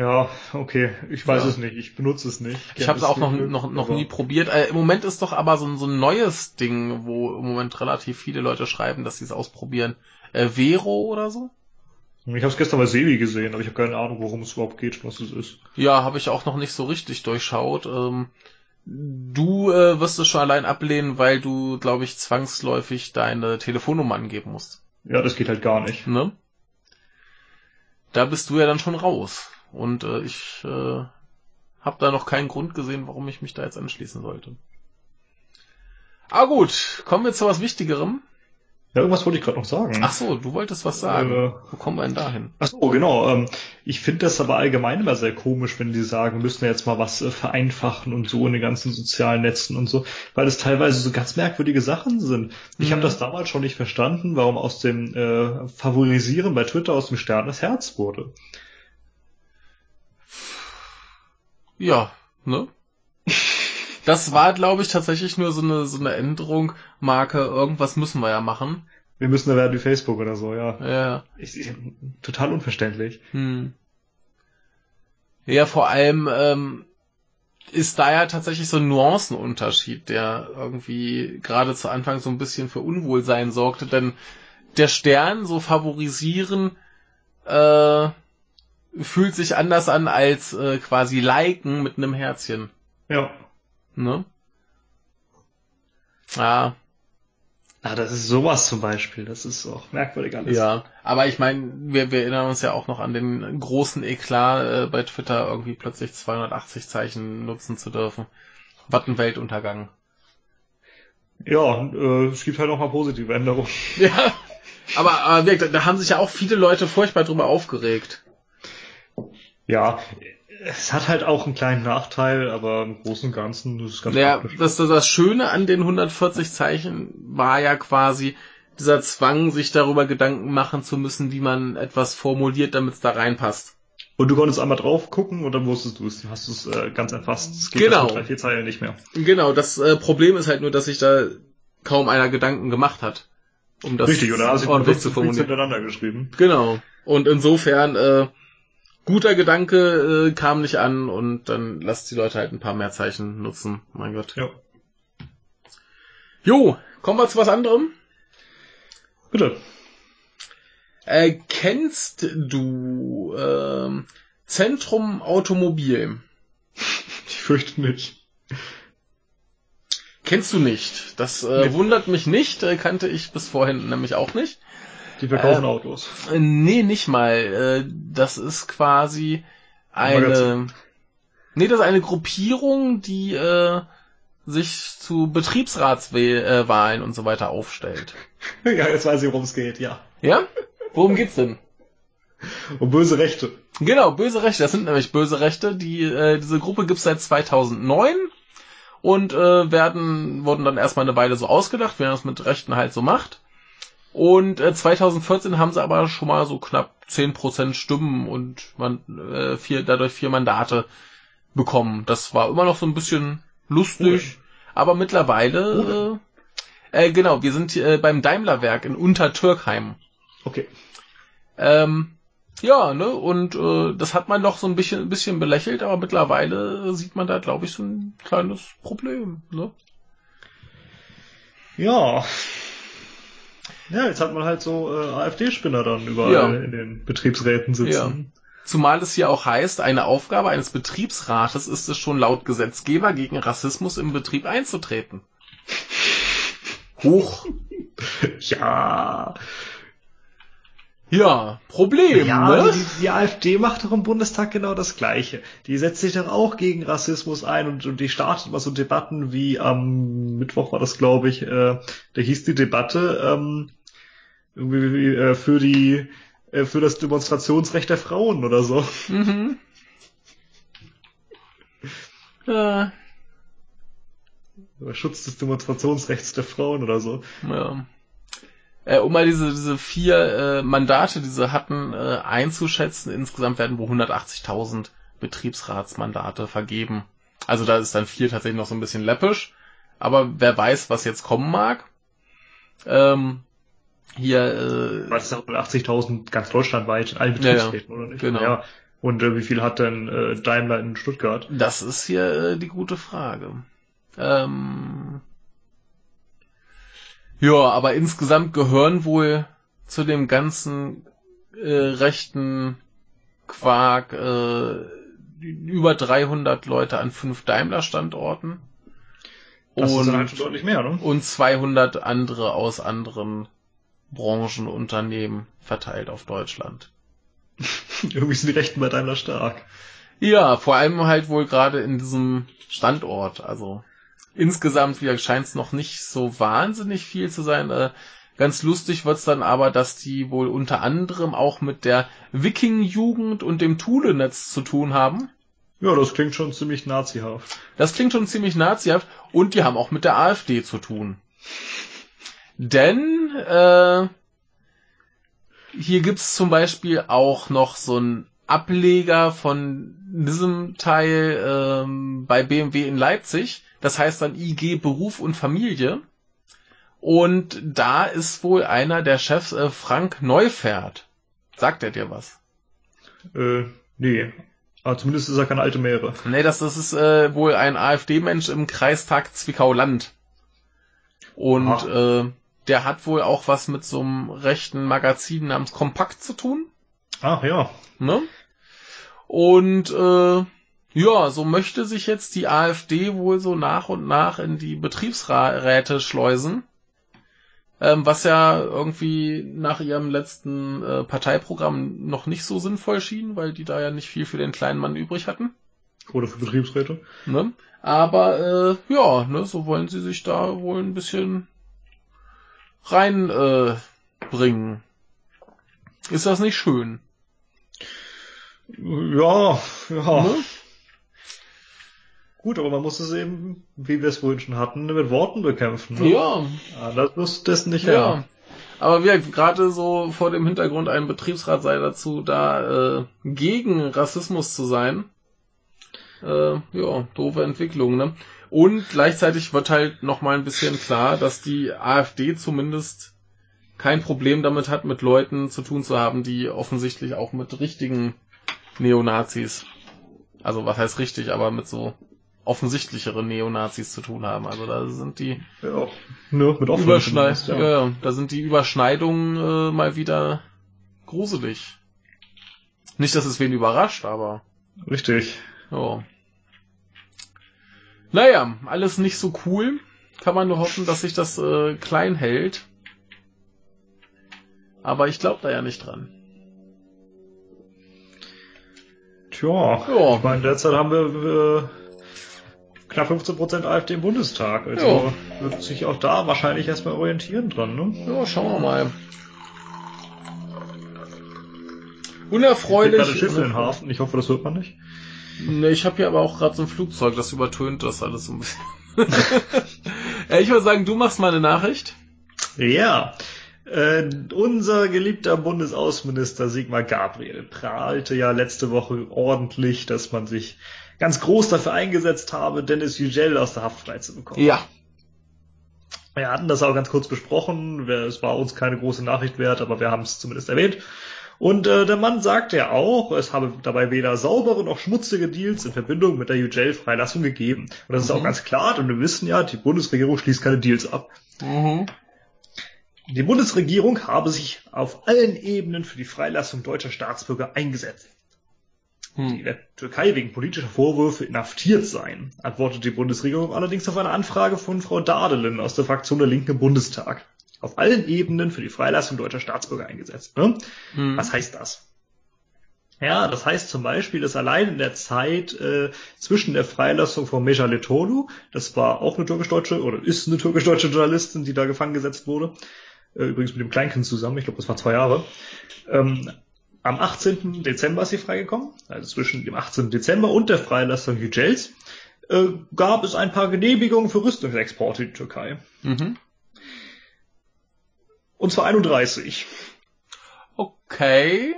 Ja, okay. Ich weiß ja. es nicht. Ich benutze es nicht. Ich, ich habe es auch noch, noch, noch nie probiert. Äh, Im Moment ist doch aber so ein, so ein neues Ding, wo im Moment relativ viele Leute schreiben, dass sie es ausprobieren. Äh, Vero oder so? Ich habe es gestern bei Sevi gesehen, aber ich habe keine Ahnung, worum es überhaupt geht, was es ist. Ja, habe ich auch noch nicht so richtig durchschaut. Ähm, du äh, wirst es schon allein ablehnen, weil du, glaube ich, zwangsläufig deine Telefonnummer angeben musst. Ja, das geht halt gar nicht. Ne? Da bist du ja dann schon raus. Und äh, ich äh, habe da noch keinen Grund gesehen, warum ich mich da jetzt anschließen sollte. Ah gut, kommen wir zu was Wichtigerem. Ja, irgendwas wollte ich gerade noch sagen. Ach so, du wolltest was sagen. Äh, Wo kommen wir denn dahin? Ach so, genau. Ähm, ich finde das aber allgemein immer sehr komisch, wenn die sagen, wir müssen jetzt mal was äh, vereinfachen und so in den ganzen sozialen Netzen und so, weil es teilweise so ganz merkwürdige Sachen sind. Ich mhm. habe das damals schon nicht verstanden, warum aus dem äh, Favorisieren bei Twitter aus dem Stern das Herz wurde. Ja, ne? Das war, glaube ich, tatsächlich nur so eine, so eine Änderung, Marke, irgendwas müssen wir ja machen. Wir müssen da werden wie Facebook oder so, ja. Ja. Ich, ich, total unverständlich. Hm. Ja, vor allem ähm, ist da ja tatsächlich so ein Nuancenunterschied, der irgendwie gerade zu Anfang so ein bisschen für Unwohlsein sorgte, denn der Stern so favorisieren äh, fühlt sich anders an als äh, quasi liken mit einem Herzchen. Ja. Ne? Ja. Ah, das ist sowas zum Beispiel. Das ist auch merkwürdig alles. Ja, aber ich meine, wir, wir erinnern uns ja auch noch an den großen Eklat äh, bei Twitter, irgendwie plötzlich 280 Zeichen nutzen zu dürfen. Was ein Weltuntergang. Ja, äh, es gibt halt auch mal positive Änderungen. Ja, aber, aber da haben sich ja auch viele Leute furchtbar drüber aufgeregt. Ja, es hat halt auch einen kleinen Nachteil, aber im Großen und Ganzen das ist ganz Ja, das, das, Schöne an den 140 Zeichen war ja quasi dieser Zwang, sich darüber Gedanken machen zu müssen, wie man etwas formuliert, damit es da reinpasst. Und du konntest einmal drauf gucken und dann wusstest du es. Hast du es äh, ganz erfasst. Es geht genau. drei, vier Zeilen nicht mehr. Genau, das äh, Problem ist halt nur, dass sich da kaum einer Gedanken gemacht hat. Um das Richtig, oder? Also ordentlich zu formulieren. hintereinander geschrieben. Genau. Und insofern äh, guter Gedanke äh, kam nicht an und dann lasst die Leute halt ein paar mehr Zeichen nutzen. Mein Gott. Ja. Jo, kommen wir zu was anderem. Bitte. Äh, kennst du äh, Zentrum Automobil? Ich fürchte nicht. Kennst du nicht? Das äh, nee. wundert mich nicht, äh, kannte ich bis vorhin nämlich auch nicht. Die verkaufen äh, Autos. Nee, nicht mal. Äh, das ist quasi eine. Nee, das ist eine Gruppierung, die äh, sich zu Betriebsratswahlen und so weiter aufstellt. ja, jetzt weiß ich, worum es geht, ja. Ja? Worum geht's denn? Um böse Rechte. Genau, böse Rechte. Das sind nämlich böse Rechte. Die, äh, diese Gruppe gibt's seit 2009 und äh, werden wurden dann erstmal eine Weile so ausgedacht, wie man das mit Rechten halt so macht. Und äh, 2014 haben sie aber schon mal so knapp 10% Stimmen und man, äh, vier, dadurch vier Mandate bekommen. Das war immer noch so ein bisschen lustig, cool. aber mittlerweile, äh, äh, genau, wir sind äh, beim Daimlerwerk in Untertürkheim. Okay. Ähm, ja, ne, und äh, das hat man doch so ein bisschen, ein bisschen belächelt, aber mittlerweile sieht man da, glaube ich, so ein kleines Problem, ne? Ja, Ja, jetzt hat man halt so äh, AfD-Spinner dann überall Ja. in den Betriebsräten sitzen. Zumal es hier auch heißt, eine Aufgabe eines Betriebsrates ist es schon laut Gesetzgeber gegen Rassismus im Betrieb einzutreten. Hoch. Ja. Ja, Problem, Ja, ne? die, die AfD macht doch im Bundestag genau das Gleiche. Die setzt sich doch auch gegen Rassismus ein und, und die startet immer so Debatten wie am Mittwoch war das, glaube ich, äh, da hieß die Debatte ähm, irgendwie äh, für die äh, für das Demonstrationsrecht der Frauen oder so. Mhm. Ja, Oder Schutz des Demonstrationsrechts der Frauen oder so. ja. Äh, um mal diese, diese vier äh, Mandate, die sie hatten, äh, einzuschätzen, insgesamt werden wohl 180.000 Betriebsratsmandate vergeben. Also da ist dann vier tatsächlich noch so ein bisschen läppisch. Aber wer weiß, was jetzt kommen mag. Ähm, hier, äh, Was ist auch 80.000 ganz deutschlandweit in allen Ja, ja. Betriebsräten, oder nicht? Genau. Ja. Und äh, wie viel hat denn äh, Daimler in Stuttgart? Das ist hier äh, die gute Frage. Ähm, ja, aber insgesamt gehören wohl zu dem ganzen äh, rechten Quark äh, über 300 Leute an fünf Daimler-Standorten Das ist dann und, halt schon deutlich mehr, ne? und 200 andere aus anderen Branchenunternehmen verteilt auf Deutschland. Irgendwie sind die Rechten bei Daimler stark. Ja, vor allem halt wohl gerade in diesem Standort. Also insgesamt scheint es noch nicht so wahnsinnig viel zu sein. Äh, ganz lustig wird's dann aber, dass die wohl unter anderem auch mit der Wiking-Jugend und dem Thule-Netz zu tun haben. Ja, das klingt schon ziemlich nazihaft. Das klingt schon ziemlich nazihaft und die haben auch mit der AfD zu tun. Denn äh, hier gibt's zum Beispiel auch noch so einen Ableger von diesem Teil ähm, bei BMW in Leipzig. Das heißt dann IG Beruf und Familie. Und da ist wohl einer der Chefs äh, Frank Neufert. Sagt er dir was? Äh, nee. Aber zumindest ist er keine alte Meere. Nee, das, das ist äh, wohl ein AfD-Mensch im Kreistag Zwickau-Land. Und äh, der hat wohl auch was mit so einem rechten Magazin namens Kompakt zu tun. Ach ja. Ne? Und äh, ja, so möchte sich jetzt die AfD wohl so nach und nach in die Betriebsräte schleusen. Ähm, was ja irgendwie nach ihrem letzten äh, Parteiprogramm noch nicht so sinnvoll schien, weil die da ja nicht viel für den kleinen Mann übrig hatten. Oder für Betriebsräte. Ne? Aber äh, ja, ne, so wollen sie sich da wohl ein bisschen rein äh, bringen. Ist das nicht schön? Ja, ja. Ne? Gut, aber man muss es eben, wie wir es vorhin schon hatten, mit Worten bekämpfen. Ne? Ja, Anders ist das nicht ja. mehr. Aber wir gerade so vor dem Hintergrund, ein Betriebsrat sei dazu da, äh, gegen Rassismus zu sein. Äh, ja, doofe Entwicklung, ne? Und gleichzeitig wird halt nochmal ein bisschen klar, dass die AfD zumindest kein Problem damit hat, mit Leuten zu tun zu haben, die offensichtlich auch mit richtigen Neonazis, also was heißt richtig, aber mit so offensichtlichere Neonazis zu tun haben. Also da sind die Ja, ne, mit Überschneid ja. ja, da sind die Überschneidungen äh, mal wieder gruselig. Nicht, dass es wen überrascht, aber Richtig. ja. Naja, alles nicht so cool. Kann man nur hoffen, dass sich das äh, klein hält. Aber ich glaube da ja nicht dran. Tja, Ja. ich meine, derzeit haben wir äh, knapp 15% AfD im Bundestag. Also Ja. wird sich auch da wahrscheinlich erstmal orientieren dran, ne? Ja, schauen wir mal. Unerfreulich. gerade Schiff in den Hafen. Ich hoffe, das hört man nicht. Ne, ich habe hier aber auch gerade so ein Flugzeug, das übertönt das alles so ein bisschen. ja, ich würde sagen, du machst mal eine Nachricht. Ja. Äh, unser geliebter Bundesaußenminister Sigmar Gabriel prahlte ja letzte Woche ordentlich, dass man sich ganz groß dafür eingesetzt habe, Dennis Yücel aus der Haft freizubekommen. Ja. Wir hatten das auch ganz kurz besprochen. Es war uns keine große Nachricht wert, aber wir haben es zumindest erwähnt. Und äh, der Mann sagt ja auch, es habe dabei weder saubere noch schmutzige Deals in Verbindung mit der UJL-Freilassung gegeben. Und das ist Mhm. auch ganz klar, und wir wissen ja, die Bundesregierung schließt keine Deals ab. Mhm. Die Bundesregierung habe sich auf allen Ebenen für die Freilassung deutscher Staatsbürger eingesetzt. Hm. Die in der Türkei wegen politischer Vorwürfe inhaftiert seien, antwortet die Bundesregierung allerdings auf eine Anfrage von Frau Dadelen aus der Fraktion der Linken im Bundestag. Auf allen Ebenen für die Freilassung deutscher Staatsbürger eingesetzt. Ne? Hm. Was heißt das? Ja, das heißt zum Beispiel, dass allein in der Zeit äh, zwischen der Freilassung von Meja Letolu, das war auch eine türkisch-deutsche oder ist eine türkisch-deutsche Journalistin, die da gefangen gesetzt wurde, äh, übrigens mit dem Kleinkind zusammen, ich glaube, das war zwei Jahre, ähm, am 18. Dezember ist sie freigekommen, also zwischen dem 18. Dezember und der Freilassung Yücels, äh, gab es ein paar Genehmigungen für Rüstungsexporte in die Türkei. Mhm. Und zwar 31. Okay.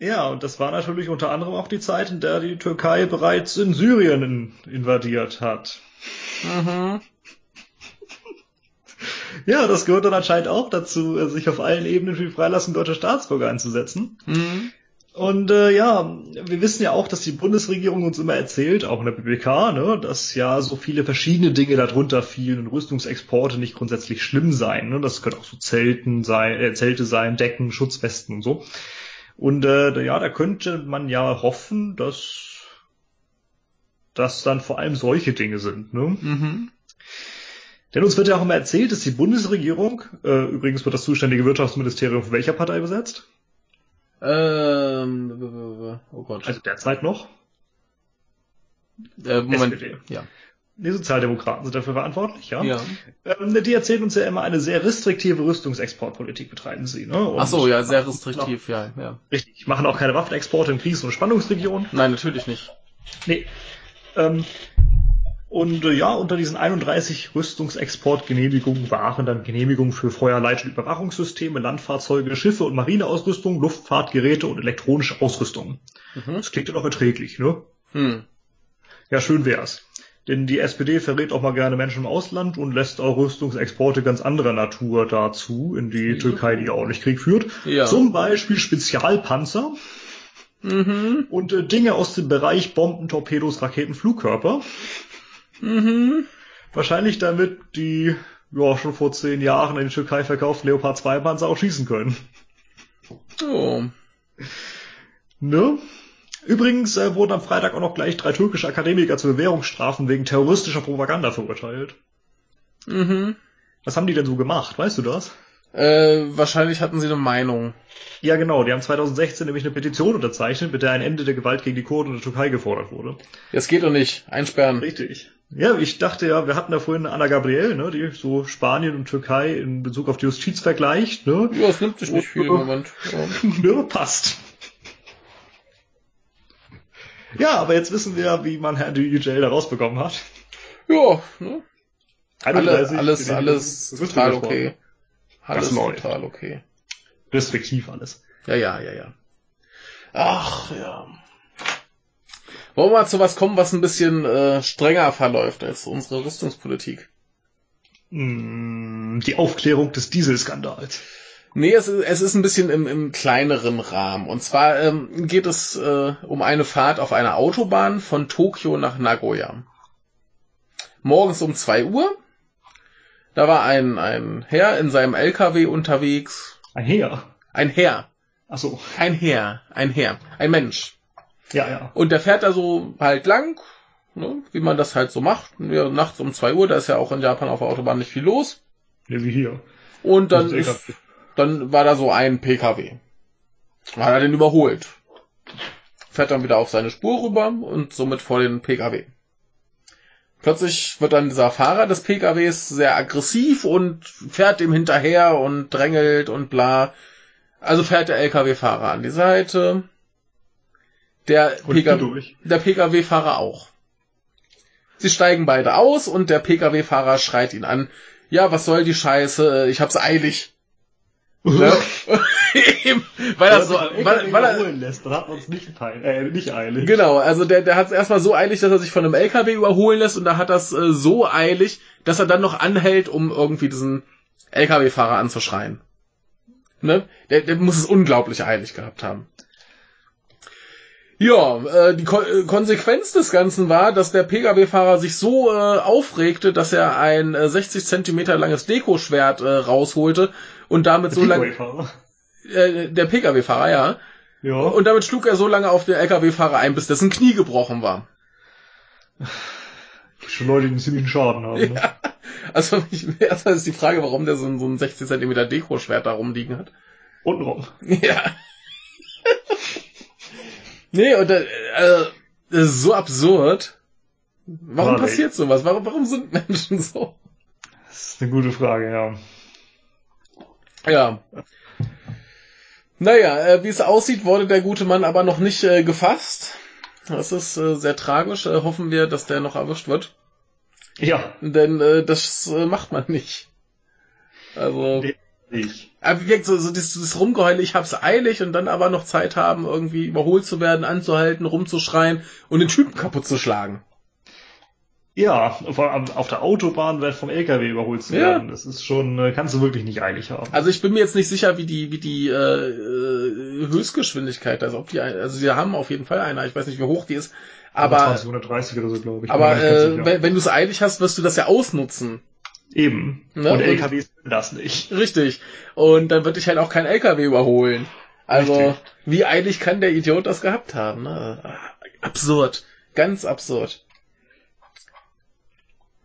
Ja, und das war natürlich unter anderem auch die Zeit, in der die Türkei bereits in Syrien invadiert hat. Mhm. Ja, das gehört dann anscheinend auch dazu, sich auf allen Ebenen für die Freilassung deutscher Staatsbürger einzusetzen. Mhm. Und äh, ja, wir wissen ja auch, dass die Bundesregierung uns immer erzählt, auch in der BBK, ne, dass ja so viele verschiedene Dinge darunter fielen und Rüstungsexporte nicht grundsätzlich schlimm seien. Ne? Das können auch so Zelten sein, äh, Zelte sein, Decken, Schutzwesten und so. Und äh, ja, da könnte man ja hoffen, dass das dann vor allem solche Dinge sind. Ne? Mhm. Denn uns wird ja auch immer erzählt, dass die Bundesregierung, äh, übrigens wird das zuständige Wirtschaftsministerium von welcher Partei besetzt? Ähm, oh Gott. Also derzeit noch? Äh, Moment. SPD. Ja. Die Sozialdemokraten sind dafür verantwortlich, ja. ja. Ähm, die erzählen uns ja immer, eine sehr restriktive Rüstungsexportpolitik betreiben sie. Ne? Und Ach so, ja, sehr restriktiv, ja, ja. Richtig, machen auch keine Waffenexporte in Krisen- und Spannungsregionen. Nein, natürlich nicht. Nee. Ähm, und äh, ja, unter diesen 31 Rüstungsexportgenehmigungen waren dann Genehmigungen für Feuerleit- und Überwachungssysteme, Landfahrzeuge, Schiffe und Marineausrüstung, Luftfahrtgeräte und elektronische Ausrüstung. Mhm. Das klingt ja doch erträglich, ne? Hm. Ja, schön wär's. Denn die SPD verrät auch mal gerne Menschen im Ausland und lässt auch Rüstungsexporte ganz anderer Natur dazu in die mhm. Türkei, die ja auch nicht Krieg führt. Ja. Zum Beispiel Spezialpanzer mhm. und äh, Dinge aus dem Bereich Bomben, Torpedos, Raketen, Flugkörper. Mhm. Wahrscheinlich damit die ja schon vor zehn Jahren in die Türkei verkauften Leopard 2 Panzer auch schießen können. Oh. Ne? Übrigens äh, wurden am Freitag auch noch gleich drei türkische Akademiker zu Bewährungsstrafen wegen terroristischer Propaganda verurteilt. Mhm. Was haben die denn so gemacht? Weißt du das? Äh, wahrscheinlich hatten sie eine Meinung. Ja, genau. Die haben 2016 nämlich eine Petition unterzeichnet, mit der ein Ende der Gewalt gegen die Kurden in der Türkei gefordert wurde. Das geht doch nicht. Einsperren. Richtig. Ja, ich dachte ja, wir hatten da vorhin Anna Gabriel, ne, die so Spanien und Türkei in Bezug auf die Justiz vergleicht, ne? Ja, es nimmt sich nicht viel im Moment. Ja. ne, passt. Ja, aber jetzt wissen wir, wie man Herrn DJ da rausbekommen hat. Ja, ne? Alle, alles, alles total okay. Alles total okay. Restriktiv alles. Ja, ja, ja, ja. Ach, ja. Wollen wir mal zu was kommen, was ein bisschen äh, strenger verläuft als unsere Rüstungspolitik? Hm, die Aufklärung des Dieselskandals. Nee, es ist, es ist ein bisschen im, im kleineren Rahmen. Und zwar ähm, geht es äh, um eine Fahrt auf einer Autobahn von Tokio nach Nagoya. Morgens um zwei Uhr. Da war ein, ein Herr in seinem LKW unterwegs. Ein Herr? Ein Herr. Ach so. Ein Herr. Ein Herr. Ein Mensch. Ja, ja. Und der fährt da so halt lang, ne, wie man das halt so macht. Ja, nachts um zwei Uhr, da ist ja auch in Japan auf der Autobahn nicht viel los. Ja, wie hier. Und dann ist, dann war da so ein PKW. Hat er den überholt. Fährt dann wieder auf seine Spur rüber und somit vor den PKW. Plötzlich wird dann dieser Fahrer des PKWs sehr aggressiv und fährt ihm hinterher und drängelt und bla. Also fährt der LKW-Fahrer an die Seite. Der, PKW, der PKW-Fahrer auch. Sie steigen beide aus und der PKW-Fahrer schreit ihn an. Ja, was soll die Scheiße? Ich hab's eilig. Ne? weil das so, weil, weil er lässt, dann hat man es nicht, äh, nicht eilig. Genau, also der, der hat es erstmal so eilig, dass er sich von einem LKW überholen lässt und da hat das äh, so eilig, dass er dann noch anhält, um irgendwie diesen LKW-Fahrer anzuschreien. Ne? Der, der muss es unglaublich eilig gehabt haben. Ja, äh, die Ko äh, Konsequenz des Ganzen war, dass der Pkw-Fahrer sich so äh, aufregte, dass er ein äh, 60 Zentimeter langes Dekoschwert äh, rausholte und damit Der so lange äh, der Pkw-Fahrer, ja. Ja. Und damit schlug er so lange auf den Lkw-Fahrer ein, bis dessen Knie gebrochen war. Schon Leute, die einen ziemlichen Schaden haben. Ne? Ja. Also ich, erstmal ist die Frage, warum der so ein, so ein 60 Zentimeter Dekoschwert da rumliegen hat. Untenrum. Ja. Nee, und äh, äh, das ist so absurd. Warum nee. passiert sowas? Warum, warum sind Menschen so? Das ist eine gute Frage, ja. Ja. Naja, äh, wie es aussieht, wurde der gute Mann aber noch nicht äh, gefasst. Das ist äh, sehr tragisch. Äh, hoffen wir, dass der noch erwischt wird. Ja, Denn äh, das äh, macht man nicht. Also. Nee. Ich. Aber wie gesagt, so, so dieses, dieses Rumgeheule, ich hab's eilig und dann aber noch Zeit haben, irgendwie überholt zu werden, anzuhalten, rumzuschreien und den Typen kaputt zu schlagen. Ja, auf der Autobahn wird vom LKW überholt zu Ja. werden. Das ist schon, äh, kannst du wirklich nicht eilig haben. Also ich bin mir jetzt nicht sicher, wie die, wie die äh, äh, Höchstgeschwindigkeit, also ob die, also sie haben auf jeden Fall eine, ich weiß nicht, wie hoch die ist, aber, 20, 130 oder so, glaube ich. aber nicht äh, wenn, wenn du es eilig hast, wirst du das ja ausnutzen. Eben. Ne, und und- LKWs können das nicht. Richtig. Und dann wird dich halt auch kein LKW überholen. Also, Richtig. wie eilig kann der Idiot das gehabt haben? Ne? Absurd. Ganz absurd.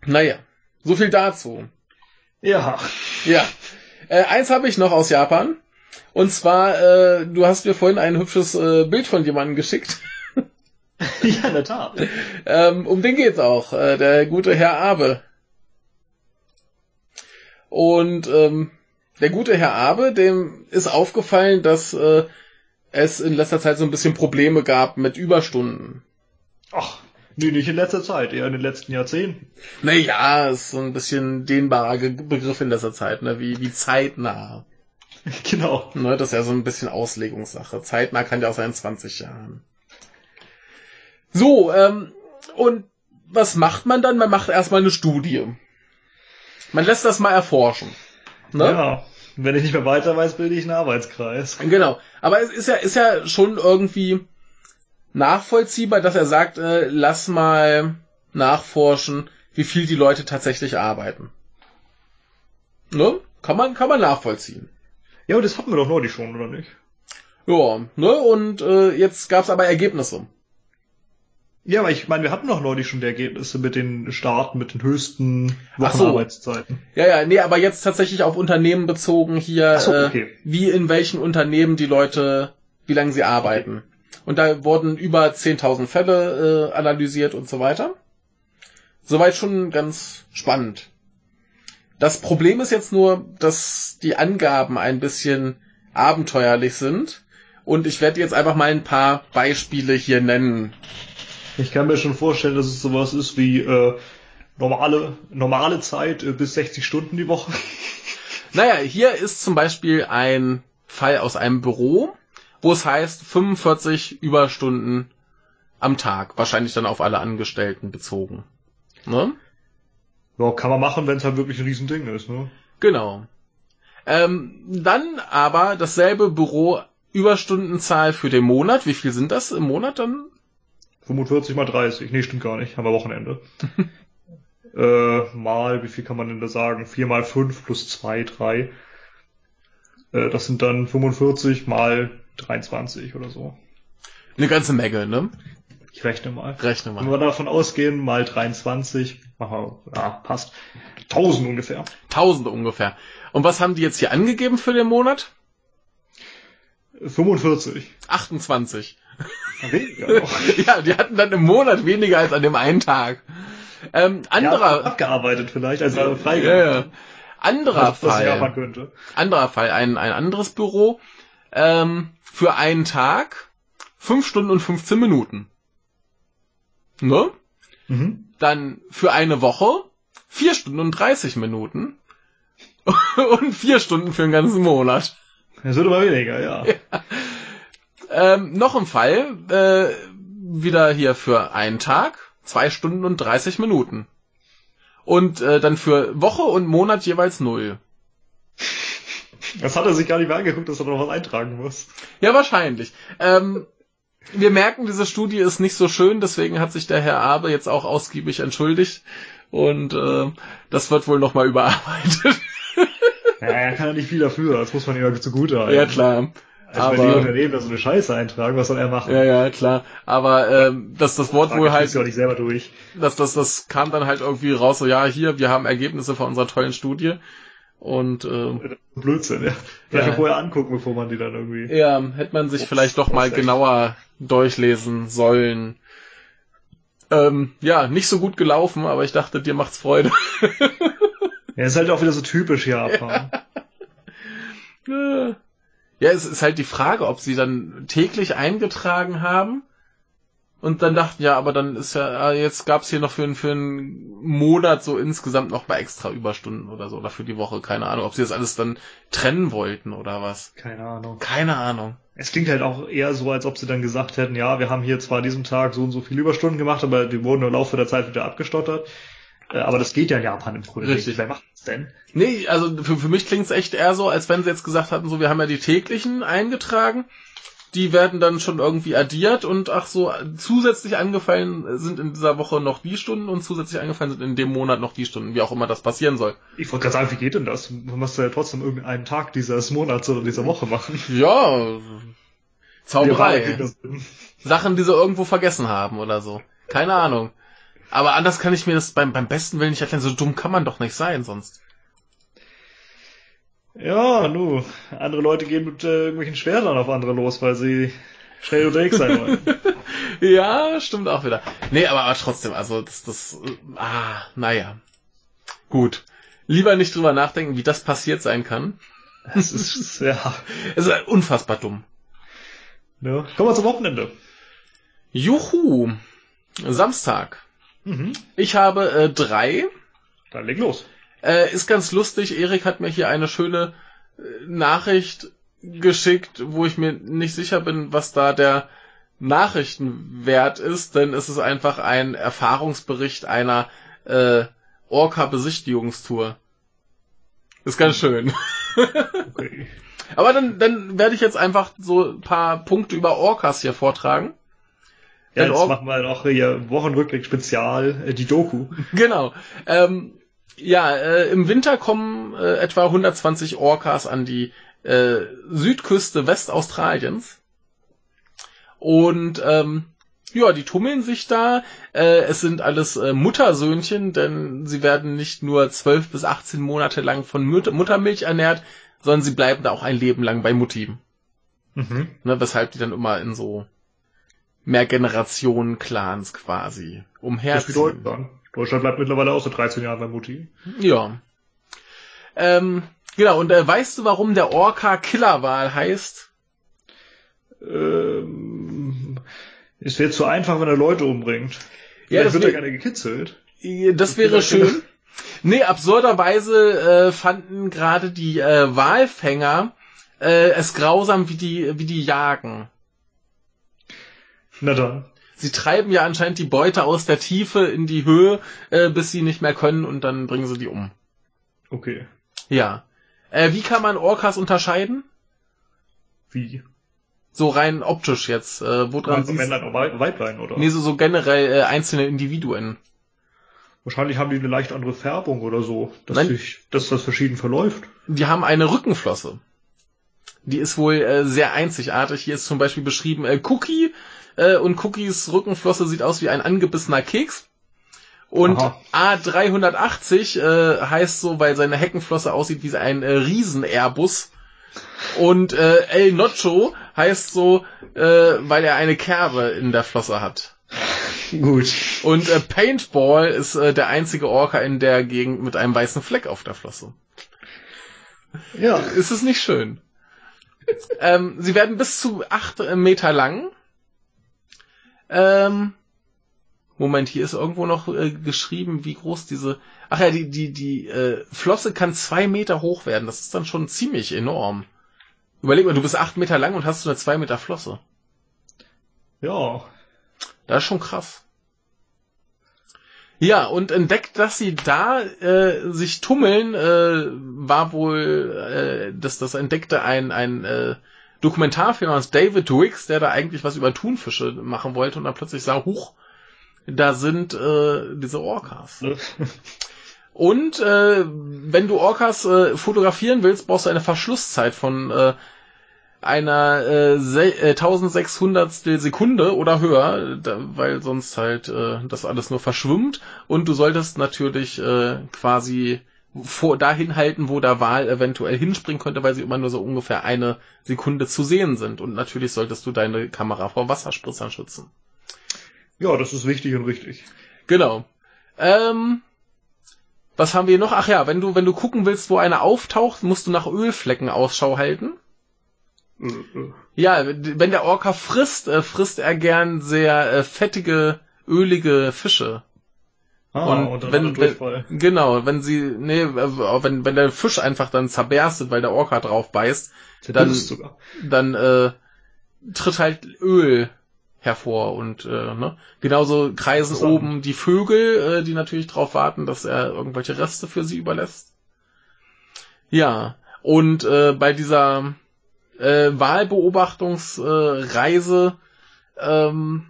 Naja, so viel dazu. Ja. Ja. Äh, eins habe ich noch aus Japan. Und zwar, äh, du hast mir vorhin ein hübsches äh, Bild von jemandem geschickt. ja, in der Tat. Ähm, um den geht's auch. Äh, der gute Herr Abe. Und ähm, der gute Herr Abe, dem ist aufgefallen, dass äh, es in letzter Zeit so ein bisschen Probleme gab mit Überstunden. Ach, nee, nicht in letzter Zeit, eher in den letzten Jahrzehnten. Naja, ist so ein bisschen dehnbarer Begriff in letzter Zeit, ne? wie, wie zeitnah. genau. Ne? Das ist ja so ein bisschen Auslegungssache. Zeitnah kann ja auch sein 20 Jahren. So, ähm, und was macht man dann? Man macht erstmal eine Studie. Man lässt das mal erforschen. Ne? Ja. Wenn ich nicht mehr weiter weiß, bilde ich einen Arbeitskreis. Genau. Aber es ist ja, ist ja schon irgendwie nachvollziehbar, dass er sagt, äh, lass mal nachforschen, wie viel die Leute tatsächlich arbeiten. Ne? Kann man, kann man nachvollziehen. Ja, aber das hatten wir doch neulich schon, oder nicht? Ja, ne? Und äh, jetzt gab's aber Ergebnisse. Ja, aber ich meine, wir hatten doch neulich schon die Ergebnisse mit den Staaten, mit den höchsten Ach so. Wochenarbeitszeiten. Ja, ja, nee, aber jetzt tatsächlich auf Unternehmen bezogen hier, so, äh, okay. wie in welchen Unternehmen die Leute, wie lange sie arbeiten. Und da wurden über 10.000 Fälle äh, analysiert und so weiter. Soweit schon ganz spannend. Das Problem ist jetzt nur, dass die Angaben ein bisschen abenteuerlich sind. Und ich werde jetzt einfach mal ein paar Beispiele hier nennen. Ich kann mir schon vorstellen, dass es sowas ist wie äh, normale, normale Zeit äh, bis 60 Stunden die Woche. Naja, hier ist zum Beispiel ein Fall aus einem Büro, wo es heißt 45 Überstunden am Tag, wahrscheinlich dann auf alle Angestellten bezogen. Ne? Ja, kann man machen, wenn es halt wirklich ein Riesending ist, ne? Genau. Ähm, dann aber dasselbe Büro Überstundenzahl für den Monat. Wie viel sind das im Monat dann? 45 mal 30. Nee, stimmt gar nicht. Haben wir Wochenende. äh, mal, wie viel kann man denn da sagen? 4 mal 5 plus 2, 3. Äh, das sind dann 45 mal 23 oder so. Eine ganze Menge, ne? Ich rechne mal. Rechne Wenn mal. wir davon ausgehen, mal 23, machen wir, ja, passt. 1000 ungefähr. Tausende ungefähr. Und was haben die jetzt hier angegeben für den Monat? 45. 28. Ja, Weniger noch. ja, die hatten dann im Monat weniger als an dem einen Tag. Ähm, Ja, anderer, abgearbeitet vielleicht, also ja, freigegeben. ja. anderer Japan Fall, könnte. anderer Fall, ein, ein anderes Büro, ähm, für einen Tag fünf Stunden und 15 Minuten. Ne? Mhm. Dann für eine Woche vier Stunden und 30 Minuten und vier Stunden für den ganzen Monat. Das wird immer weniger, ja. Ähm, noch ein Fall, äh, wieder hier für einen Tag, zwei Stunden und 30 Minuten. Und äh, dann für Woche und Monat jeweils null. Das hat er sich gar nicht mehr angeguckt, dass er noch was eintragen muss. Ja, wahrscheinlich. Ähm, Wir merken, diese Studie ist nicht so schön, deswegen hat sich der Herr Abe jetzt auch ausgiebig entschuldigt. Und äh, das wird wohl nochmal überarbeitet. Ja, er kann ja nicht viel dafür, das muss man ihm ja zugute halten. ja, klar. Aber, wenn die Unternehmen da so eine Scheiße eintragen, was soll er machen? Ja, ja, klar. Aber ähm, dass das Wort wohl halt, ja auch nicht selber durch. dass das, das kam dann halt irgendwie raus, so ja, hier, wir haben Ergebnisse von unserer tollen Studie. Und äh, Blödsinn, ja. Vielleicht Ja. vorher angucken, bevor man die dann irgendwie. ja, hätte man sich vielleicht doch mal Ups, genauer durchlesen sollen. Ähm, ja, nicht so gut gelaufen, aber ich dachte, dir macht's Freude. Ja, ist halt auch wieder so typisch Japan. Äh, Ja, es ist halt die Frage, ob sie dann täglich eingetragen haben und dann dachten, ja, aber dann ist ja, äh, jetzt gab's hier noch für, einen- für einen Monat so insgesamt noch mal extra Überstunden oder so, oder für die Woche, keine Ahnung, ob sie das alles dann trennen wollten oder was. Keine Ahnung. Keine Ahnung. Es klingt halt auch eher so, als ob sie dann gesagt hätten, ja, wir haben hier zwar an diesem Tag so und so viele Überstunden gemacht, aber die wurden im Laufe der Zeit wieder abgestottert. Äh, Aber das geht ja in Japan im Grunde Richtig. nicht. Wer macht das denn? Nee, also für, für mich klingt's echt eher so, als wenn sie jetzt gesagt hatten, so, wir haben ja die täglichen eingetragen, die werden dann schon irgendwie addiert und ach so, zusätzlich angefallen sind in dieser Woche noch die Stunden und zusätzlich angefallen sind in dem Monat noch die Stunden, wie auch immer das passieren soll. Ich wollte gerade sagen, wie geht denn das? Du musst ja trotzdem irgendeinen Tag dieses Monats oder dieser Woche machen. Ja, Zauberei. Sachen, die sie irgendwo vergessen haben oder so. Keine Ahnung. Aber anders kann ich mir das beim, beim besten Willen nicht erklären. So dumm kann man doch nicht sein sonst. Ja, nu, andere Leute gehen mit äh, irgendwelchen Schwertern auf andere los, weil sie schnell unterwegs sein wollen. Ja, stimmt auch wieder. Nee, aber, aber trotzdem, also das, das, äh, ah, naja. Gut. Lieber nicht drüber nachdenken, wie das passiert sein kann. Es ist, ja. Es ist unfassbar dumm. Ne? Kommen wir zum Wochenende. Juhu. Samstag. Mhm. Ich habe äh, drei. Dann leg los. Äh, ist ganz lustig. Erik hat mir hier eine schöne äh, Nachricht geschickt, wo ich mir nicht sicher bin, was da der Nachrichtenwert ist, denn es ist einfach ein Erfahrungsbericht einer äh, Orca-Besichtigungstour. Ist ganz schön. Okay. Aber dann, dann werde ich jetzt einfach so ein paar Punkte über Orcas hier vortragen. Ja, jetzt Or- machen wir noch hier Wochenrückblick Spezial, äh, die Doku. Genau. Ähm, ja, äh, im Winter kommen äh, etwa 120 Orcas an die äh, Südküste Westaustraliens. Und ähm, ja, die tummeln sich da. Äh, es sind alles äh, Muttersöhnchen, denn sie werden nicht nur 12 bis 18 Monate lang von Mut Muttermilch ernährt, sondern sie bleiben da auch ein Leben lang bei Mutti. Mhm. Ne, weshalb die dann immer in so mehr Generationen Clans quasi Das wie umherziehen. Deutschland. Deutschland bleibt mittlerweile auch so 13 Jahre bei Mutti. Ja. Ähm, genau, und äh, weißt du, warum der Orca Killerwal heißt? Ähm, es wird zu einfach, wenn er Leute umbringt. Ja, Vielleicht das wird er wär- gerne gekitzelt. Äh, Das wäre schön. Nee, absurderweise äh, fanden gerade die äh, Walfänger äh, es grausam, wie die, wie die jagen. Na dann. Sie treiben ja anscheinend die Beute aus der Tiefe in die Höhe, äh, bis sie nicht mehr können und dann bringen sie die um. Okay. Ja. Äh, wie kann man Orcas unterscheiden? Wie? So rein optisch jetzt. Äh, Also siehst Männlein oder Wei- Weiblein, oder? Nee, so, so generell äh, einzelne Individuen. Wahrscheinlich haben die eine leicht andere Färbung oder so, dass, Nein. sich, dass das verschieden verläuft. Die haben eine Rückenflosse. Die ist wohl äh, sehr einzigartig. Hier ist zum Beispiel beschrieben äh, Cookie äh, und Cookies Rückenflosse sieht aus wie ein angebissener Keks. Und Aha. A380 äh, heißt so, weil seine Heckenflosse aussieht wie ein äh, Riesen-Airbus. Und äh, El Nocho heißt so, äh, weil er eine Kerbe in der Flosse hat. Gut. Und äh, Paintball ist äh, der einzige Orca in der Gegend mit einem weißen Fleck auf der Flosse. Ja. Ist es nicht schön? ähm, sie werden bis zu acht äh, Meter lang. Ähm, Moment, hier ist irgendwo noch äh, geschrieben, wie groß diese. Ach ja, die die die äh, Flosse kann zwei Meter hoch werden. Das ist dann schon ziemlich enorm. Überleg mal, du bist acht Meter lang und hast so eine zwei Meter Flosse. Ja. Das ist schon krass. Ja, und entdeckt, dass sie da äh, sich tummeln, äh, war wohl, äh, dass das entdeckte ein, ein äh, Dokumentarfilm aus David Wicks, der da eigentlich was über Thunfische machen wollte und dann plötzlich sah, huch, da sind äh, diese Orcas. Und äh, wenn du Orcas äh, fotografieren willst, brauchst du eine Verschlusszeit von äh, einer äh, 1600 äh, Sekunde oder höher, da, weil sonst halt äh, das alles nur verschwimmt. Und du solltest natürlich äh, quasi vor dahin halten, wo der Wal eventuell hinspringen könnte, weil sie immer nur so ungefähr eine Sekunde zu sehen sind. Und natürlich solltest du deine Kamera vor Wasserspritzern schützen. Ja, das ist wichtig und richtig. Genau. Ähm, was haben wir noch? Ach ja, wenn du, wenn du gucken willst, wo einer auftaucht, musst du nach Ölflecken Ausschau halten. Mhm. Ja, wenn der Orca frisst, äh, frisst er gern sehr äh, fettige, ölige Fische. Ah, und, und wenn, wenn genau, wenn sie nee, äh, wenn wenn der Fisch einfach dann zerberstet, weil der Orca drauf beißt, dann dann äh, tritt halt Öl hervor und äh, ne? genauso kreisen oben die Vögel, äh, die natürlich darauf warten, dass er irgendwelche Reste für sie überlässt. Ja, und äh, bei dieser äh, Wahlbeobachtungsreise äh, ähm,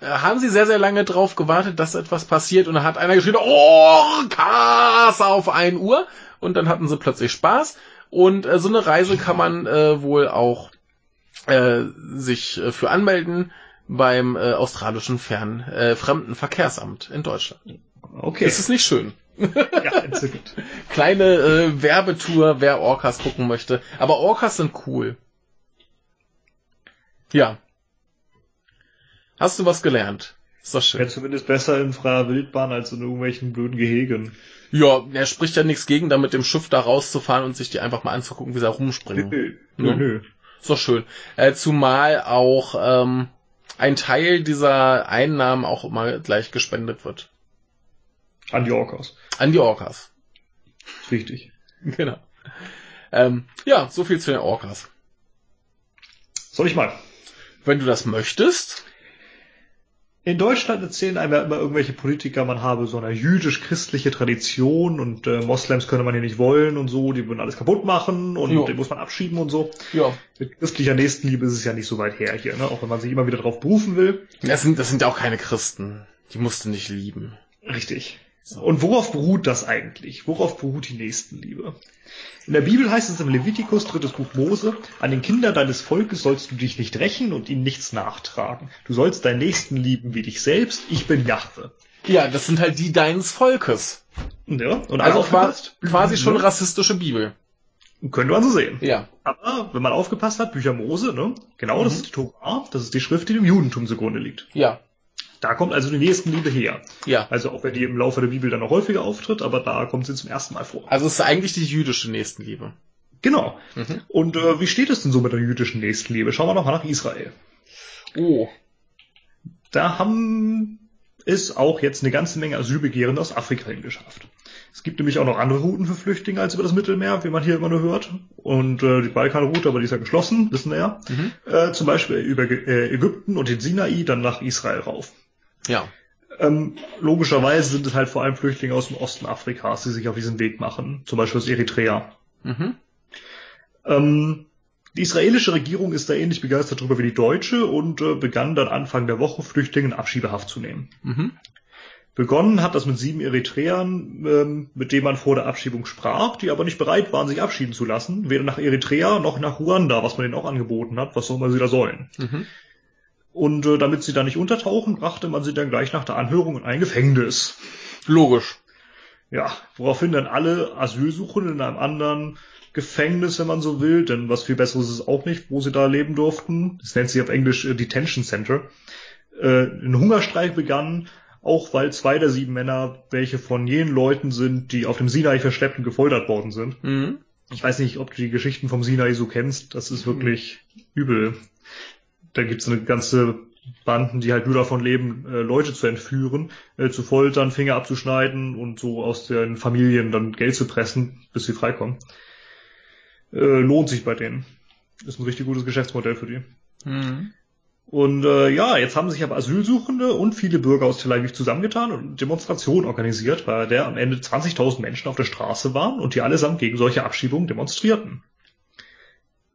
haben sie sehr, sehr lange drauf gewartet, dass etwas passiert und dann hat einer geschrien, oh, Kas auf 1 Uhr und dann hatten sie plötzlich Spaß und äh, so eine Reise kann man äh, wohl auch äh, sich äh, für anmelden beim äh, australischen Fern äh, Fremdenverkehrsamt in Deutschland. Okay. Ist es nicht schön? ja, entzückend. Kleine äh, Werbetour, wer Orcas gucken möchte. Aber Orcas sind cool. Ja. Hast du was gelernt? Ist doch schön. Ja, zumindest besser in freier Wildbahn als in irgendwelchen blöden Gehegen. Ja, er spricht ja nichts gegen, da mit dem Schiff da rauszufahren und sich die einfach mal anzugucken, wie sie da rumspringen. Nö, nö, nö. Ist doch schön. Äh, zumal auch ähm, ein Teil dieser Einnahmen auch immer gleich gespendet wird. An die Orcas. An die Orcas. Wichtig. Genau. Ähm, ja, so viel zu den Orcas. Soll ich mal? Wenn du das möchtest. In Deutschland erzählen einem ja immer irgendwelche Politiker, man habe so eine jüdisch-christliche Tradition und äh, Moslems könne man hier nicht wollen und so, die würden alles kaputt machen und jo. den muss man abschieben und so. Ja. Mit christlicher Nächstenliebe ist es ja nicht so weit her hier, ne? auch wenn man sich immer wieder darauf berufen will. Das sind, das sind ja auch keine Christen. Die musst du nicht lieben. Richtig. So. Und worauf beruht das eigentlich? Worauf beruht die Nächstenliebe? In der Bibel heißt es im Levitikus, drittes Buch Mose, an den Kindern deines Volkes sollst du dich nicht rächen und ihnen nichts nachtragen. Du sollst deinen Nächsten lieben wie dich selbst. Ich bin Jahwe. Ja, das sind halt die deines Volkes. Ja, und also quasi, quasi schon ja. rassistische Bibel. Könnte man so sehen. Ja. Aber wenn man aufgepasst hat, Bücher Mose, ne? Genau, mhm. das ist die Torah, das ist die Schrift, die dem Judentum zugrunde liegt. Ja. Da kommt also die Nächstenliebe her. Ja. Also auch wenn die im Laufe der Bibel dann noch häufiger auftritt, aber da kommt sie zum ersten Mal vor. Also es ist eigentlich die jüdische Nächstenliebe. Genau. Mhm. Und äh, wie steht es denn so mit der jüdischen Nächstenliebe? Schauen wir noch mal nach Israel. Oh. Da haben es auch jetzt eine ganze Menge Asylbegehrende aus Afrika hingeschafft. Es gibt nämlich auch noch andere Routen für Flüchtlinge als über das Mittelmeer, wie man hier immer nur hört. Und äh, die Balkanroute, aber die ist ja geschlossen, wissen wir ja. Mhm. Äh, zum Beispiel über Ägypten und den Sinai, dann nach Israel rauf. Ja. Ähm, logischerweise sind es halt vor allem Flüchtlinge aus dem Osten Afrikas, die sich auf diesen Weg machen, zum Beispiel aus Eritrea. Mhm. Ähm, die israelische Regierung ist da ähnlich begeistert darüber wie die deutsche und äh, begann dann Anfang der Woche Flüchtlinge in Abschiebehaft zu nehmen. Mhm. Begonnen hat das mit sieben Eritreern, ähm, mit denen man vor der Abschiebung sprach, die aber nicht bereit waren, sich abschieben zu lassen, weder nach Eritrea noch nach Ruanda, was man ihnen auch angeboten hat, was auch immer sie da sollen. Mhm. Und äh, damit sie da nicht untertauchen, brachte man sie dann gleich nach der Anhörung in ein Gefängnis. Logisch. Ja, woraufhin dann alle Asylsuchenden in einem anderen Gefängnis, wenn man so will, denn was viel besseres ist es auch nicht, wo sie da leben durften. Das nennt sich auf Englisch äh, Detention Center. Äh, ein Hungerstreik begann, auch weil zwei der sieben Männer welche von jenen Leuten sind, die auf dem Sinai verschleppt und gefoltert worden sind. Mhm. Ich weiß nicht, ob du die Geschichten vom Sinai so kennst. Das ist wirklich mhm. übel da gibt's eine ganze Banden, die halt nur davon leben, äh, Leute zu entführen, äh, zu foltern, Finger abzuschneiden und so aus den Familien dann Geld zu pressen, bis sie freikommen. Äh, lohnt sich bei denen. Ist ein richtig gutes Geschäftsmodell für die. Mhm. Und äh, ja, jetzt haben sich aber Asylsuchende und viele Bürger aus Tel Aviv zusammengetan und Demonstrationen organisiert, bei der am Ende 20.000 Menschen auf der Straße waren und die allesamt gegen solche Abschiebungen demonstrierten.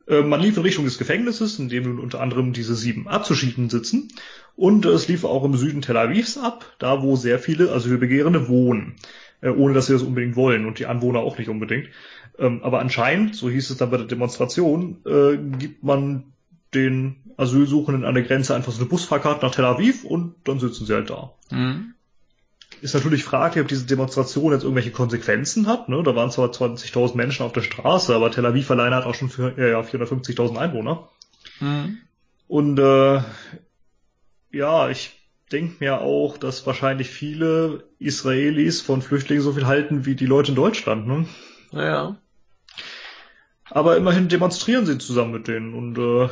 Äh, man lief in Richtung des Gefängnisses, in dem nun unter anderem diese sieben Abzuschieden sitzen. Und äh, es lief auch im Süden Tel Avivs ab, da wo sehr viele Asylbegehrende wohnen, äh, ohne dass sie das unbedingt wollen und die Anwohner auch nicht unbedingt. Ähm, aber anscheinend, so hieß es dann bei der Demonstration, gibt man den Asylsuchenden an der Grenze einfach so eine Busfahrkarte nach Tel Aviv und dann sitzen sie halt da. Mhm. Ist natürlich fraglich, ob diese Demonstration jetzt irgendwelche Konsequenzen hat. Ne? Da waren zwar 20.000 Menschen auf der Straße, aber Tel Aviv alleine hat auch schon für, ja, 450.000 Einwohner. Mhm. Und äh, ja, ich denke mir auch, dass wahrscheinlich viele Israelis von Flüchtlingen so viel halten wie die Leute in Deutschland. Ne? Ja. Aber immerhin demonstrieren sie zusammen mit denen und äh,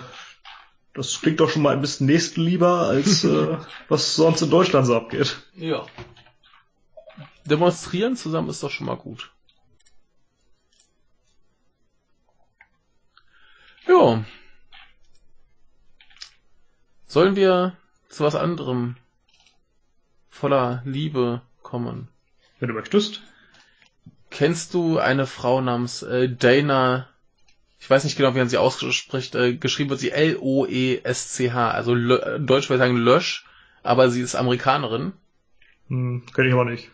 das klingt doch schon mal ein bisschen nächstenlieber, als äh, was sonst in Deutschland so abgeht. Ja. Demonstrieren zusammen ist doch schon mal gut. Ja. Sollen wir zu was anderem voller Liebe kommen? Wenn du möchtest. Kennst du eine Frau namens äh, Dana ich weiß nicht genau, wie man sie ausspricht, äh, geschrieben wird sie L-O-E-S-C-H, also Lö Deutsch würde ich sagen Lösch, aber sie ist Amerikanerin. Hm, kenn ich aber nicht.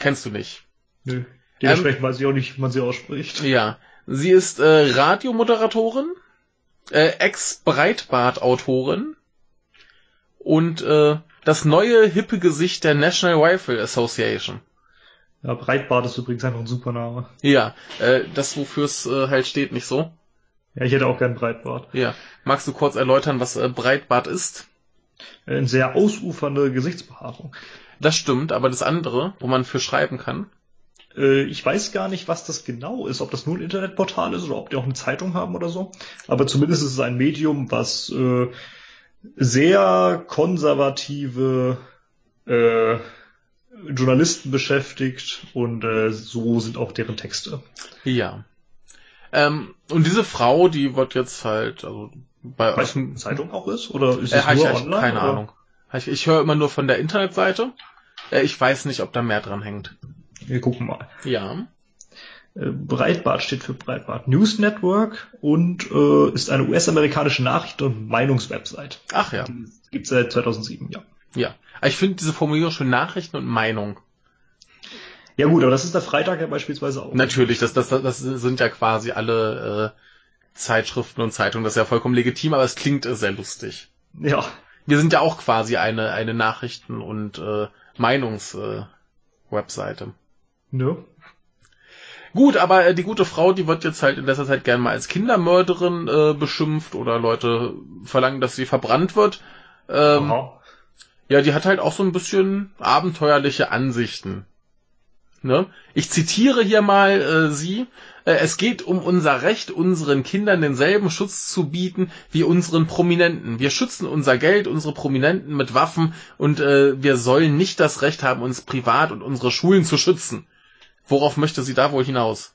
Kennst du nicht? Nö. Dementsprechend ähm, weiß ich auch nicht, wie man sie ausspricht. Ja. Sie ist äh, Radiomoderatorin, äh, Ex-Breitbart-Autorin und äh, das neue hippe Gesicht der National Rifle Association. Ja, Breitbart ist übrigens einfach ein super Name. Ja, äh, das wofür es äh, halt steht, nicht so? Ja, ich hätte auch gern Breitbart. Ja. Magst du kurz erläutern, was äh, Breitbart ist? Eine sehr ausufernde Gesichtsbehaarung. Das stimmt, aber das andere, wo man für schreiben kann? Äh, ich weiß gar nicht, was das genau ist, ob das nur ein Internetportal ist oder ob die auch eine Zeitung haben oder so. Aber zumindest ist es ein Medium, was äh, sehr konservative äh, Journalisten beschäftigt und äh, so sind auch deren Texte. Ja. Ähm, und diese Frau, die wird jetzt halt, also bei weißt Zeitung auch ist oder ist äh, es nur ich, online? Keine oder? Ahnung. Ich, ich höre immer nur von der Internetseite. Äh, ich weiß nicht, ob da mehr dran hängt. Wir gucken mal. Ja. Äh, Breitbart steht für Breitbart News Network und äh, ist eine US-amerikanische Nachricht- und Meinungswebsite. Ach ja. Die gibt's seit 2007, ja. Ja. Ich finde diese Formulierung schon Nachrichten und Meinung. Ja gut, aber das ist der Freitag ja beispielsweise auch. Natürlich, das, das, das sind ja quasi alle äh, Zeitschriften und Zeitungen, das ist ja vollkommen legitim, aber es klingt äh, sehr lustig. Ja. Wir sind ja auch quasi eine, eine Nachrichten- und äh, Meinungs-Webseite. Äh, ne? Gut, aber äh, die gute Frau, die wird jetzt halt in letzter Zeit gerne mal als Kindermörderin äh, beschimpft oder Leute verlangen, dass sie verbrannt wird. Ähm, ja, die hat halt auch so ein bisschen abenteuerliche Ansichten. Ne? Ich zitiere hier mal äh, sie. Äh, es geht um unser Recht, unseren Kindern denselben Schutz zu bieten wie unseren Prominenten. Wir schützen unser Geld, unsere Prominenten mit Waffen und äh, wir sollen nicht das Recht haben, uns privat und unsere Schulen zu schützen. Worauf möchte sie da wohl hinaus?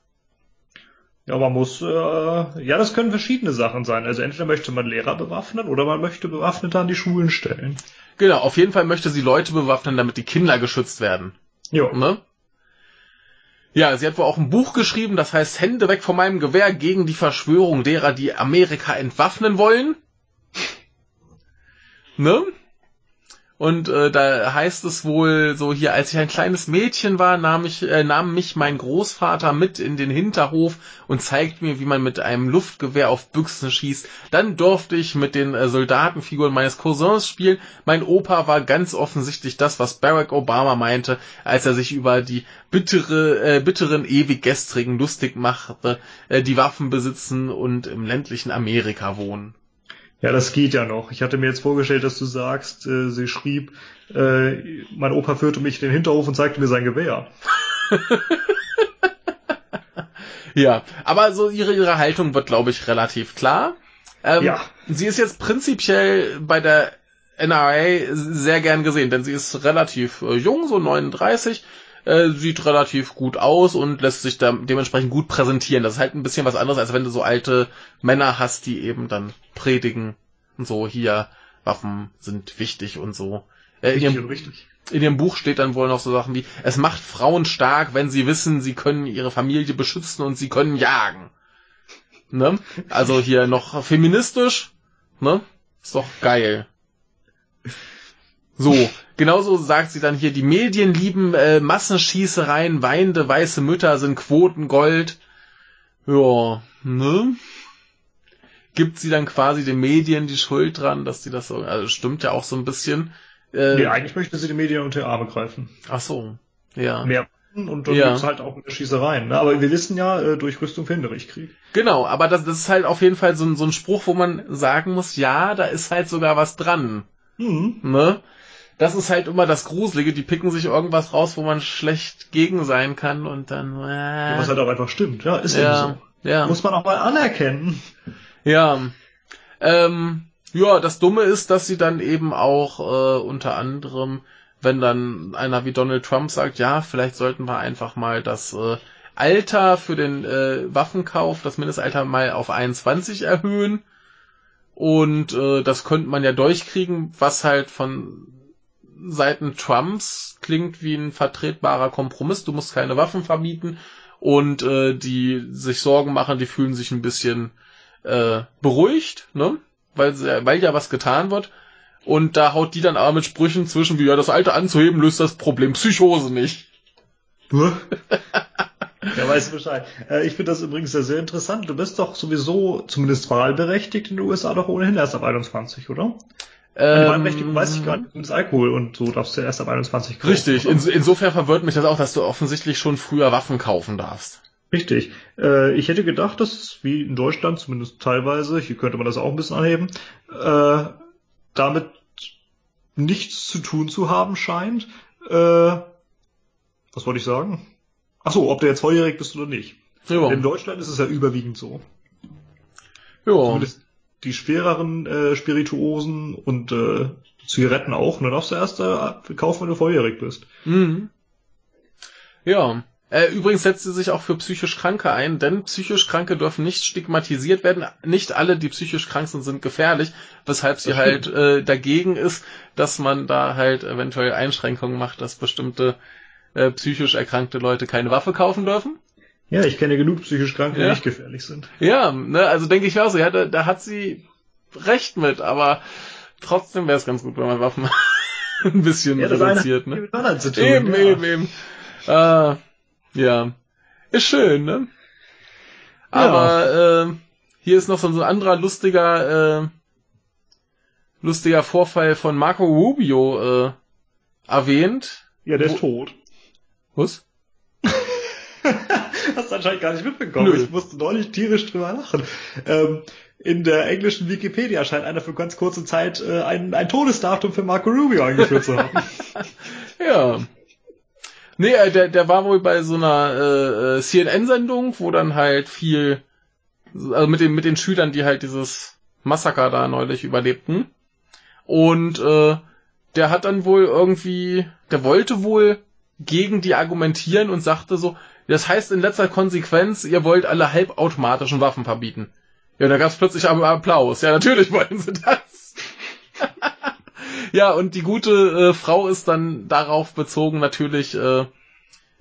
Ja, man muss, äh, ja, das können verschiedene Sachen sein. Also entweder möchte man Lehrer bewaffnen oder man möchte Bewaffnete an die Schulen stellen. Genau, auf jeden Fall möchte sie Leute bewaffnen, damit die Kinder geschützt werden. Ja. Ne? Ja, sie hat wohl auch ein Buch geschrieben, das heißt Hände weg von meinem Gewehr gegen die Verschwörung derer, die Amerika entwaffnen wollen. Ne? Und äh, da heißt es wohl so hier, als ich ein kleines Mädchen war, nahm, ich, äh, nahm mich mein Großvater mit in den Hinterhof und zeigte mir, wie man mit einem Luftgewehr auf Büchsen schießt. Dann durfte ich mit den äh, Soldatenfiguren meines Cousins spielen. Mein Opa war ganz offensichtlich das, was Barack Obama meinte, als er sich über die bittere, äh, bitteren Ewiggestrigen lustig machte, äh, die Waffen besitzen und im ländlichen Amerika wohnen. Ja, das geht ja noch. Ich hatte mir jetzt vorgestellt, dass du sagst, äh, sie schrieb, äh, mein Opa führte mich in den Hinterhof und zeigte mir sein Gewehr. ja, aber so ihre, ihre Haltung wird, glaube ich, relativ klar. Ähm, ja. Sie ist jetzt prinzipiell bei der NRA sehr gern gesehen, denn sie ist relativ äh, jung, so 39, äh, sieht relativ gut aus und lässt sich da dementsprechend gut präsentieren. Das ist halt ein bisschen was anderes, als wenn du so alte Männer hast, die eben dann predigen und so, hier, Waffen sind wichtig und so. Äh, in, ihrem, in ihrem Buch steht dann wohl noch so Sachen wie, es macht Frauen stark, wenn sie wissen, sie können ihre Familie beschützen und sie können jagen. Ne? Also hier noch feministisch, ne? Ist doch geil. So, genauso sagt sie dann hier, die Medien lieben äh, Massenschießereien, weinende weiße Mütter sind Quotengold. Ja, ne? Gibt sie dann quasi den Medien die Schuld dran, dass sie das so, also stimmt ja auch so ein bisschen. Äh, nee, eigentlich möchte sie die Medien unter die Arme greifen. Ach so, ja. Mehr und dann ja. gibt's halt auch Schießereien. Ne? Aber wir wissen ja, äh, durch Rüstung verhindere ich Krieg. Genau, aber das, das ist halt auf jeden Fall so ein, so ein Spruch, wo man sagen muss, ja, da ist halt sogar was dran. Mhm. Ne? Das ist halt immer das Gruselige, die picken sich irgendwas raus, wo man schlecht gegen sein kann und dann. Äh, ja, was halt auch einfach stimmt, ja, ist ja, eben so. Ja. Muss man auch mal anerkennen. Ja. Ähm, ja, das Dumme ist, dass sie dann eben auch äh, unter anderem wenn dann einer wie Donald Trump sagt, ja, vielleicht sollten wir einfach mal das äh, Alter für den äh, Waffenkauf, das Mindestalter mal auf 21 erhöhen. Und äh, das könnte man ja durchkriegen, was halt von Seiten Trumps klingt wie ein vertretbarer Kompromiss. Du musst keine Waffen verbieten. Und äh, die sich Sorgen machen, die fühlen sich ein bisschen äh, beruhigt, ne? Weil, weil ja was getan wird. Und da haut die dann aber mit Sprüchen zwischen, wie ja, das Alte anzuheben löst das Problem Psychose nicht. ja, weißt du Bescheid. Äh, ich finde das übrigens sehr, sehr interessant. Du bist doch sowieso zumindest wahlberechtigt in den USA doch ohnehin erst ab 21, oder? Ähm, Wahlberechtigung weiß ich gar nicht. Zumindest Alkohol und so darfst du erst ab 21 kaufen. Richtig. In, insofern verwirrt mich das auch, dass du offensichtlich schon früher Waffen kaufen darfst. Richtig. Äh, ich hätte gedacht, dass wie in Deutschland zumindest teilweise, hier könnte man das auch ein bisschen anheben, äh, damit nichts zu tun zu haben scheint. Äh, was wollte ich sagen? Ach so, ob du jetzt volljährig bist oder nicht. Ja. In Deutschland ist es ja überwiegend so. Ja. Zumindest die schwereren äh, Spirituosen und äh, Zigaretten auch. Und dann darfst du erst äh, kaufen, wenn du volljährig bist. Mhm. Ja. Äh, übrigens setzt sie sich auch für psychisch Kranke ein, denn psychisch Kranke dürfen nicht stigmatisiert werden. Nicht alle, die psychisch krank sind, sind gefährlich, weshalb sie halt äh, dagegen ist, dass man da halt eventuell Einschränkungen macht, dass bestimmte äh, psychisch erkrankte Leute keine Waffe kaufen dürfen. Ja, ich kenne genug psychisch Kranke, ja. die nicht gefährlich sind. Ja, ne, also denke ich auch so, ja, da, da hat sie recht mit, aber trotzdem wäre es ganz gut, wenn man Waffen ein bisschen ja, reduziert, ne? Eben, ja. eben, eben. Äh, ja. Ist schön, ne? Aber ja. äh, hier ist noch so ein anderer lustiger, äh, lustiger Vorfall von Marco Rubio äh, erwähnt. Ja, der ist tot. Was? Hast du anscheinend gar nicht mitbekommen. Nö. Ich musste neulich tierisch drüber lachen. Ähm, in der englischen Wikipedia scheint einer für ganz kurze Zeit äh, ein, ein Todesdatum für Marco Rubio eingeführt zu haben. ja. Nee, äh, der, der war wohl bei so einer äh, äh CNN-Sendung, wo dann halt viel, also mit den, mit den Schülern, die halt dieses Massaker da neulich überlebten. Und äh, der hat dann wohl irgendwie, der wollte wohl gegen die argumentieren und sagte so, das heißt in letzter Konsequenz, ihr wollt alle halbautomatischen Waffen verbieten. Ja, da gab's plötzlich aber Applaus. Ja, natürlich wollen sie das. Ja, und die gute äh, Frau ist dann darauf bezogen natürlich äh,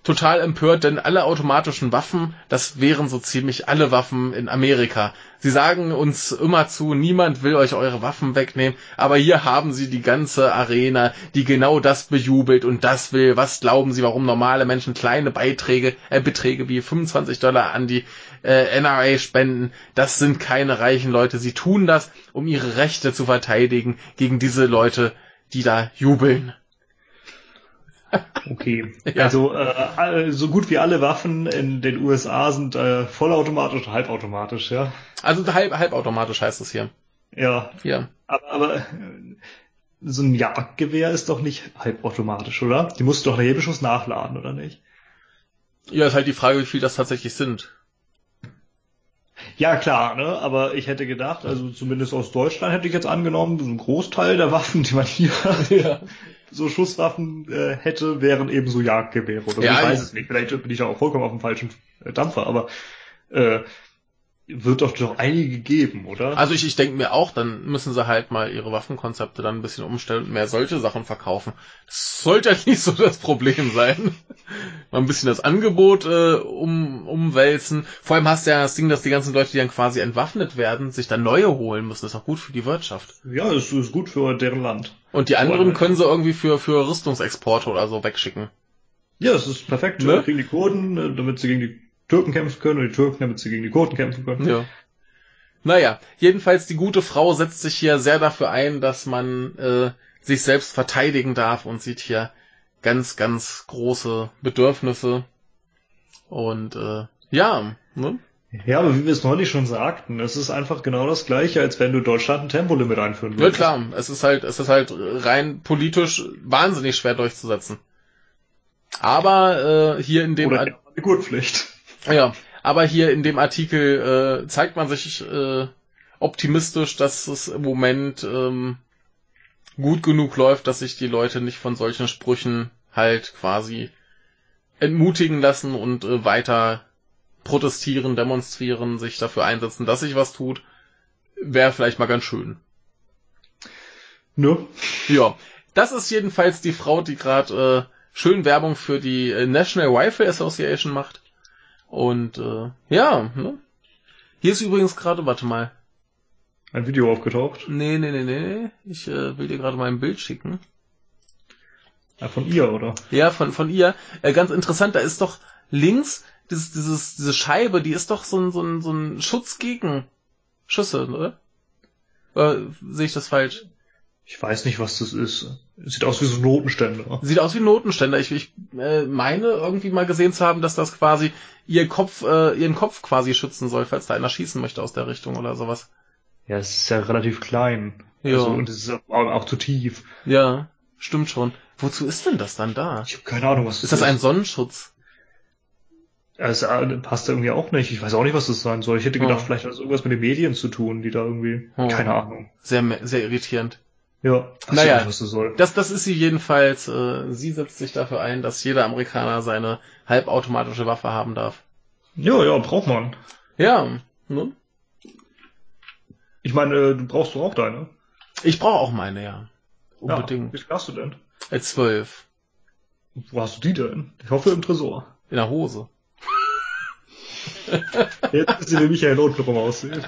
total empört, denn alle automatischen Waffen, das wären so ziemlich alle Waffen in Amerika. Sie sagen uns immer zu, niemand will euch eure Waffen wegnehmen, aber hier haben sie die ganze Arena, die genau das bejubelt und das will. Was glauben sie, warum normale Menschen kleine Beiträge, äh, Beträge wie 25 Dollar an die äh, NRA spenden? Das sind keine reichen Leute. Sie tun das, um ihre Rechte zu verteidigen gegen diese Leute, die da jubeln. Okay. Ja. Also äh, so gut wie alle Waffen in den USA sind äh, vollautomatisch halbautomatisch, ja. Also halb, halbautomatisch heißt es hier. Ja. Ja. Aber, aber äh, so ein Jagdgewehr ist doch nicht halbautomatisch, oder? Die musst du doch einen Hebeschuss nachladen, oder nicht? Ja, ist halt die Frage, wie viel das tatsächlich sind. Ja, klar, ne? aber ich hätte gedacht, also zumindest aus Deutschland hätte ich jetzt angenommen, so ein Großteil der Waffen, die man hier ja. so Schusswaffen äh, hätte, wären eben so Jagdgewehre oder. Ja, ich weiß es nicht. Vielleicht bin ich auch vollkommen auf dem falschen äh, Dampfer, aber äh, wird doch doch einige geben, oder? Also ich, ich denke mir auch, dann müssen sie halt mal ihre Waffenkonzepte dann ein bisschen umstellen und mehr solche Sachen verkaufen. Das sollte ja nicht so das Problem sein. mal ein bisschen das Angebot äh, um, umwälzen. Vor allem hast du ja das Ding, dass die ganzen Leute, die dann quasi entwaffnet werden, sich dann neue holen müssen. Das ist auch gut für die Wirtschaft. Ja, es ist gut für deren Land. Und die anderen können sie irgendwie für, für Rüstungsexporte oder so wegschicken. Ja, es ist perfekt. Ne? Kriegen die Kurden, äh, damit sie gegen die Türken kämpfen können und die Türken, damit sie gegen die Kurden kämpfen können. Ja. Naja, jedenfalls die gute Frau setzt sich hier sehr dafür ein, dass man äh, sich selbst verteidigen darf und sieht hier ganz, ganz große Bedürfnisse. Und äh, ja, ne? Ja, aber wie wir es neulich schon sagten, es ist einfach genau das gleiche, als wenn du Deutschland ein Tempolimit einführen würdest. Ja klar, es ist halt, es ist halt rein politisch wahnsinnig schwer durchzusetzen. Aber äh, hier in dem Oder eine Gurtpflicht. Ja, aber hier in dem Artikel äh, zeigt man sich äh, optimistisch, dass es im Moment ähm, gut genug läuft, dass sich die Leute nicht von solchen Sprüchen halt quasi entmutigen lassen und äh, weiter protestieren, demonstrieren, sich dafür einsetzen, dass sich was tut, wäre vielleicht mal ganz schön. Ne? Ja, das ist jedenfalls die Frau, die gerade äh, schön Werbung für die äh, National Rifle Association macht. Und äh, ja, ne? Hier ist übrigens gerade, warte mal. Ein Video aufgetaucht? Nee, nee, nee, nee. Ich äh, will dir gerade mal ein Bild schicken. Ja, von ihr, oder? Ja, von, von ihr. Äh, ganz interessant, da ist doch links dieses, dieses, diese Scheibe, die ist doch so ein, so ein, so ein Schutz gegen Schüsse, oder? Oder sehe ich das falsch? Ich weiß nicht, was das ist. Sieht aus wie so ein Notenständer. Sieht aus wie ein Notenständer. Ich, ich äh, meine irgendwie mal gesehen zu haben, dass das quasi ihr Kopf, äh, ihren Kopf quasi schützen soll, falls da einer schießen möchte aus der Richtung oder sowas. Ja, es ist ja relativ klein. Ja. Also, und es ist auch, auch zu tief. Ja, stimmt schon. Wozu ist denn das dann da? Ich habe keine Ahnung, was das ist. Ist das ein Sonnenschutz? Es äh, passt irgendwie auch nicht. Ich weiß auch nicht, was das sein soll. Ich hätte gedacht, oh. vielleicht hat das irgendwas mit den Medien zu tun, die da irgendwie. Oh. Keine Ahnung. Sehr, sehr irritierend. Ja, naja, nicht, was das, soll. das, das ist sie jedenfalls. Äh, sie setzt sich dafür ein, dass jeder Amerikaner seine halbautomatische Waffe haben darf. Ja, ja, braucht man. Ja, ne? Ich meine, äh, du brauchst doch auch deine. Ich brauche auch meine, ja. Unbedingt. Ja, wie viel hast du denn? Äh, zwölf. Wo hast du die denn? Ich hoffe im Tresor. In der Hose. Jetzt ist sie wie Michael Notdruck aussehen.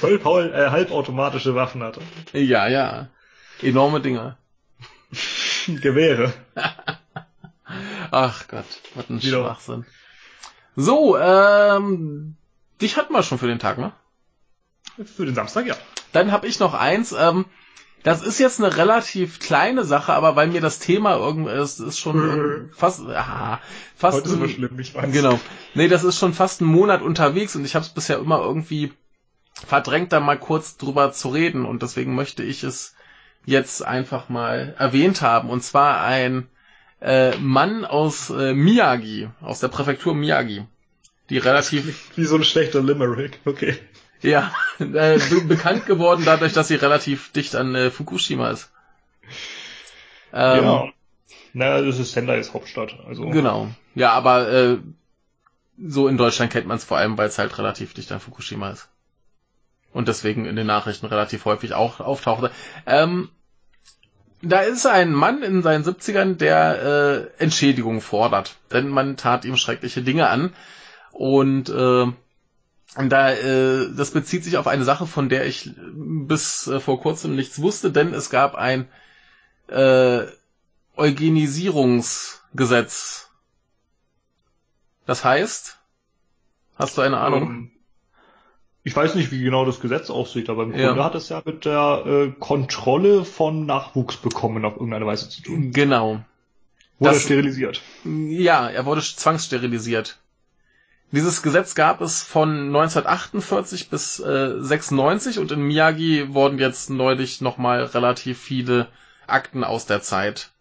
Zwölf äh, halbautomatische Waffen hatte. Ja, ja. Enorme Dinger. Gewehre. Ach Gott, was ein Wieder. Schwachsinn. So, ähm, dich hatten wir schon für den Tag, ne? Für den Samstag, ja. Dann habe ich noch eins. Ähm, das ist jetzt eine relativ kleine Sache, aber weil mir das Thema irgendwie ist, ist schon fast, aha, fast. Heute ist immer schlimm, ich weiß. Genau. Nee, das ist schon fast einen Monat unterwegs und ich habe es bisher immer irgendwie verdrängt, da mal kurz drüber zu reden und deswegen möchte ich es jetzt einfach mal erwähnt haben. Und zwar ein äh, Mann aus äh, Miyagi, aus der Präfektur Miyagi, die relativ... Wie so ein schlechter Limerick, okay. Ja, äh, be bekannt geworden dadurch, dass sie relativ dicht an äh, Fukushima ist. Ähm, ja. Naja, das ist Sendais Hauptstadt. Also. Genau. Ja, aber äh, so in Deutschland kennt man es vor allem, weil es halt relativ dicht an Fukushima ist und deswegen in den Nachrichten relativ häufig auch auftauchte. Ähm, da ist ein Mann in seinen 70ern, der äh, Entschädigung fordert, denn man tat ihm schreckliche Dinge an und äh, da äh, das bezieht sich auf eine Sache, von der ich bis äh, vor kurzem nichts wusste, denn es gab ein äh, Eugenisierungsgesetz. Das heißt, hast du eine Ahnung? Ich weiß nicht, wie genau das Gesetz aussieht, aber im Grunde ja. hat es ja mit der äh, Kontrolle von Nachwuchs bekommen auf irgendeine Weise zu tun. Genau. Wurde das, sterilisiert. Ja, er wurde zwangssterilisiert. Dieses Gesetz gab es von 1948 bis äh, 96 und in Miyagi wurden jetzt neulich nochmal relativ viele Akten aus der Zeit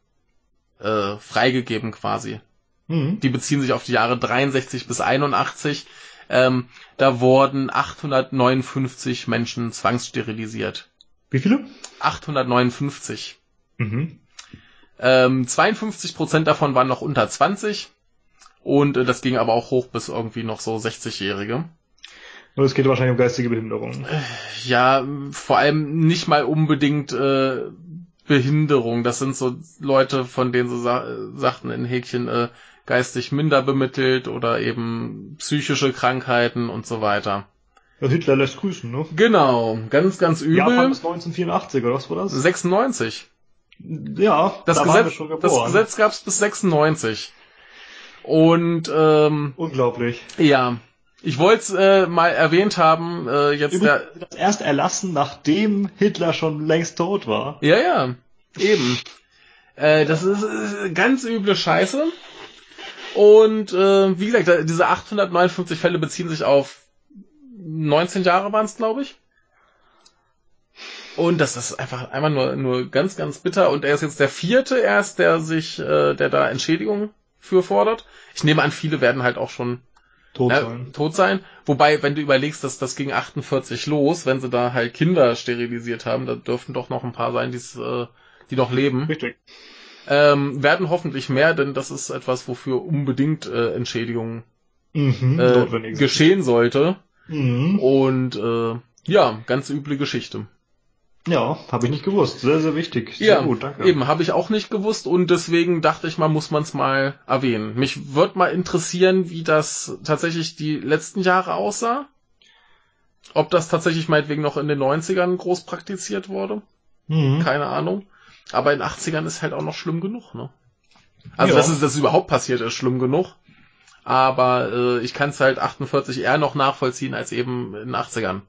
äh, freigegeben quasi. Mhm. Die beziehen sich auf die Jahre 63 bis 81 ähm, da wurden 859 Menschen zwangssterilisiert. Wie viele? 859. Mhm. Ähm, 52 Prozent davon waren noch unter 20 und äh, das ging aber auch hoch bis irgendwie noch so 60-Jährige. Und es geht wahrscheinlich um geistige Behinderung. Ja, vor allem nicht mal unbedingt äh, Behinderung. Das sind so Leute, von denen sie sa sagten in Häkchen, äh, geistig minder bemittelt oder eben psychische Krankheiten und so weiter. Ja, Hitler lässt grüßen, ne? Genau, ganz, ganz übel. Japan bis 1984, oder was war das? 96. Ja, Das da waren wir Gesetz, schon das geboren. Gesetz gab's bis 96. Und ähm, Unglaublich. ja, ich wollte es äh, mal erwähnt haben, äh, jetzt der, Übrigens das erst erlassen, nachdem Hitler schon längst tot war. Ja, ja, eben. Äh, das ist äh, ganz üble Scheiße. Und äh, wie gesagt, diese 859 Fälle beziehen sich auf 19 Jahre waren es, glaube ich. Und das ist einfach einfach nur nur ganz ganz bitter. Und er ist jetzt der vierte erst, der sich, äh, der da Entschädigung für fordert. Ich nehme an, viele werden halt auch schon Tot äh, sein. tot sein. Wobei, wenn du überlegst, dass das ging 48 los, wenn sie da halt Kinder sterilisiert haben, da dürften doch noch ein paar sein, die's, äh, die noch leben. Richtig. Ähm, werden hoffentlich mehr, denn das ist etwas, wofür unbedingt äh, Entschädigung Mhm, äh, geschehen sollte. Mhm. Und äh, ja, ganz üble Geschichte. Ja, habe ich nicht gewusst. Sehr, sehr wichtig. Sehr ja, gut, danke. eben, habe ich auch nicht gewusst und deswegen dachte ich mal, muss man es mal erwähnen. Mich würde mal interessieren, wie das tatsächlich die letzten Jahre aussah. Ob das tatsächlich meinetwegen noch in den 90ern groß praktiziert wurde. Mhm. Keine Ahnung. Aber in den 80ern ist halt auch noch schlimm genug, ne? Also, Ja. dass es das überhaupt passiert ist, schlimm genug. Aber äh, ich kann es halt 48 eher noch nachvollziehen als eben in den 80ern.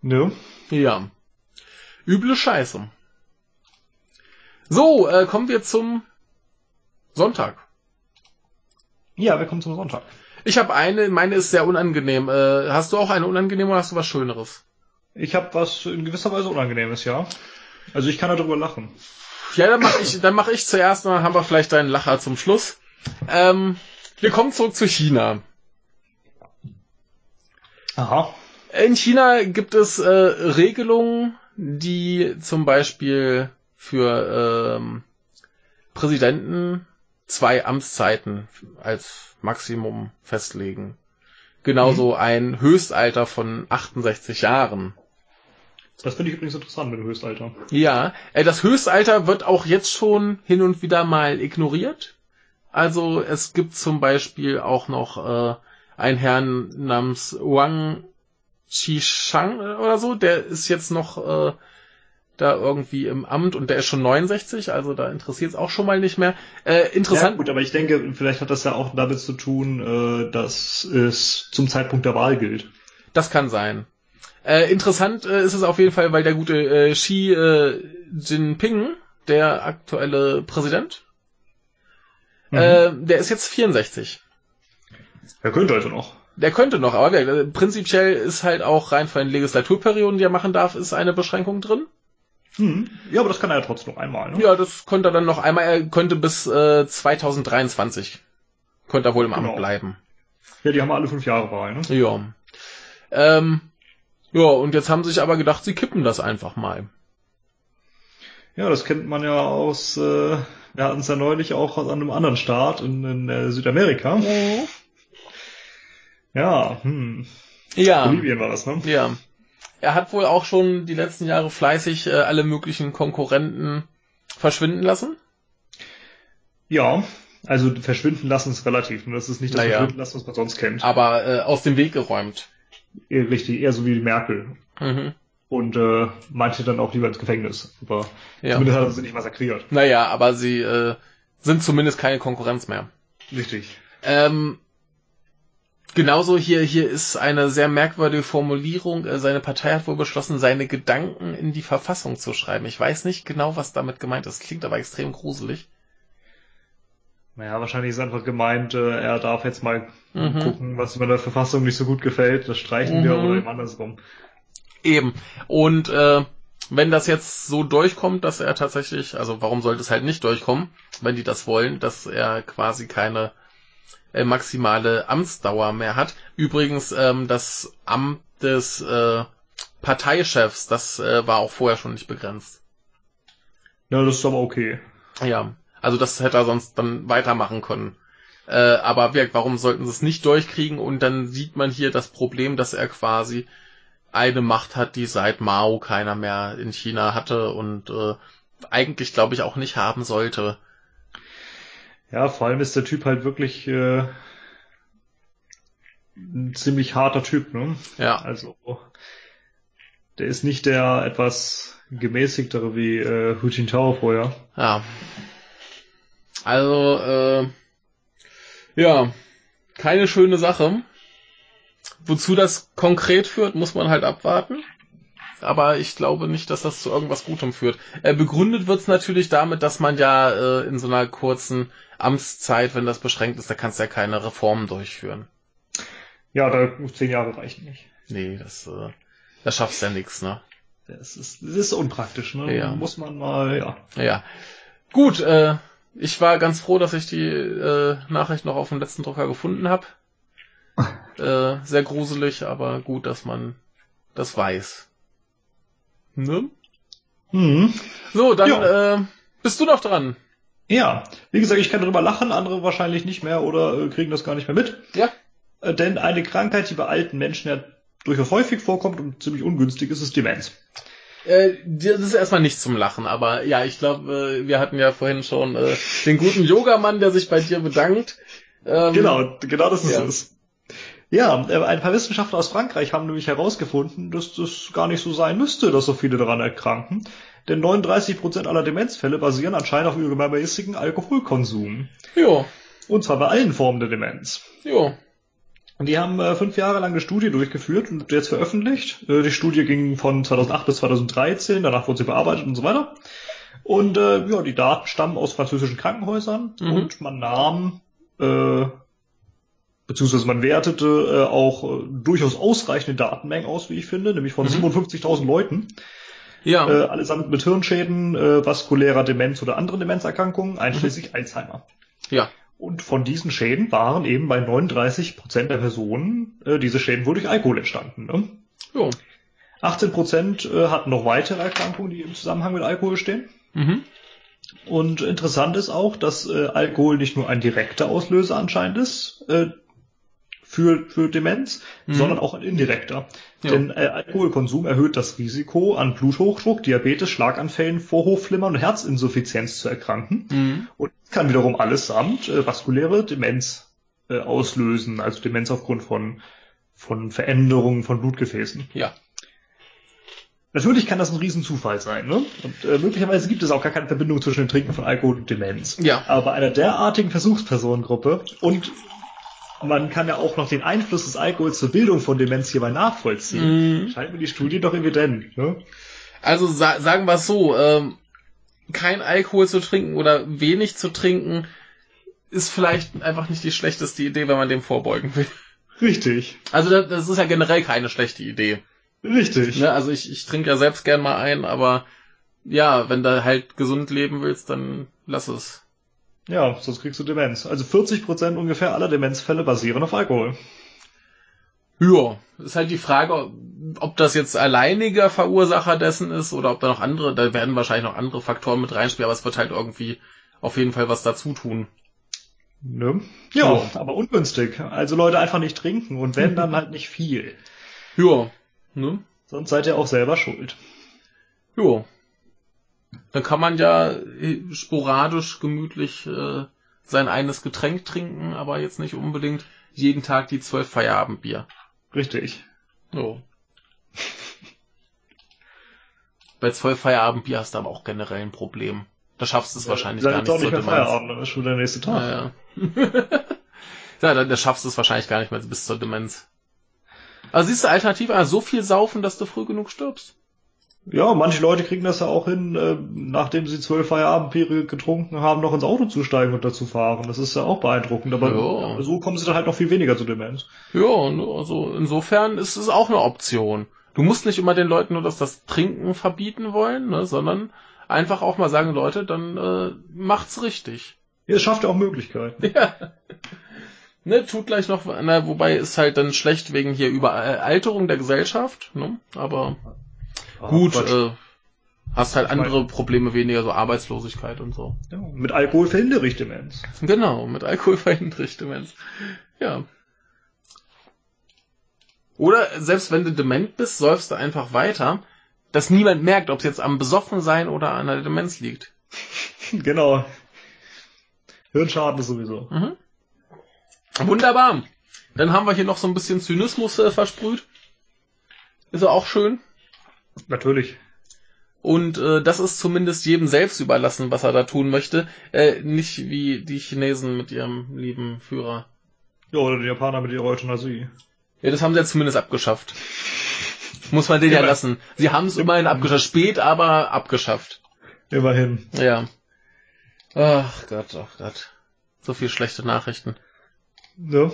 Ne? Ja. Üble Scheiße. So, äh, kommen wir zum Sonntag. Ja, wir kommen zum Sonntag. Ich habe eine, meine ist sehr unangenehm. Äh, hast du auch eine unangenehme oder hast du was Schöneres? Ich habe was in gewisser Weise Unangenehmes, ja. Also ich kann darüber lachen. Ja, dann mache ich, dann mach ich zuerst, dann haben wir vielleicht deinen Lacher zum Schluss. Ähm, wir kommen zurück zu China. Aha. In China gibt es äh, Regelungen, die zum Beispiel für ähm, Präsidenten zwei Amtszeiten als Maximum festlegen. Genauso ein Höchstalter von 68 Jahren. Das finde ich übrigens interessant mit dem Höchstalter. Ja, äh, das Höchstalter wird auch jetzt schon hin und wieder mal ignoriert. Also es gibt zum Beispiel auch noch äh, einen Herrn namens Wang Qishang oder so, der ist jetzt noch äh, da irgendwie im Amt und der ist schon 69, also da interessiert es auch schon mal nicht mehr. Äh, Ja, interessant. gut, aber ich denke, vielleicht hat das ja auch damit zu tun, äh, dass es zum Zeitpunkt der Wahl gilt. Das kann sein. Äh, interessant äh, ist es auf jeden Fall, weil der gute äh, Xi äh, Jinping, der aktuelle Präsident, Mhm. äh, der ist jetzt 64. Er könnte also noch. Der könnte noch, aber äh, prinzipiell ist halt auch rein von den Legislaturperioden, die er machen darf, ist eine Beschränkung drin. Hm. Ja, aber das kann er ja trotzdem noch einmal, ne? Ja, das könnte er dann noch einmal, er könnte bis äh, 2023 könnte er wohl im Amt Genau. bleiben. Ja, die haben alle fünf Jahre Wahl, ne? Ja. Ähm, ja, und jetzt haben sie sich aber gedacht, sie kippen das einfach mal. Ja, das kennt man ja aus, äh, wir hatten es ja neulich auch aus einem anderen Staat in, in äh, Südamerika. Ja, hm. Ja. Bolivien war das, ne? Ja. Er hat wohl auch schon die letzten Jahre fleißig äh, alle möglichen Konkurrenten verschwinden lassen. Ja, also verschwinden lassen ist relativ, ne? Das ist nicht das Naja. Verschwinden lassen, was man sonst kennt. Aber äh, aus dem Weg geräumt. Eher richtig, eher so wie Merkel. Mhm. Und äh, manche dann auch lieber ins Gefängnis. Aber Ja. zumindest hat er sie nicht massakriert. Naja, aber sie äh, sind zumindest keine Konkurrenz mehr. Richtig. Ähm, genauso hier, hier ist eine sehr merkwürdige Formulierung. Äh, Seine Partei hat wohl beschlossen, seine Gedanken in die Verfassung zu schreiben. Ich weiß nicht genau, was damit gemeint ist. Klingt aber extrem gruselig. Naja, wahrscheinlich ist einfach gemeint, äh, er darf jetzt mal Mhm. gucken, was an der Verfassung nicht so gut gefällt. Das streichen wir Mhm. oder eben andersrum. Eben. Und äh, wenn das jetzt so durchkommt, dass er tatsächlich, also warum sollte es halt nicht durchkommen, wenn die das wollen, dass er quasi keine äh, maximale Amtsdauer mehr hat. Übrigens, ähm, das Amt des äh, Parteichefs, das äh, war auch vorher schon nicht begrenzt. Ja, das ist aber okay. Ja, also das hätte er sonst dann weitermachen können. Äh, aber warum sollten sie es nicht durchkriegen? Und dann sieht man hier das Problem, dass er quasi eine Macht hat, die seit Mao keiner mehr in China hatte und äh, eigentlich, glaube ich, auch nicht haben sollte. Ja, vor allem ist der Typ halt wirklich äh, ein ziemlich harter Typ, ne? Ja. Also der ist nicht der etwas gemäßigtere wie äh, Hu Jintao vorher. Ja. Also, äh, ja, keine schöne Sache. Wozu das konkret führt, muss man halt abwarten. Aber ich glaube nicht, dass das zu irgendwas Gutem führt. Äh, begründet wird's natürlich damit, dass man ja äh, in so einer kurzen Amtszeit, wenn das beschränkt ist, da kannst du ja keine Reformen durchführen. Ja, da zehn Jahre reichen nicht. Nee, das, äh, da schaffst du ja nix, ne? Das ist, das ist unpraktisch, ne? Ja. Muss man mal, ja. Ja. Gut, äh, ich war ganz froh, dass ich die äh, Nachricht noch auf dem letzten Drucker gefunden habe. Äh, sehr gruselig, aber gut, dass man das weiß. Ne? Mhm. So, dann Ja. äh, bist du noch dran. Ja, wie gesagt, ich kann darüber lachen, andere wahrscheinlich nicht mehr oder äh, kriegen das gar nicht mehr mit. Ja. Äh, denn eine Krankheit, die bei alten Menschen ja durchaus häufig vorkommt und ziemlich ungünstig ist, ist Demenz. Äh, das ist erstmal nicht zum Lachen, aber ja, ich glaube, äh, wir hatten ja vorhin schon äh, den guten Yogamann, der sich bei dir bedankt. Ähm, Genau, genau das ist ja. es. Ja, ein paar Wissenschaftler aus Frankreich haben nämlich herausgefunden, dass das gar nicht so sein müsste, dass so viele daran erkranken. Denn 39% aller Demenzfälle basieren anscheinend auf übermäßigen Alkoholkonsum. Jo, Und zwar bei allen Formen der Demenz. jo. Die haben äh, fünf Jahre lang eine Studie durchgeführt und jetzt veröffentlicht. Äh, die Studie ging von 2008 bis 2013, danach wurde sie bearbeitet und so weiter. Und äh, ja, die Daten stammen aus französischen Krankenhäusern Mhm. und man nahm, äh, beziehungsweise man wertete äh, auch äh, durchaus ausreichende Datenmengen aus, wie ich finde, nämlich von Mhm. 57.000 Leuten, Ja, äh, allesamt mit Hirnschäden, äh, vaskulärer Demenz oder anderen Demenzerkrankungen, einschließlich Mhm. Alzheimer. ja. Und von diesen Schäden waren eben bei 39 Prozent der Personen äh, diese Schäden wohl durch Alkohol entstanden. Ne? Jo. 18 Prozent äh, hatten noch weitere Erkrankungen, die im Zusammenhang mit Alkohol stehen. Mhm. Und interessant ist auch, dass äh, Alkohol nicht nur ein direkter Auslöser anscheinend ist äh, für, für Demenz, Mhm. sondern auch ein indirekter. Ja. Denn äh, Alkoholkonsum erhöht das Risiko, an Bluthochdruck, Diabetes, Schlaganfällen, Vorhofflimmern und Herzinsuffizienz zu erkranken. Mhm. Und kann wiederum allesamt äh, vaskuläre Demenz äh, auslösen, also Demenz aufgrund von, von Veränderungen von Blutgefäßen. Ja. Natürlich kann das ein Riesenzufall sein, ne? Und äh, möglicherweise gibt es auch gar keine Verbindung zwischen dem Trinken von Alkohol und Demenz. Ja. Aber bei einer derartigen Versuchspersonengruppe und man kann ja auch noch den Einfluss des Alkohols zur Bildung von Demenz hierbei nachvollziehen. Mhm. Scheint mir die Studie doch evident, ne? Also sa sagen wir es so, ähm, kein Alkohol zu trinken oder wenig zu trinken ist vielleicht einfach nicht die schlechteste Idee, wenn man dem vorbeugen will. Richtig. Also das, das ist ja generell keine schlechte Idee. Richtig. Ne? Also ich, ich trinke ja selbst gern mal ein, aber ja, wenn du halt gesund leben willst, dann lass es. Ja, sonst kriegst du Demenz. Also 40% ungefähr aller Demenzfälle basieren auf Alkohol. Ja, ist halt die Frage, ob das jetzt alleiniger Verursacher dessen ist oder ob da noch andere, da werden wahrscheinlich noch andere Faktoren mit reinspielen, aber es wird halt irgendwie auf jeden Fall was dazu tun. Ne? Ja, Ja. aber ungünstig. Also Leute einfach nicht trinken und wenn dann halt nicht viel. Ja, ne? Sonst seid ihr auch selber schuld. Ja. Dann kann man ja äh, sporadisch gemütlich äh, sein eines Getränk trinken, aber jetzt nicht unbedingt jeden Tag die zwölf Feierabendbier. Richtig. Ja. Bei zwölf Feierabendbier hast du aber auch generell ein Problem. Da schaffst du es wahrscheinlich Seid gar nicht auch nicht zur mehr Demenz. Feierabend, dann ist schon der nächste Tag. Ja, ja. ja, da, da schaffst du es wahrscheinlich gar nicht mehr bis zur Demenz. Aber siehst du, Alternative, also so viel saufen, dass du früh genug stirbst. Ja, manche Leute kriegen das ja auch hin, äh, nachdem sie zwölf Feierabendbiere getrunken haben, noch ins Auto zu steigen und dazu fahren. Das ist ja auch beeindruckend, aber Ja. so kommen sie dann halt noch viel weniger zu Demenz. Ja, also insofern ist es auch eine Option. Du musst nicht immer den Leuten nur das, das Trinken verbieten wollen, ne, sondern einfach auch mal sagen, Leute, dann äh, macht's richtig. Ja, es schafft ja auch Möglichkeiten. Ja. Ne, tut gleich noch, na, wobei ist halt dann schlecht wegen hier Überalterung der Gesellschaft, ne? Aber gut, Quatsch. äh, Hast halt andere Probleme weniger, so Arbeitslosigkeit und so. Ja, mit Alkohol verhindere ich Demenz. Genau, mit Alkohol verhindere ich Demenz. Ja. Oder selbst wenn du dement bist, säufst du einfach weiter, dass niemand merkt, ob es jetzt am Besoffensein oder an der Demenz liegt. genau. Hirnschaden ist sowieso. Mhm. Wunderbar. Dann haben wir hier noch so ein bisschen Zynismus äh, versprüht. Ist ja auch schön. Natürlich. Und äh, das ist zumindest jedem selbst überlassen, was er da tun möchte. Äh, nicht wie die Chinesen mit ihrem lieben Führer. Ja, oder die Japaner mit ihrer Euthanasie. Ja, das haben sie ja zumindest abgeschafft. Muss man denen ja Immer- lassen. Sie haben es immerhin abgeschafft. Spät, aber abgeschafft. Immerhin. Ja. Ach Gott, ach Gott. So viel schlechte Nachrichten. Ja.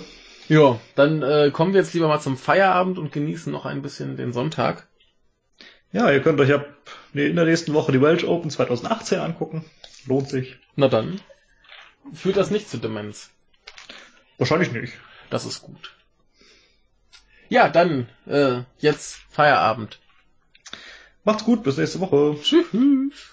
Ja, dann äh, kommen wir jetzt lieber mal zum Feierabend und genießen noch ein bisschen den Sonntag. Ja, ihr könnt euch ab in der nächsten Woche die Welsh Open 2018 angucken. Lohnt sich. Na dann. Führt das nicht zu Demenz. Wahrscheinlich nicht. Das ist gut. Ja, dann äh, jetzt Feierabend. Macht's gut, bis nächste Woche. Tschüss.